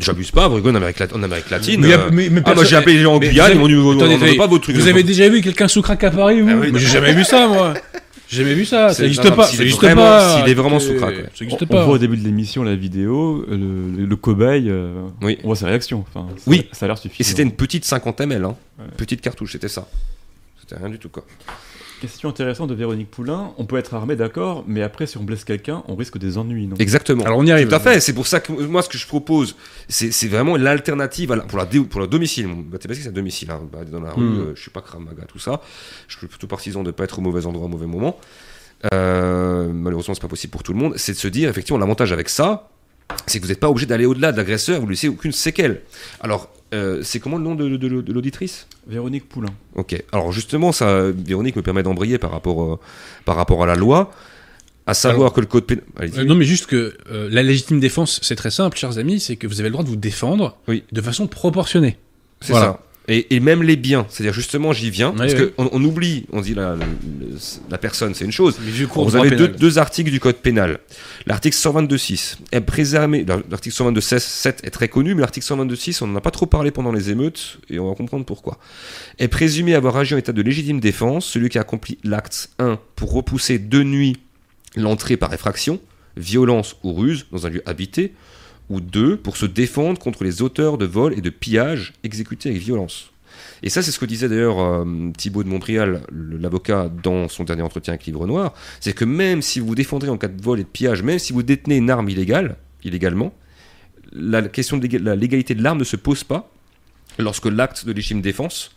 J'abuse pas, vous rigolez, en Amérique, en Amérique latine. Mais, euh, mais- mais ah, moi personne- j'ai appelé les gens en Guyane, vous ils m'ont dit, on on pas votre truc. Vous avez déjà vu quelqu'un sous crack à Paris, vous Ah oui, Mais j'ai jamais vu ça, moi. *laughs* J'ai jamais vu ça. Ça n'existe pas. s'il Ça est vraiment- pas. s'il est vraiment sous crack, ouais. Ça On, n'existe on pas. voit au début de l'émission la vidéo, euh, le, le- le cobaye, euh, Oui. on voit ses réactions. Enfin, ça, Oui. ça a l'air suffisant. Et c'était une petite 50 ml, hein. Ouais. petite cartouche, c'était ça. C'était rien du tout, quoi. Question intéressante de Véronique Poulain. On peut être armé, d'accord, mais après, si on blesse quelqu'un, on risque des ennuis, non? Exactement. Alors on y arrive. Tout à fait, c'est pour ça que moi ce que je propose, c'est vraiment l'alternative la- pour, la dé- pour le domicile. Mon mathématique c'est à domicile, hein. Bah, dans la rue, Hmm. euh, je suis pas cramaga, tout ça. Je suis plutôt partisan de ne pas être au mauvais endroit au mauvais moment. Euh, malheureusement, c'est pas possible pour tout le monde. C'est de se dire, effectivement, l'avantage avec ça, c'est que vous n'êtes pas obligé d'aller au-delà de l'agresseur, vous ne laissez aucune séquelle. Alors, euh, c'est comment le nom de, de- de l'auditrice? Véronique Poulain. Ok. Alors justement, ça, Véronique me permet d'embrayer par rapport, euh, par rapport à la loi, à savoir Alors, que le code pénal. Euh, non, mais juste que euh, la légitime défense, c'est très simple, chers amis, c'est que vous avez le droit de vous défendre Oui. de façon proportionnée. C'est Voilà. ça. Et, et même les biens, c'est-à-dire justement j'y viens, parce oui. qu'on on oublie, on dit la, la, la personne c'est une chose. Cours Vous avez deux, deux articles du code pénal. L'article 122.6 est préservé, l'article 122.7 est très connu, mais l'article 122.6 on n'en a pas trop parlé pendant les émeutes, et on va comprendre pourquoi. Est présumé avoir agi en état de légitime défense, celui qui a accompli l'acte 1 pour repousser de nuit l'entrée par effraction, violence ou ruse dans un lieu habité, ou deux, pour se défendre contre les auteurs de vol et de pillage exécutés avec violence. Et ça, c'est ce que disait d'ailleurs euh, Thibaut de Montbrial, le- l'avocat, dans son dernier entretien avec Livre Noir, c'est que même si vous vous défendrez en cas de vol et de pillage, même si vous détenez une arme illégale, illégalement, la question de la légalité de l'arme ne se pose pas lorsque l'acte de légitime défense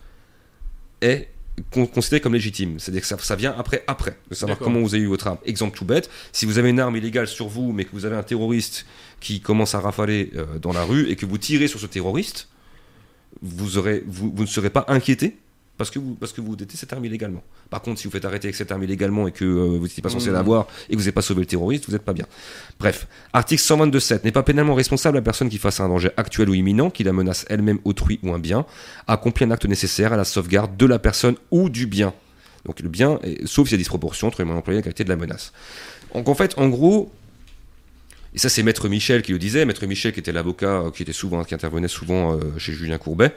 est con- considéré comme légitime. C'est-à-dire que ça, ça vient après, après, de savoir comment vous avez eu votre arme. Exemple tout bête, si vous avez une arme illégale sur vous, mais que vous avez un terroriste qui commence à rafaler euh, dans la rue et que vous tirez sur ce terroriste, vous, aurez, vous, vous ne serez pas inquiété parce que vous, parce que vous détenez cette arme illégalement. Par contre, si vous faites arrêter avec cette arme illégalement et que euh, vous n'étiez pas censé Mmh. l'avoir et que vous n'avez pas sauvé le terroriste, vous n'êtes pas bien. Bref, article 122.7 n'est pas pénalement responsable la personne qui, face à un danger actuel ou imminent, qui la menace elle-même, autrui ou un bien, accomplit un acte nécessaire à la sauvegarde de la personne ou du bien. Donc le bien, est- sauf s'il y a disproportion entre les moyens employés et la qualité de la menace. Donc en fait, en gros, et ça c'est Maître Michel qui le disait, Maître Michel qui était l'avocat euh, qui était souvent, qui intervenait souvent euh, chez Julien Courbet.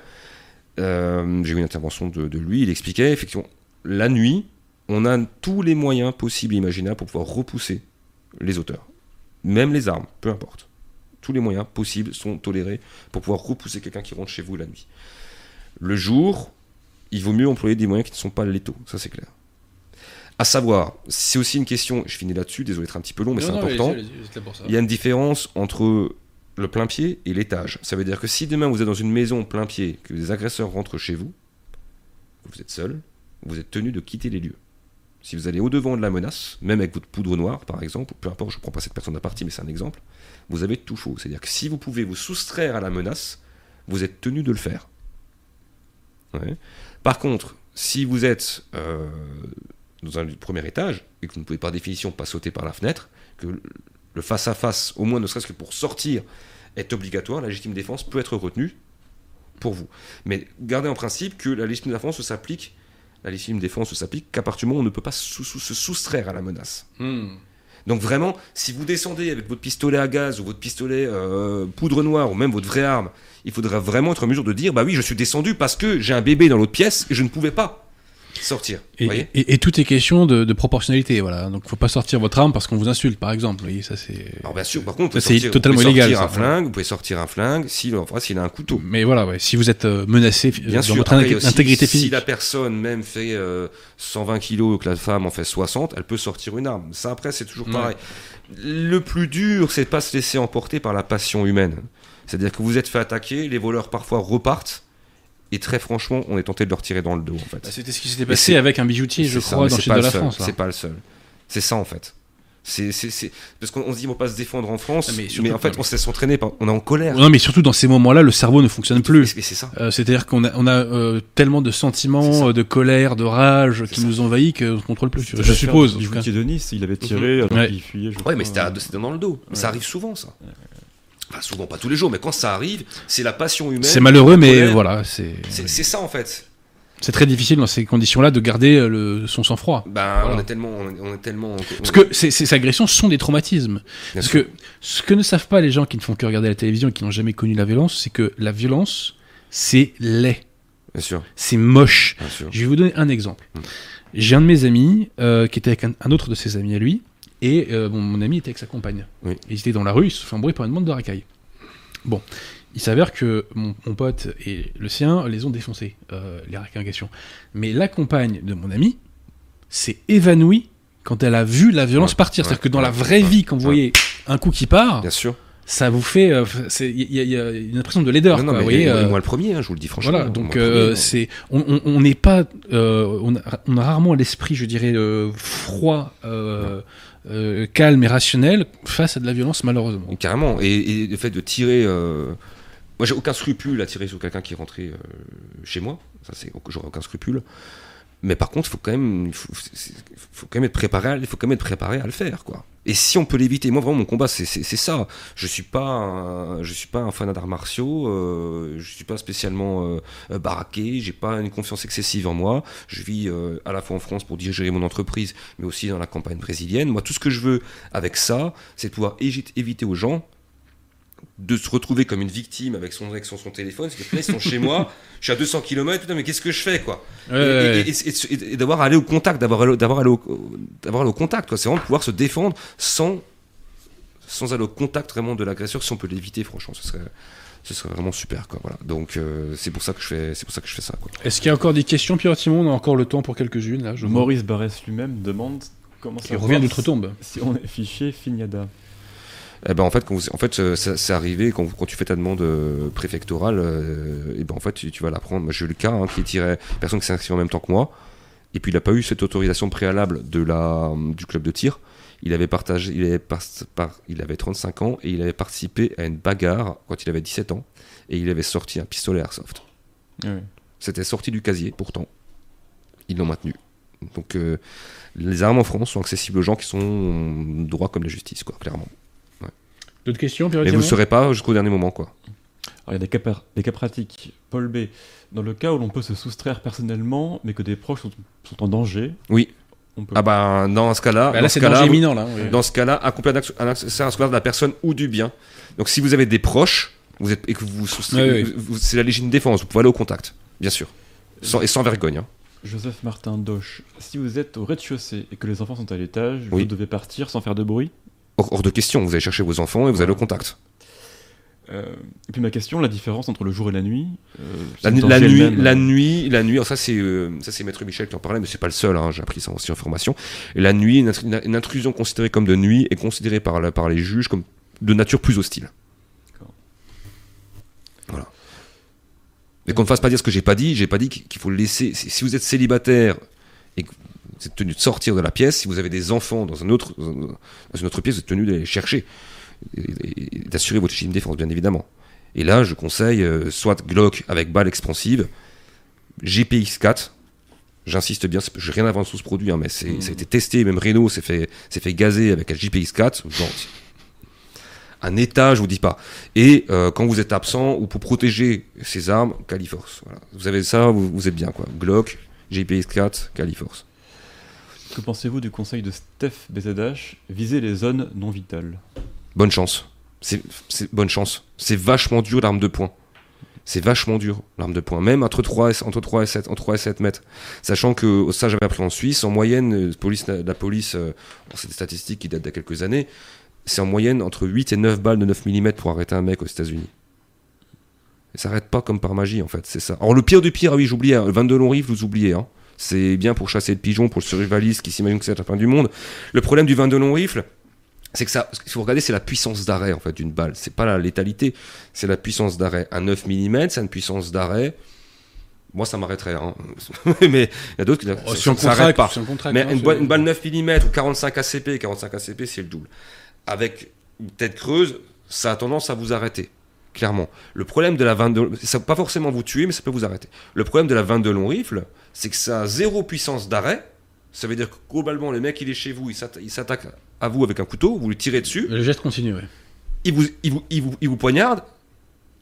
Euh, J'ai eu une intervention de, lui, il expliquait effectivement la nuit, on a tous les moyens possibles et imaginables pour pouvoir repousser les auteurs, même les armes, peu importe. Tous les moyens possibles sont tolérés pour pouvoir repousser quelqu'un qui rentre chez vous la nuit. Le jour, il vaut mieux employer des moyens qui ne sont pas létaux, ça c'est clair. À savoir, c'est aussi une question, je finis là-dessus, désolé d'être un petit peu long, mais c'est important. Il y a une différence entre le plein pied et l'étage. Ça veut dire que si demain vous êtes dans une maison plein pied, que des agresseurs rentrent chez vous, vous êtes seul, vous êtes tenu de quitter les lieux. Si vous allez au-devant de la menace, même avec votre poudre noire par exemple, peu importe, je ne prends pas cette personne à partie, mais c'est un exemple, vous avez tout chaud. C'est-à-dire que si vous pouvez vous soustraire à la menace, vous êtes tenu de le faire. Ouais. Par contre, si vous êtes euh, dans un premier étage et que vous ne pouvez par définition pas sauter par la fenêtre, que le face-à-face, au moins ne serait-ce que pour sortir, est obligatoire, la légitime défense peut être retenue pour vous. Mais gardez en principe que la légitime défense s'applique, la légitime défense s'applique qu'à partir du moment où on ne peut pas se soustraire à la menace. Hmm. Donc vraiment, si vous descendez avec votre pistolet à gaz ou votre pistolet euh, poudre noire ou même votre vraie arme, il faudra vraiment être en mesure de dire bah oui, je suis descendu parce que j'ai un bébé dans l'autre pièce et je ne pouvais pas sortir. Et, voyez et- et tout est question de, de proportionnalité, voilà. Donc, faut pas sortir votre arme parce qu'on vous insulte, par exemple. Vous voyez, ça c'est. Alors bien sûr, par contre, c'est totalement vous pouvez illégal, sortir un flingue, vous pouvez sortir un flingue s'il enfin, s'il a un couteau. Mais voilà, ouais. Si vous êtes euh, menacé euh, Bien dans sûr, votre après, intégrité si physique. la personne même fait euh, 120 kilos et que la femme en fait 60, elle peut sortir une arme. Ça après, c'est toujours Ouais. pareil. Le plus dur, c'est de pas se laisser emporter par la passion humaine. C'est-à-dire que vous êtes fait attaquer, les voleurs parfois repartent, et très franchement, on est tenté de leur tirer dans le dos en fait. Bah, C'était ce qui s'était passé c'est- avec un bijoutier, je ça, crois, dans le sud pas de le la seul, France. C'est pas le seul. C'est ça en fait. C'est, Parce qu'on on se dit, on va pas se défendre en France, Ah, mais en fait, non, mais- on se laisse entraîner, par... on est en colère. Non, mais surtout dans ces moments-là, le cerveau ne fonctionne plus. Et c'est ça. Euh, C'est-à-dire qu'on a, on a euh, tellement de sentiments, euh, de colère, de rage qui ça. nous envahit qu'on ne contrôle plus. Je suppose. routier de Nice, il avait tiré alors Ouais. qu'il fuyait. je Ouais, crois. mais c'était, dans le dos. Ouais. Ça arrive souvent, ça. Souvent, pas tous les jours, mais quand ça arrive, c'est la passion humaine. C'est malheureux, mais voilà, c'est ça, en fait. c'est très difficile dans ces conditions-là de garder euh, le, son sang-froid. Ben, Voilà. on est tellement, on est, on tellement. Parce que ces, ces agressions sont des traumatismes. Bien Parce sûr. que ce que ne savent pas les gens qui ne font que regarder la télévision et qui n'ont jamais connu la violence, c'est que la violence, c'est laid, Bien sûr, c'est moche. bien sûr. Je vais vous donner un exemple. Mm. J'ai un de mes amis euh, qui était avec un, un autre de ses amis à lui, et euh, bon, mon ami était avec sa compagne. Oui. Ils étaient dans la rue, ils se font embrouiller par une bande de racailles. Bon, il s'avère que mon, mon pote et le sien les ont défoncés, euh, les racailles en question. Mais la compagne de mon ami s'est évanouie quand elle a vu la violence Ouais, partir. ouais, C'est-à-dire que dans la vraie vie, quand vous voyez un coup qui part, Bien sûr. Ça vous fait. euh, Il y, a- il y a une impression de laideur. non, non, quoi, vous voyez, moi, euh, moi le premier, hein, je vous le dis franchement. voilà, donc euh, hein. c'est on n'est pas euh, on, a, on a rarement l'esprit, je dirais, euh, froid, calme et rationnel face à de la violence malheureusement. Carrément. Et, et le fait de tirer. Moi, j'ai aucun scrupule à tirer sur quelqu'un qui est rentré chez moi. Ça, c'est j'aurais aucun scrupule. Mais par contre, il faut quand même, faut, faut quand même être préparé. à- faut quand même être préparé à le faire, quoi. Et si on peut l'éviter, moi vraiment mon combat, c'est ça. Je suis pas, je suis pas un fan d'arts martiaux. Euh, je suis pas spécialement euh, baraqué. J'ai pas une confiance excessive en moi. Je vis euh, à la fois en France pour diriger mon entreprise, mais aussi dans la campagne brésilienne. Moi, tout ce que je veux avec ça, c'est de pouvoir éviter aux gens de se retrouver comme une victime avec son avec son, son téléphone, c'est que là, ils sont chez moi, *laughs* je suis à 200 km, putain mais qu'est-ce que je fais quoi Et- et, et- et- et- et d'avoir à aller au contact, d'avoir à aller- d'avoir à aller au, d'avoir au contact quoi, c'est vraiment de pouvoir se défendre sans sans aller au contact vraiment de l'agresseur si on peut l'éviter franchement, ce serait ce serait vraiment super quoi voilà. Donc euh, c'est pour ça que je fais c'est pour ça que je fais ça quoi. Est-ce qu'il y a encore des questions, Pierre Timon On a encore le temps pour quelques-unes là. Je. Maurice Barès lui-même demande comment ça revient d'outre-tombe. si on est fiché Fignada. Eh ben en fait, quand vous- en fait, euh, c'est arrivé quand, quand tu fais ta demande euh, préfectorale, euh, et ben en fait, tu, tu vas la prendre. J'ai eu le cas hein, qui tirait personne qui s'est inscrit en même temps que moi, et puis il n'a pas eu cette autorisation préalable de la du club de tir. Il avait partagé, il avait, par- par- il avait 35 ans et il avait participé à une bagarre quand il avait 17 ans, et il avait sorti un pistolet airsoft. Ouais. C'était sorti du casier, pourtant. Ils l'ont maintenu. Donc, euh, les armes en France sont accessibles aux gens qui sont droits comme la justice, quoi, clairement. D'autres questions, Pierre Mais vous ne saurez pas jusqu'au dernier moment, quoi. Alors, il y a des cas, des cas pratiques. Paul B. Dans le cas où l'on peut se soustraire personnellement, mais que des proches sont, sont en danger. Oui. On peut... Ah bah dans ce cas-là, Bah, dans Là, ce c'est cas-là, danger vous- imminent là. oui. dans ce cas-là, accomplir un acte- un acte- c'est un scolaire de la personne ou du bien. Donc si vous avez des proches, vous êtes et que vous, soustrayez- Oui, oui. vous- c'est la légitime défense. Vous pouvez aller au contact, bien sûr, sans, et sans vergogne. hein. Joseph Martin Doche. Si vous êtes au rez-de-chaussée et que les enfants sont à l'étage, Oui. vous devez partir sans faire de bruit? Hors, hors de question. Vous allez chercher vos enfants et vous allez au contact. Euh, et puis ma question, la différence entre le jour et la nuit. euh, La, danger nuit, la euh, nuit, la nuit. alors ça c'est euh, ça c'est Maître Michel qui en parlait, mais c'est pas le seul. hein, J'ai appris ça aussi en formation. Et la nuit, une, intru- une intrusion considérée comme de nuit est considérée par la- par les juges comme de nature plus hostile. Voilà. Mais qu'on ne fasse pas dire ce que j'ai pas dit. J'ai pas dit qu'il faut le laisser. Si si vous êtes célibataire et que vous êtes tenu de sortir de la pièce, si vous avez des enfants dans un autre dans une autre pièce, vous êtes tenu d'aller les chercher et, et- et d'assurer votre légitime défense, bien évidemment. Et là, je conseille euh, soit Glock avec balle expansive, GPX4. J'insiste bien, j'ai rien inventé sur ce produit, hein, mais c'est- ça a été testé. Même Renault s'est fait, fait gazer avec un GPX4. Genre, un état, je vous dis pas. Et euh, quand vous êtes absent ou pour protéger ces armes, Califorce. Voilà. Vous avez ça, vous, vous êtes bien quoi. Glock, GPX4, Califorce. Que pensez-vous du conseil de Steph BZH Viser les zones non vitales? Bonne chance. C'est bonne chance. C'est vachement dur l'arme de poing. C'est vachement dur l'arme de poing. Même entre 3 et, entre 3 et 7, entre 3 et 7 mètres. Sachant que ça j'avais appris en Suisse, en moyenne, euh, police, la police, euh, bon, c'est des statistiques qui datent d'il quelques années, c'est en moyenne entre 8 et 9 balles de 9 mm pour arrêter un mec aux États-Unis. Et ça arrête pas comme par magie en fait, c'est ça. Alors le pire du pire, ah oui j'oubliais, hein, le 22 long rifle, vous oubliez. Hein. C'est bien pour chasser le pigeon, pour le survivaliste qui s'imagine que c'est la fin du monde. Le problème du 22 long rifle, c'est que ça, ce qu'il faut regarder, c'est la puissance d'arrêt en fait d'une balle. C'est pas la létalité, c'est la puissance d'arrêt. Un 9 mm, c'est une puissance d'arrêt Moi, ça m'arrêterait. hein. *laughs* mais il y a d'autres qui Oh, ça- si s'arrête pas. si Mais hein, une, c'est- balle- une balle 9 mm ou 45 ACP, 45 ACP, c'est le double. Avec une tête creuse, ça a tendance à vous arrêter. Clairement. Le problème de la 22, ça peut pas forcément vous tuer, mais ça peut vous arrêter. Le problème de la 22 long rifle, c'est que ça a zéro puissance d'arrêt. Ça veut dire que globalement, le mec, il est chez vous, il s'atta- il s'attaque à vous avec un couteau, vous lui tirez dessus, Le geste continue, ouais. il vous, il vous, il vous, il vous poignarde,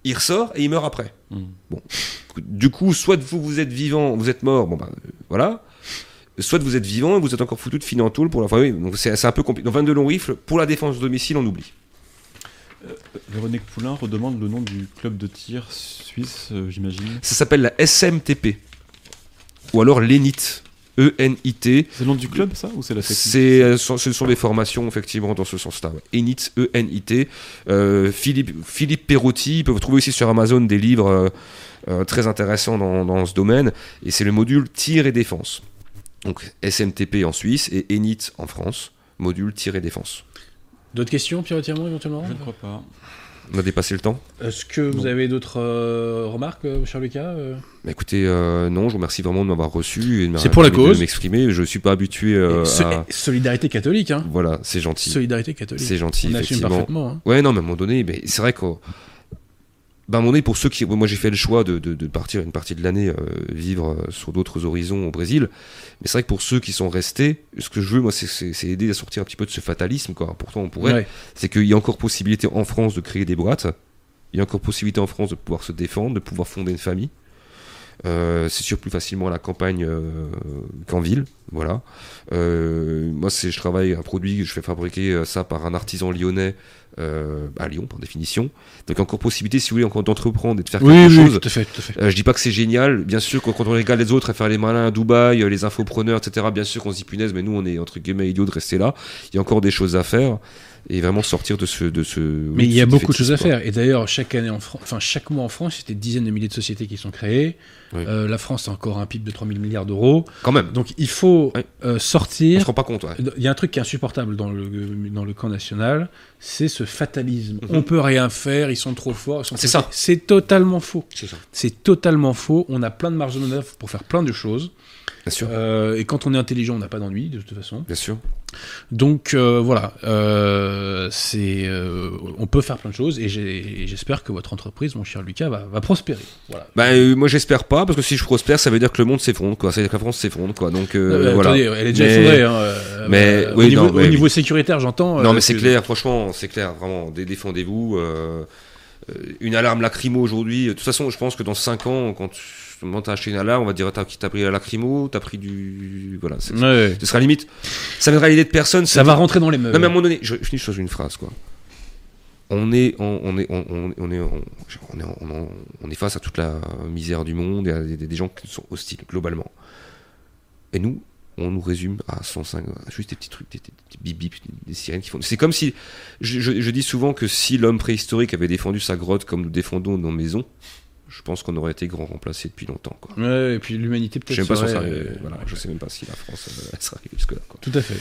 il ressort et il meurt après. Mm. Bon. Du coup, soit vous, vous êtes vivant, vous êtes mort, bon ben euh, voilà. Soit vous êtes vivant et vous êtes encore foutu de filer en tôle pour la. Enfin, oui, donc c'est un peu compliqué. Dans 22 longs rifles, pour la défense de domicile, on oublie. Véronique Poulain redemande le nom du club de tir suisse, euh, j'imagine. Ça s'appelle la SMTP. Ou alors l'ENIT. E-N-I-T. C'est le nom du club, ça Ou c'est la C'est, euh, ce sont des formations, effectivement, dans ce sens-là. ENIT, E-N-I-T. Euh, Philippe, Philippe Perotti, ils peuvent trouver aussi sur Amazon des livres euh, très intéressants dans, dans ce domaine. Et c'est le module tir et défense. Donc SMTP en Suisse et ENIT en France. Module tir et défense. D'autres questions, Pierre éventuellement? Je ne crois pas. On a dépassé le temps Est-ce que vous Non. avez d'autres euh, remarques, euh, cher Lucas euh? Bah, Écoutez, euh, non, je vous remercie vraiment de m'avoir reçu et de C'est pour la cause. de m'exprimer. Je suis pas habitué so- à... Solidarité catholique, hein Voilà, c'est gentil. Solidarité catholique. C'est gentil, On assume effectivement. parfaitement. hein. Ouais, non, mais à un moment donné, mais c'est vrai qu'au. Ben, donné, pour ceux qui. Moi, j'ai fait le choix de, de- de partir une partie de l'année euh, vivre euh, sur d'autres horizons au Brésil. Mais c'est vrai que pour ceux qui sont restés, ce que je veux, moi, c'est- aider à sortir un petit peu de ce fatalisme, quoi. Pourtant, on pourrait. Ouais. C'est qu'il y a encore possibilité en France de créer des boîtes. Il y a encore possibilité en France de pouvoir se défendre, de pouvoir fonder une famille. Euh, c'est sûr plus facilement à la campagne euh, qu'en ville, voilà. Euh, moi, c'est, je travaille un produit, je fais fabriquer euh, ça par un artisan lyonnais euh, à Lyon, par définition. Donc encore possibilité, si vous voulez, encore d'entreprendre et de faire Oui, quelque oui, chose. tout à fait, tout à fait. Euh, je dis pas que c'est génial, bien sûr, quand, quand on regarde les autres à faire les malins à Dubaï, les infopreneurs, etc., bien sûr qu'on se dit punaise, mais nous on est entre guillemets idiots de rester là. Il y a encore des choses à faire et vraiment sortir de ce. De ce Mais oui, il y a beaucoup de choses à faire. Et d'ailleurs, chaque année en France, enfin chaque mois en France, c'était des dizaines de milliers de sociétés qui sont créées. Oui. Euh, la France a encore un PIB de 3000 milliards d'euros. Quand même, Donc il faut Ouais. euh, on sortir. se rend pas compte. ouais. Il y a un truc qui est insupportable dans le, dans le camp national, c'est ce fatalisme. Mhm. On peut rien faire, ils sont trop forts. C'est ça. C'est totalement faux. C'est totalement faux. On a plein de marge de manœuvre pour faire plein de choses. Bien sûr, Euh, et quand on est intelligent, on n'a pas d'ennui de toute façon. bien sûr. Donc euh, voilà, euh, c'est, on peut faire plein de choses et j'ai- et j'espère que votre entreprise, mon cher Lucas, va, va prospérer. Voilà. Bah, moi j'espère pas, parce que si je prospère, ça veut dire que le monde s'effondre, quoi. Ça veut dire que la France s'effondre, quoi. Donc voilà. attendez, elle est déjà Mais- effondrée. Hein, mais- oui, au niveau, non, mais au niveau oui. sécuritaire, j'entends. Non, mais c'est que- clair, franchement, c'est clair, vraiment. dé- Défendez-vous. une alarme lacrymo aujourd'hui. De toute façon, je pense que dans 5 ans, quand tu acheté une alarme, on va dire T'as t'as pris la lacrymo, t'as pris du. Voilà. c'est- Ouais. Ce sera limite. Ça viendra à l'idée de personne. Ça va rentrer dans les meubles. Non, mais à un moment donné, je, je finis sur une phrase, quoi. On est, on, on est, on, on- on est, on, est, on, on est face à toute la misère du monde et à des, des gens qui sont hostiles, globalement. Et nous, on nous résume à 105, à juste des petits trucs, des, des- des sirènes qui font. C'est comme si. Je, je- je dis souvent que si l'homme préhistorique avait défendu sa grotte comme nous défendons nos maisons, je pense qu'on aurait été grand remplacé depuis longtemps, quoi. Ouais, et puis l'humanité Je peut-être. sais pas si serait, serait- euh, voilà, je sais même pas si la France euh, serait arrivée jusque-là, quoi. Tout à fait.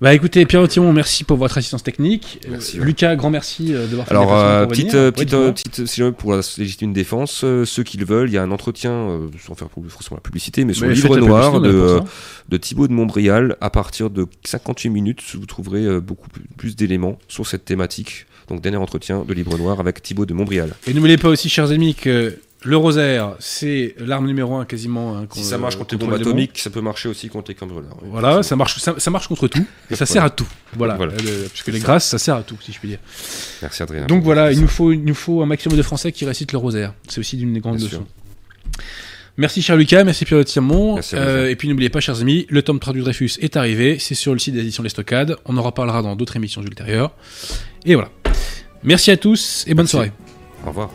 Bah écoutez, Pierre Timon, merci pour votre assistance technique. Merci, Euh, ouais. Lucas, grand merci d'avoir fait Alors, euh, petite, petite, petite, si jamais pour la légitime défense, ceux qui le veulent, il y a un entretien, sans faire forcément la publicité, mais sur le livre noir de, là de Thibaut de Montbrial. À partir de 58 minutes, vous trouverez beaucoup plus d'éléments sur cette thématique. Donc, dernier entretien de livre noir avec Thibaut de Montbrial. Et n'oubliez pas aussi, chers amis, que le rosaire, c'est l'arme numéro un quasiment. hein, Si ça marche contre les bombes atomiques, ça peut marcher aussi contre les cambrioleurs. oui, Voilà, ça marche, ça, ça marche contre tout. Et *laughs* ça sert à tout. Voilà. Voilà. Euh, parce que les grâces, ça sert à tout, si je puis dire. Merci Adrien. Donc voilà, il nous, faut, il nous faut un maximum de Français qui récitent le rosaire. C'est aussi d'une des grandes Bien leçons. sûr. Merci cher Lucas, merci Pierre vous. Euh, et puis n'oubliez pas, chers amis, le tome traduit de Dreyfus est arrivé. C'est sur le site d'édition Les Stockades. On en reparlera dans d'autres émissions ultérieures. Et voilà. Merci à tous et bonne Merci. soirée. Au revoir.